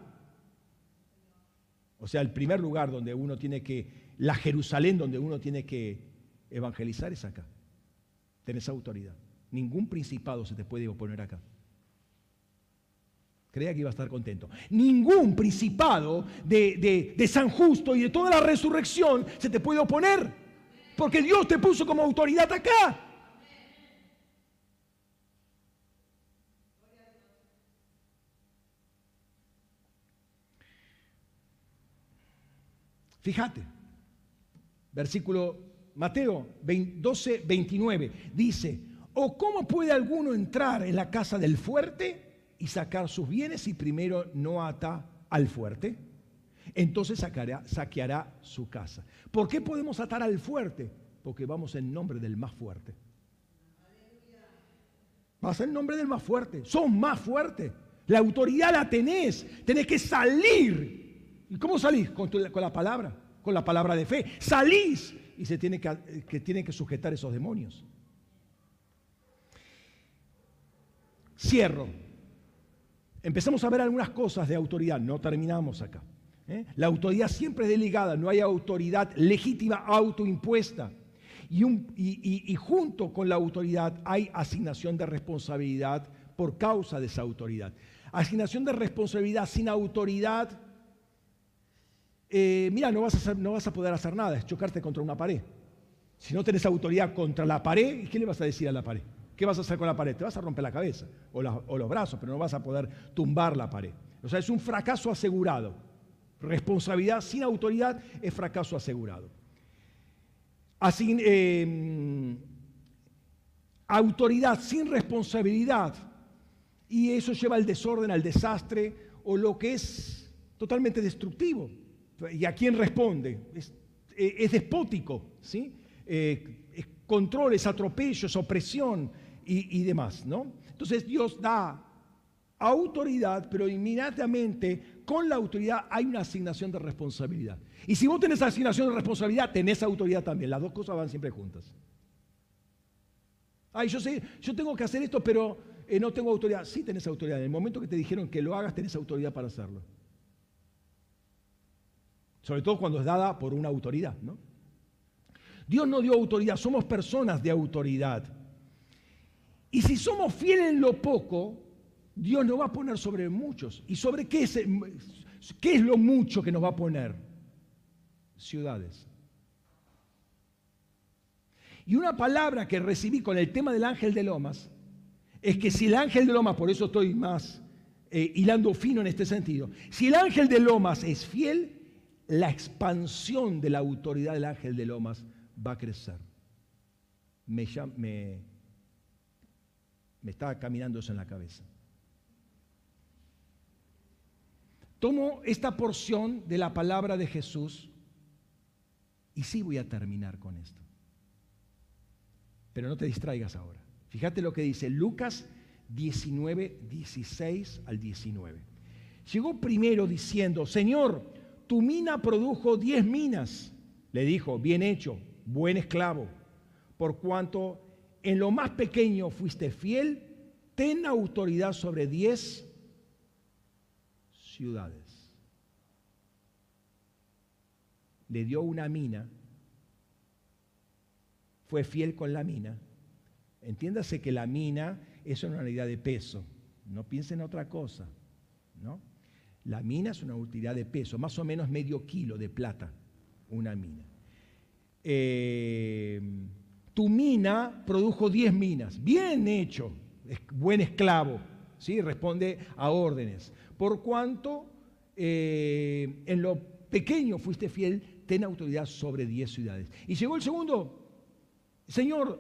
O sea, el primer lugar donde uno tiene que, la Jerusalén donde uno tiene que evangelizar es acá. Tenés autoridad. Ningún principado se te puede oponer acá. Creía que iba a estar contento. Ningún principado de, San Justo y de toda la resurrección se te puede oponer. Porque Dios te puso como autoridad acá. Fíjate, versículo Mateo 12, 29, dice, ¿o cómo puede alguno entrar en la casa del fuerte y sacar sus bienes si primero no ata al fuerte? Entonces saqueará su casa. ¿Por qué podemos atar al fuerte? Porque vamos en nombre del más fuerte. Vas en nombre del más fuerte. Son más fuertes. La autoridad la tenés. Tenés que salir. ¿Y cómo salís? Con, la palabra. Con la palabra de fe. Salís y se tiene que tienen que sujetar esos demonios. Cierro. Empezamos a ver algunas cosas de autoridad, no terminamos acá. ¿eh? La autoridad siempre es delegada, no hay autoridad legítima autoimpuesta. Y, junto con la autoridad hay asignación de responsabilidad por causa de esa autoridad. Asignación de responsabilidad sin autoridad, eh, mira, no vas, a no vas a poder hacer nada, es chocarte contra una pared. Si no tenés autoridad contra la pared, ¿qué le vas a decir a la pared? ¿Qué vas a hacer con la pared? Te vas a romper la cabeza o, los brazos, pero no vas a poder tumbar la pared. O sea, es un fracaso asegurado. Responsabilidad sin autoridad es fracaso asegurado. Así, em, autoridad sin responsabilidad y eso lleva al desorden, al desastre o lo que es totalmente destructivo. ¿Y a quién responde? Es, eh, despótico, ¿sí? Eh, controles, atropellos, opresión, y, demás, ¿no? Entonces Dios da autoridad, pero inmediatamente con la autoridad hay una asignación de responsabilidad. Y si vos tenés asignación de responsabilidad, tenés autoridad también. Las dos cosas van siempre juntas. Ay, yo sé, yo tengo que hacer esto, pero eh, no tengo autoridad. Sí tenés autoridad. En el momento que te dijeron que lo hagas, tenés autoridad para hacerlo. Sobre todo cuando es dada por una autoridad, ¿no? Dios no dio autoridad, somos personas de autoridad. Y si somos fieles en lo poco, Dios nos va a poner sobre muchos. ¿Y sobre qué es, qué es lo mucho que nos va a poner? Ciudades. Y una palabra que recibí con el tema del ángel de Lomas es que si el ángel de Lomas, por eso estoy más eh, hilando fino en este sentido, si el ángel de Lomas es fiel, la expansión de la autoridad del ángel de Lomas va a crecer. Me, me, me estaba caminando eso en la cabeza. Tomo esta porción de la palabra de Jesús y sí voy a terminar con esto. Pero no te distraigas ahora. Fíjate lo que dice Lucas 19, 16 al 19. Llegó primero diciendo, Señor, tu mina produjo diez minas. Le dijo, bien hecho, buen esclavo, por cuanto en lo más pequeño fuiste fiel, ten autoridad sobre diez ciudades. Le dio una mina, fue fiel con la mina. Entiéndase que la mina es una unidad de peso, no piensen en otra cosa, ¿no? La mina es una unidad de peso, más o menos medio kilo de plata, una mina. Eh, tu mina produjo 10 minas. Bien hecho, buen esclavo, ¿sí? responde a órdenes. Por cuanto eh, en lo pequeño fuiste fiel, ten autoridad sobre 10 ciudades. Y llegó el segundo, Señor,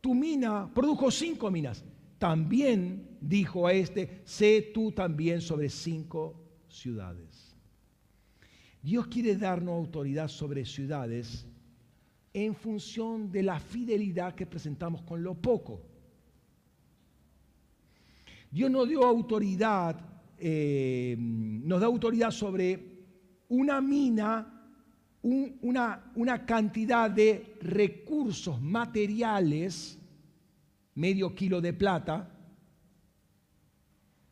tu mina produjo cinco minas. También dijo a este, sé tú también sobre cinco ciudades. Dios quiere darnos autoridad sobre ciudades en función de la fidelidad que presentamos con lo poco. Dios nos dio autoridad, eh, nos da autoridad sobre una mina, una, una cantidad de recursos materiales, medio kilo de plata,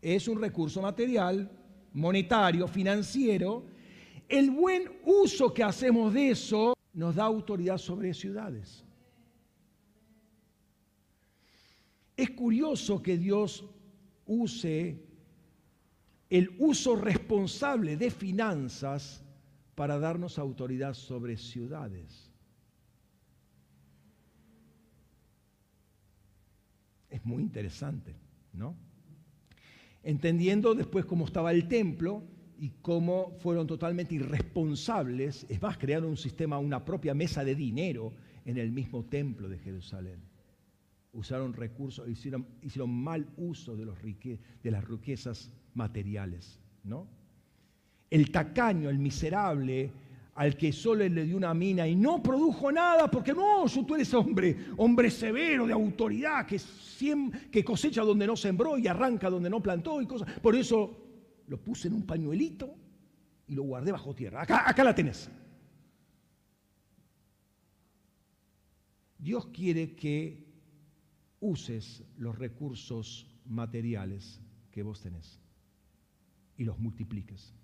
es un recurso material, monetario, financiero. El buen uso que hacemos de eso nos da autoridad sobre ciudades. Es curioso que Dios use el uso responsable de finanzas para darnos autoridad sobre ciudades. Es muy interesante, ¿no? Entendiendo después cómo estaba el templo, y cómo fueron totalmente irresponsables, es más, crearon un sistema, una propia mesa de dinero en el mismo templo de Jerusalén. Usaron recursos, hicieron, hicieron mal uso de, las riquezas materiales. ¿no? El tacaño, el miserable, al que solo le dio una mina y no produjo nada, porque no, tú eres hombre, hombre severo, de autoridad, que, que cosecha donde no sembró y arranca donde no plantó y cosas. Por eso lo puse en un pañuelito y lo guardé bajo tierra. Acá, acá la tenés. Dios quiere que uses los recursos materiales que vos tenés y los multipliques.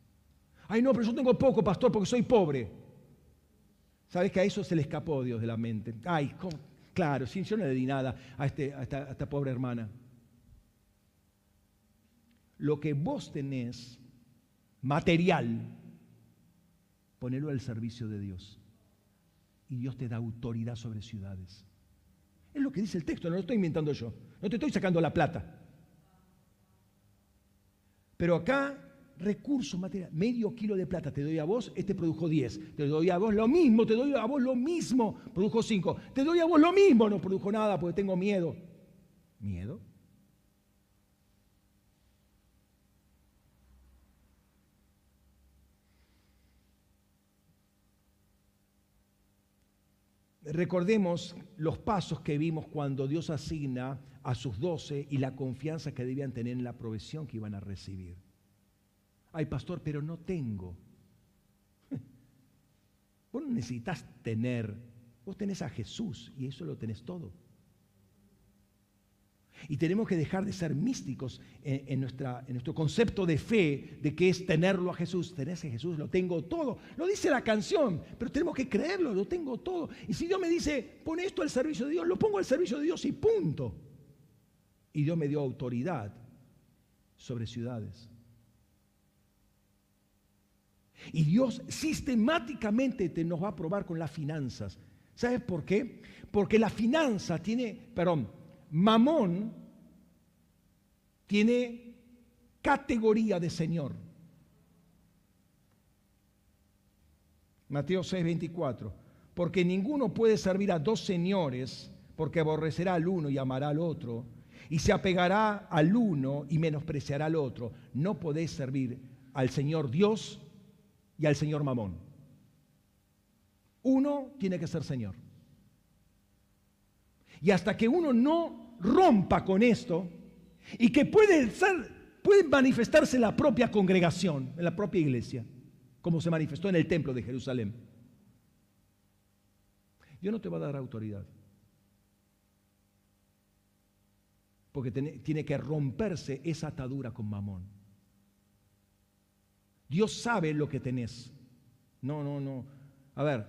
Ay, no, pero yo tengo poco, pastor, porque soy pobre. ¿Sabes que a eso se le escapó Dios de la mente? Ay, claro, si yo no le di nada a, este, a esta pobre hermana lo que vos tenés material, ponelo al servicio de Dios. Y Dios te da autoridad sobre ciudades. Es lo que dice el texto, no lo estoy inventando yo. No te estoy sacando la plata. Pero acá, recursos materiales, medio kilo de plata te doy a vos, este produjo 10. Te doy a vos lo mismo, te doy a vos lo mismo, produjo 5. Te doy a vos lo mismo, no produjo nada porque tengo miedo. ¿Miedo? Recordemos los pasos que vimos cuando Dios asigna a sus doce y la confianza que debían tener en la provisión que iban a recibir. Ay, pastor, pero no tengo. Vos no necesitas tener, vos tenés a Jesús y eso lo tenés todo. Y tenemos que dejar de ser místicos en, nuestra, en, nuestro concepto de fe, de que es tenerlo a Jesús. Tenés a Jesús, lo tengo todo. Lo dice la canción, pero tenemos que creerlo, lo tengo todo. Y si Dios me dice, pon esto al servicio de Dios, lo pongo al servicio de Dios y punto. Y Dios me dio autoridad sobre ciudades. Y Dios sistemáticamente te nos va a probar con las finanzas. ¿Sabes por qué? Porque la finanza tiene, perdón, Mamón tiene categoría de Señor. Mateo 6, 24. Porque ninguno puede servir a dos señores, porque aborrecerá al uno y amará al otro, y se apegará al uno y menospreciará al otro. No podéis servir al Señor Dios y al Señor Mamón. Uno tiene que ser Señor. Y hasta que uno no rompa con esto y que puede, ser, puede manifestarse la propia congregación, en la propia iglesia, como se manifestó en el templo de Jerusalén. Dios no te va a dar autoridad. Porque tiene que romperse esa atadura con mamón. Dios sabe lo que tenés. No, no, no. A ver,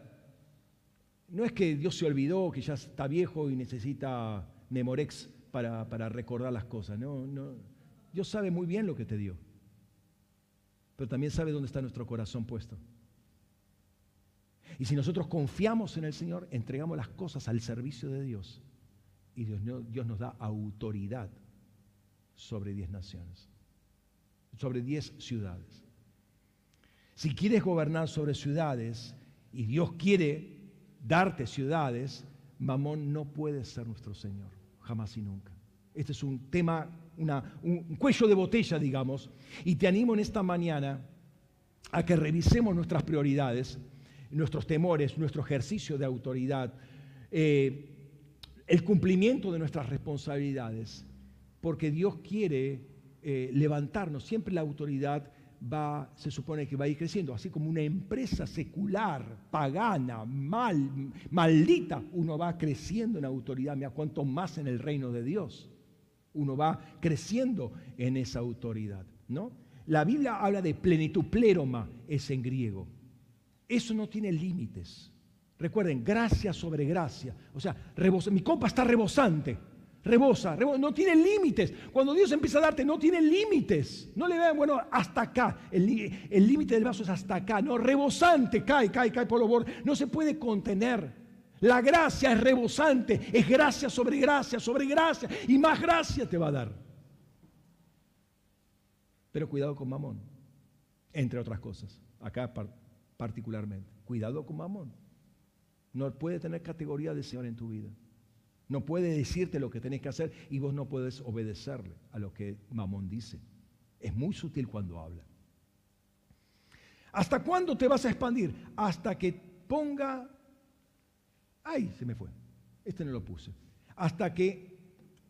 no es que Dios se olvidó, que ya está viejo y necesita Memorex para, para recordar las cosas. No, no. Dios sabe muy bien lo que te dio, pero también sabe dónde está nuestro corazón puesto. Y si nosotros confiamos en el Señor, entregamos las cosas al servicio de Dios y Dios, Dios nos da autoridad sobre diez naciones, sobre diez ciudades. Si quieres gobernar sobre ciudades y Dios quiere darte ciudades, Mamón no puede ser nuestro Señor jamás y nunca. Este es un tema, un cuello de botella, digamos, y te animo en esta mañana a que revisemos nuestras prioridades nuestros temores, nuestro ejercicio de autoridad, eh, el cumplimiento de nuestras responsabilidades, porque Dios quiere eh, levantarnos. Siempre la autoridad va, se supone que va a ir creciendo, así como una empresa secular, pagana, mal, maldita, uno va creciendo en autoridad, mira cuanto más en el reino de Dios. Uno va creciendo en esa autoridad, ¿no? La Biblia habla de plenitud, pleroma es en griego. Eso no tiene límites. Recuerden, gracia sobre gracia. O sea, mi copa está rebosante. Rebosa, no tiene límites. Cuando Dios empieza a darte, no tiene límites. No le vean, bueno, hasta acá. El límite del vaso es hasta acá. No, rebosante, cae, cae, cae por los bordes. No se puede contener. La gracia es rebosante, es gracia sobre gracia, sobre gracia. Y más gracia te va a dar. Pero cuidado con mamón, entre otras cosas. Acá particularmente. Cuidado con mamón. No puede tener categoría de Señor en tu vida. No puede decirte lo que tenés que hacer y vos no puedes obedecerle a lo que Mamón dice. Es muy sutil cuando habla. ¿Hasta cuándo te vas a expandir? Hasta que ponga... ¡Ay! Se me fue. Este no lo puse. Hasta que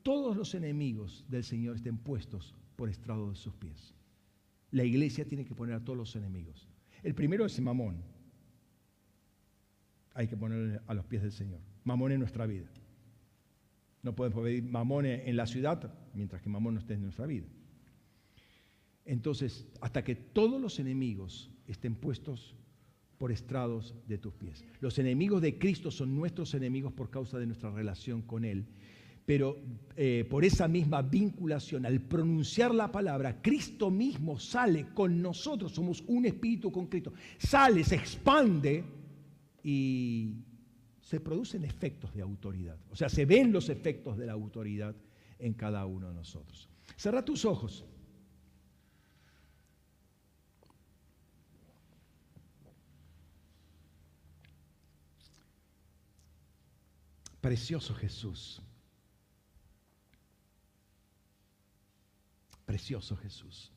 todos los enemigos del Señor estén puestos por estrado de sus pies. La iglesia tiene que poner a todos los enemigos. El primero es Mamón. Hay que ponerle a los pies del Señor. Mamón en nuestra vida. No podemos pedir mamón en la ciudad mientras que mamón no esté en nuestra vida. Entonces, hasta que todos los enemigos estén puestos por estrados de tus pies. Los enemigos de Cristo son nuestros enemigos por causa de nuestra relación con Él. Pero eh, por esa misma vinculación, al pronunciar la palabra, Cristo mismo sale con nosotros, somos un espíritu con Cristo, sale, se expande y se producen efectos de autoridad. O sea, se ven los efectos de la autoridad en cada uno de nosotros. Cerra tus ojos. Precioso Jesús. Precioso Jesús.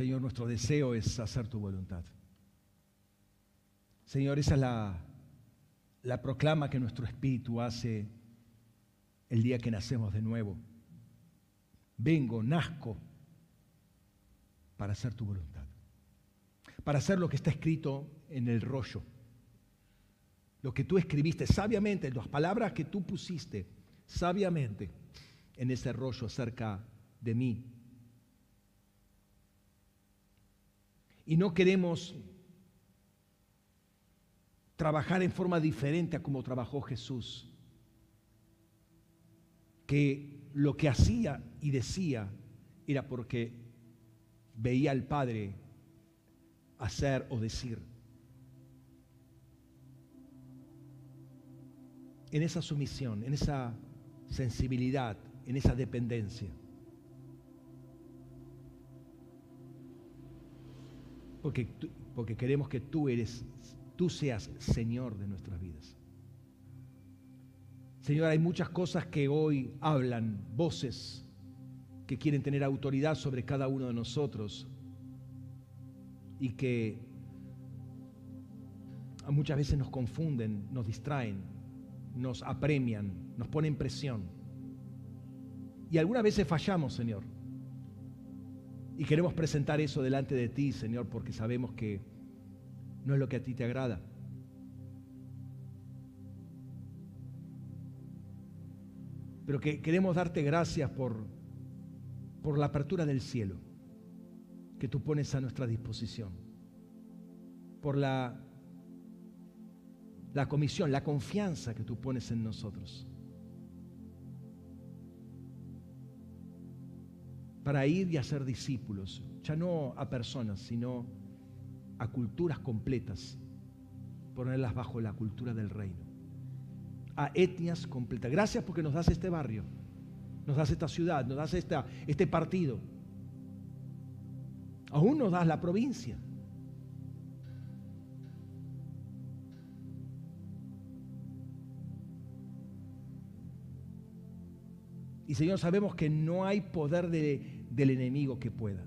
Señor, nuestro deseo es hacer tu voluntad. Señor, esa es la, la proclama que nuestro espíritu hace el día que nacemos de nuevo. Vengo, nazco para hacer tu voluntad, para hacer lo que está escrito en el rollo, lo que tú escribiste sabiamente, las palabras que tú pusiste sabiamente en ese rollo acerca de mí, y no queremos trabajar en forma diferente a como trabajó Jesús, que lo que hacía y decía era porque veía al Padre hacer o decir. En esa sumisión, en esa sensibilidad, en esa dependencia. Porque, porque queremos que tú eres, tú seas Señor de nuestras vidas. Señor, hay muchas cosas que hoy hablan, voces que quieren tener autoridad sobre cada uno de nosotros y que muchas veces nos confunden, nos distraen, nos apremian, nos ponen presión. Y algunas veces fallamos, Señor. Y queremos presentar eso delante de ti, Señor, porque sabemos que no es lo que a ti te agrada. Pero que queremos darte gracias por, por la apertura del cielo que tú pones a nuestra disposición, por la, la comisión, la confianza que tú pones en nosotros. Para ir y hacer discípulos, ya no a personas, sino a culturas completas, ponerlas bajo la cultura del reino, a etnias completas. Gracias porque nos das este barrio, nos das esta ciudad, nos das este partido, aún nos das la provincia. Y Señor, sabemos que no hay poder de- del enemigo que pueda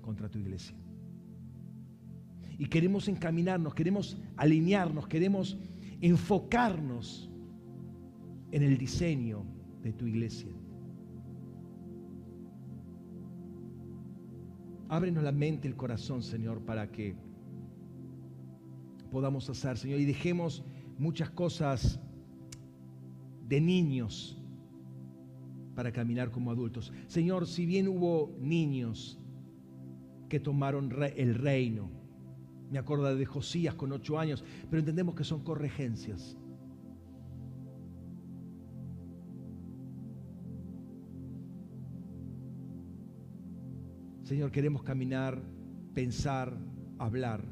contra tu iglesia. Y queremos encaminarnos, queremos alinearnos, queremos enfocarnos en el diseño de tu iglesia. Ábrenos la mente, el corazón, Señor, para que podamos hacer, Señor, y dejemos muchas cosas de niños para caminar como adultos. Señor, si bien hubo niños que tomaron el reino, me acuerdo de Josías con ocho años, pero entendemos que son corregencias. Señor, queremos caminar, pensar, hablar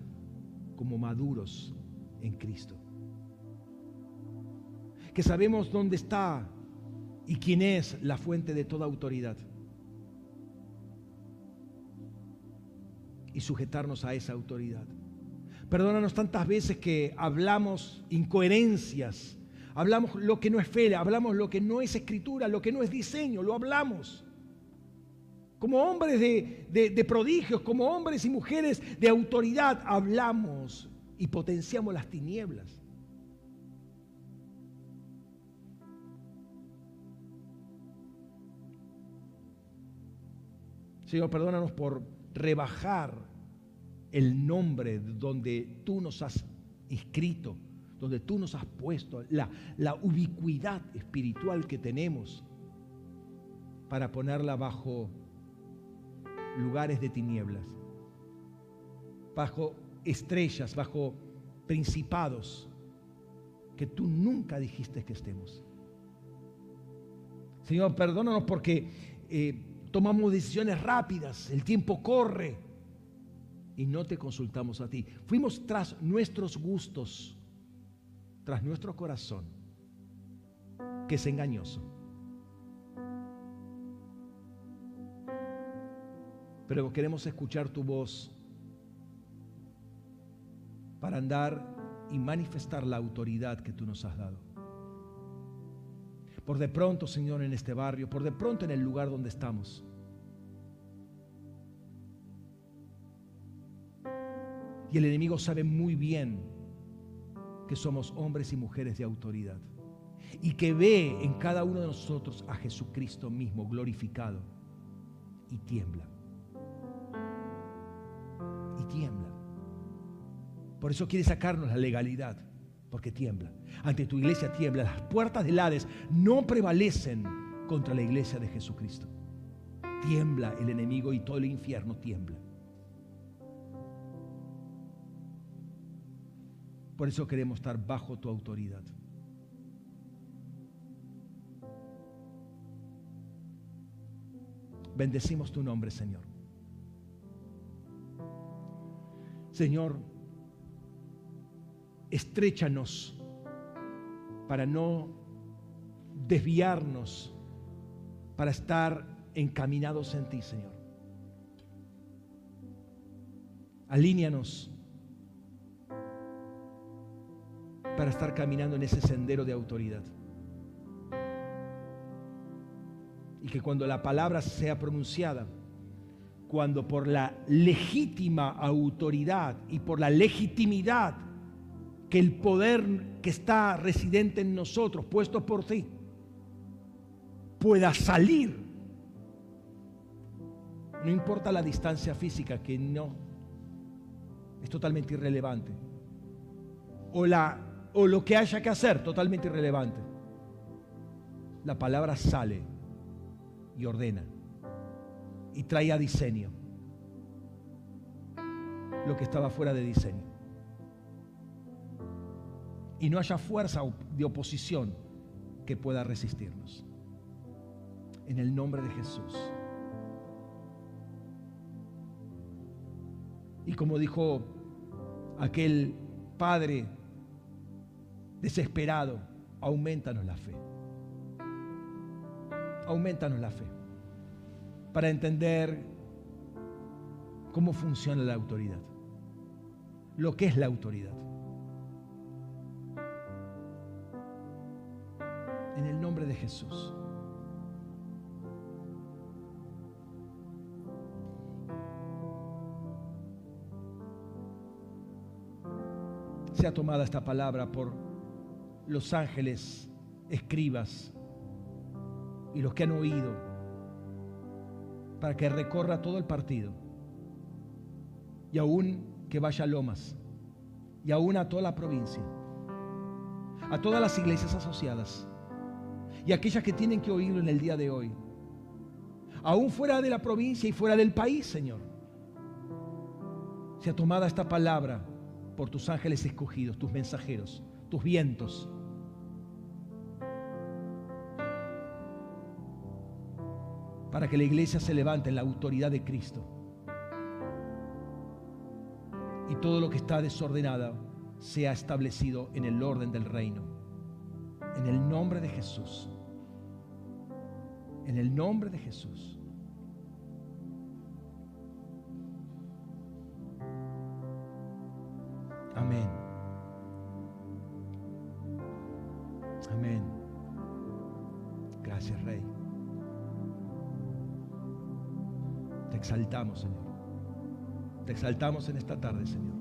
como maduros en Cristo. Que sabemos dónde está y quién es la fuente de toda autoridad. Y sujetarnos a esa autoridad. Perdónanos tantas veces que hablamos incoherencias, hablamos lo que no es fe, hablamos lo que no es escritura, lo que no es diseño, lo hablamos como hombres de, de- de prodigios, como hombres y mujeres de autoridad, hablamos y potenciamos las tinieblas. Señor, perdónanos por rebajar el nombre donde tú nos has inscrito, donde tú nos has puesto, la, la ubicuidad espiritual que tenemos para ponerla bajo lugares de tinieblas, bajo estrellas, bajo principados que tú nunca dijiste que estemos. Señor, perdónanos porque eh, tomamos decisiones rápidas, el tiempo corre y no te consultamos a ti. Fuimos tras nuestros gustos, tras nuestro corazón, que es engañoso. pero queremos escuchar tu voz para andar y manifestar la autoridad que tú nos has dado. Por de pronto, Señor, en este barrio, por de pronto en el lugar donde estamos. Y el enemigo sabe muy bien que somos hombres y mujeres de autoridad. Y que ve en cada uno de nosotros a Jesucristo mismo glorificado. Y tiembla y tiembla. Por eso quiere sacarnos la legalidad, porque tiembla. Ante tu iglesia tiembla. Las puertas del Hades no prevalecen contra la iglesia de Jesucristo. Tiembla el enemigo y todo el infierno tiembla. Por eso queremos estar bajo tu autoridad. Bendecimos tu nombre, Señor. Señor, estréchanos para no desviarnos, para estar encaminados en ti, Señor. Alíñanos para estar caminando en ese sendero de autoridad. Y que cuando la palabra sea pronunciada, cuando por la legítima autoridad y por la legitimidad que el poder que está residente en nosotros, puesto por ti, pueda salir. No importa la distancia física, que no es totalmente irrelevante. O, la, o lo que haya que hacer, totalmente irrelevante. La palabra sale y ordena y trae a diseño lo que estaba fuera de diseño. Y no haya fuerza de oposición que pueda resistirnos. En el nombre de Jesús. Y como dijo aquel padre desesperado, aumentanos la fe. Aumentanos la fe para entender cómo funciona la autoridad, lo que es la autoridad. en el nombre de Jesús. Sea tomada esta palabra por los ángeles, escribas y los que han oído, para que recorra todo el partido y aún que vaya a Lomas y aún a toda la provincia, a todas las iglesias asociadas y aquellas que tienen que oírlo en el día de hoy, aún fuera de la provincia y fuera del país, Señor. Sea tomada esta palabra por tus ángeles escogidos, tus mensajeros, tus vientos. Para que la iglesia se levante en la autoridad de Cristo. Y todo lo que está desordenado sea establecido en el orden del reino. En el nombre de Jesús. En el nombre de Jesús. Amén. Amén. Gracias, Rey. Te exaltamos, Señor. Te exaltamos en esta tarde, Señor.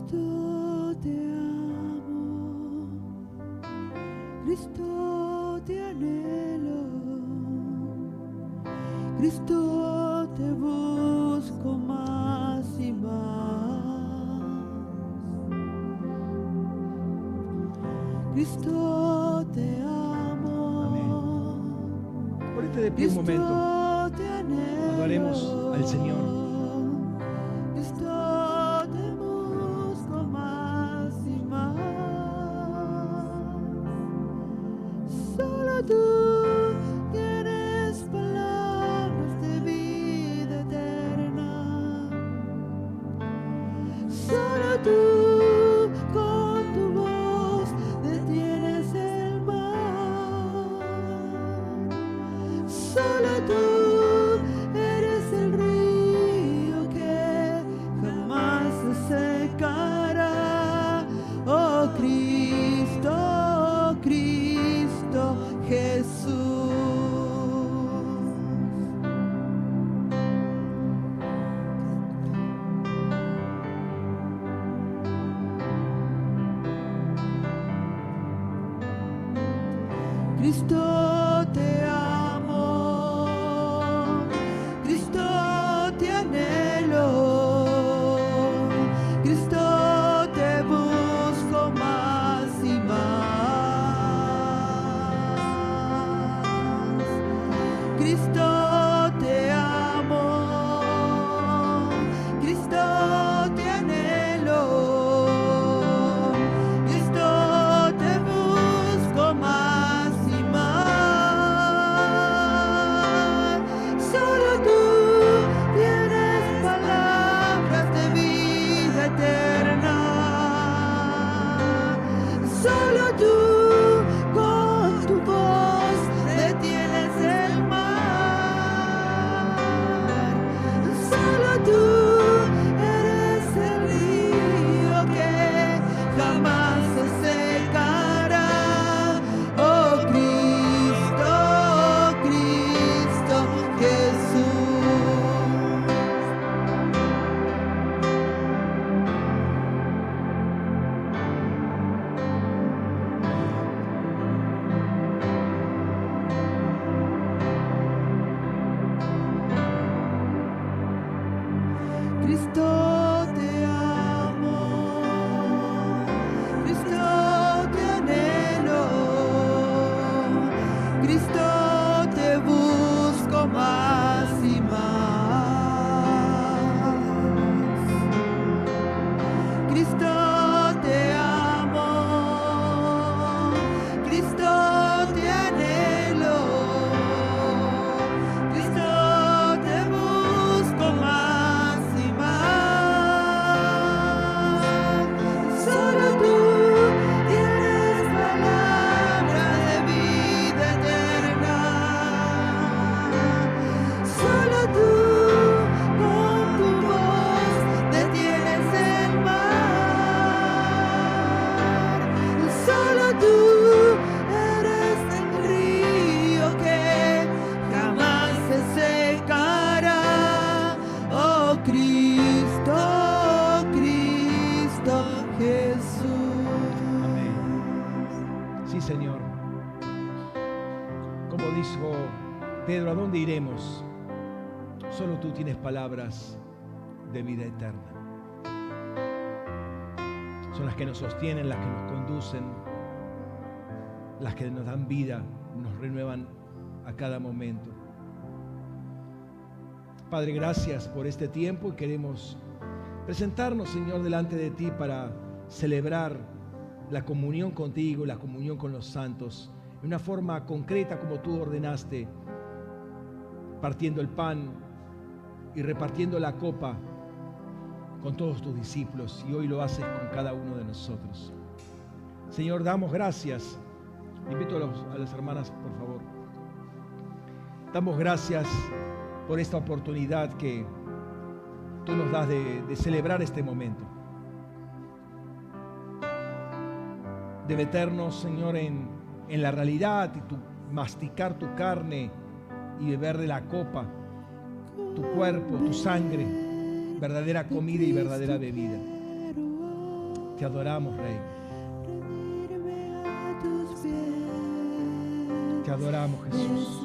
Cristo te amo, Cristo dónde iremos? Solo tú tienes palabras de vida eterna. Son las que nos sostienen, las que nos conducen, las que nos dan vida, nos renuevan a cada momento. Padre, gracias por este tiempo y queremos presentarnos, Señor, delante de ti para celebrar la comunión contigo, la comunión con los santos, de una forma concreta como tú ordenaste, partiendo el pan y repartiendo la copa con todos tus discípulos y hoy lo haces con cada uno de nosotros. Señor, damos gracias. Invito a, los- las hermanas, por favor. Damos gracias por esta oportunidad que tú nos das de, celebrar este momento. De meternos, Señor, en, la realidad y masticar tu carne y beber de la copa, tu cuerpo, tu sangre, verdadera comida y verdadera bebida. Te adoramos, Rey. Te adoramos, Jesús.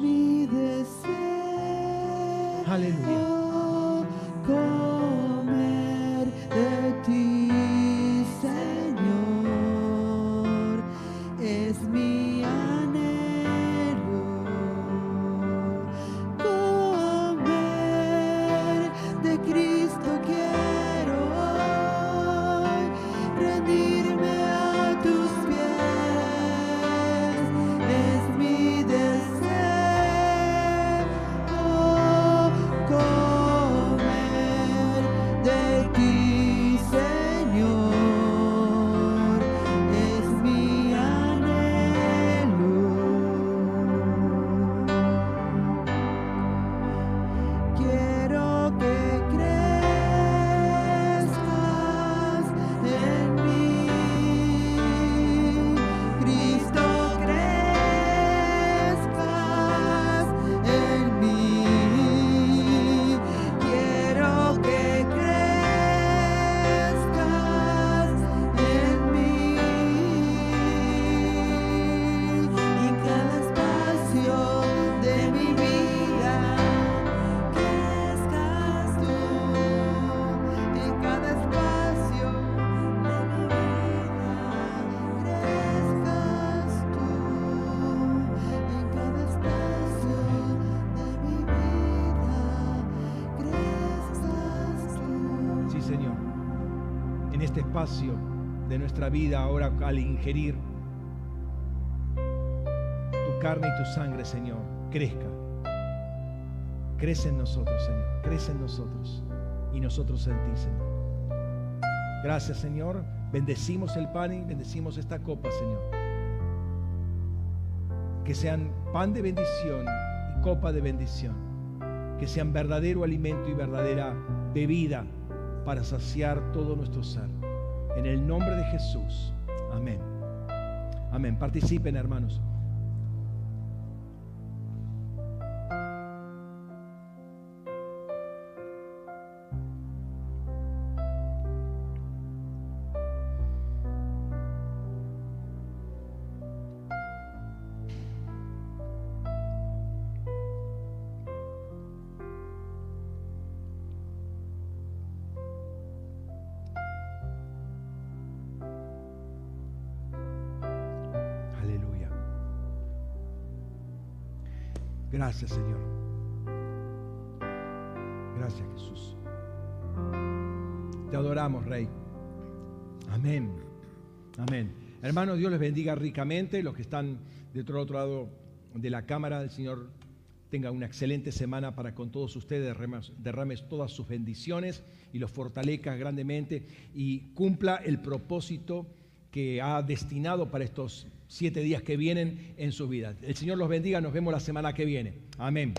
Aleluya. Comer de ti, ingerir tu carne y tu sangre, Señor, crezca. Crece en nosotros, Señor. Crece en nosotros. Y nosotros en ti, Señor. Gracias, Señor. Bendecimos el pan y bendecimos esta copa, Señor. Que sean pan de bendición y copa de bendición. Que sean verdadero alimento y verdadera bebida para saciar todo nuestro ser. En el nombre de Jesús. Amén. Amén. Participen, hermanos. Gracias, Señor. Gracias, Jesús. Te adoramos, Rey. Amén. Amén. Hermanos, Dios les bendiga ricamente. Los que están de otro, otro lado de la cámara, el Señor tenga una excelente semana para con todos ustedes. Derrames, todas sus bendiciones y los fortalezca grandemente y cumpla el propósito que ha destinado para estos siete días que vienen en su vida. El Señor los bendiga. Nos vemos la semana que viene. Amén.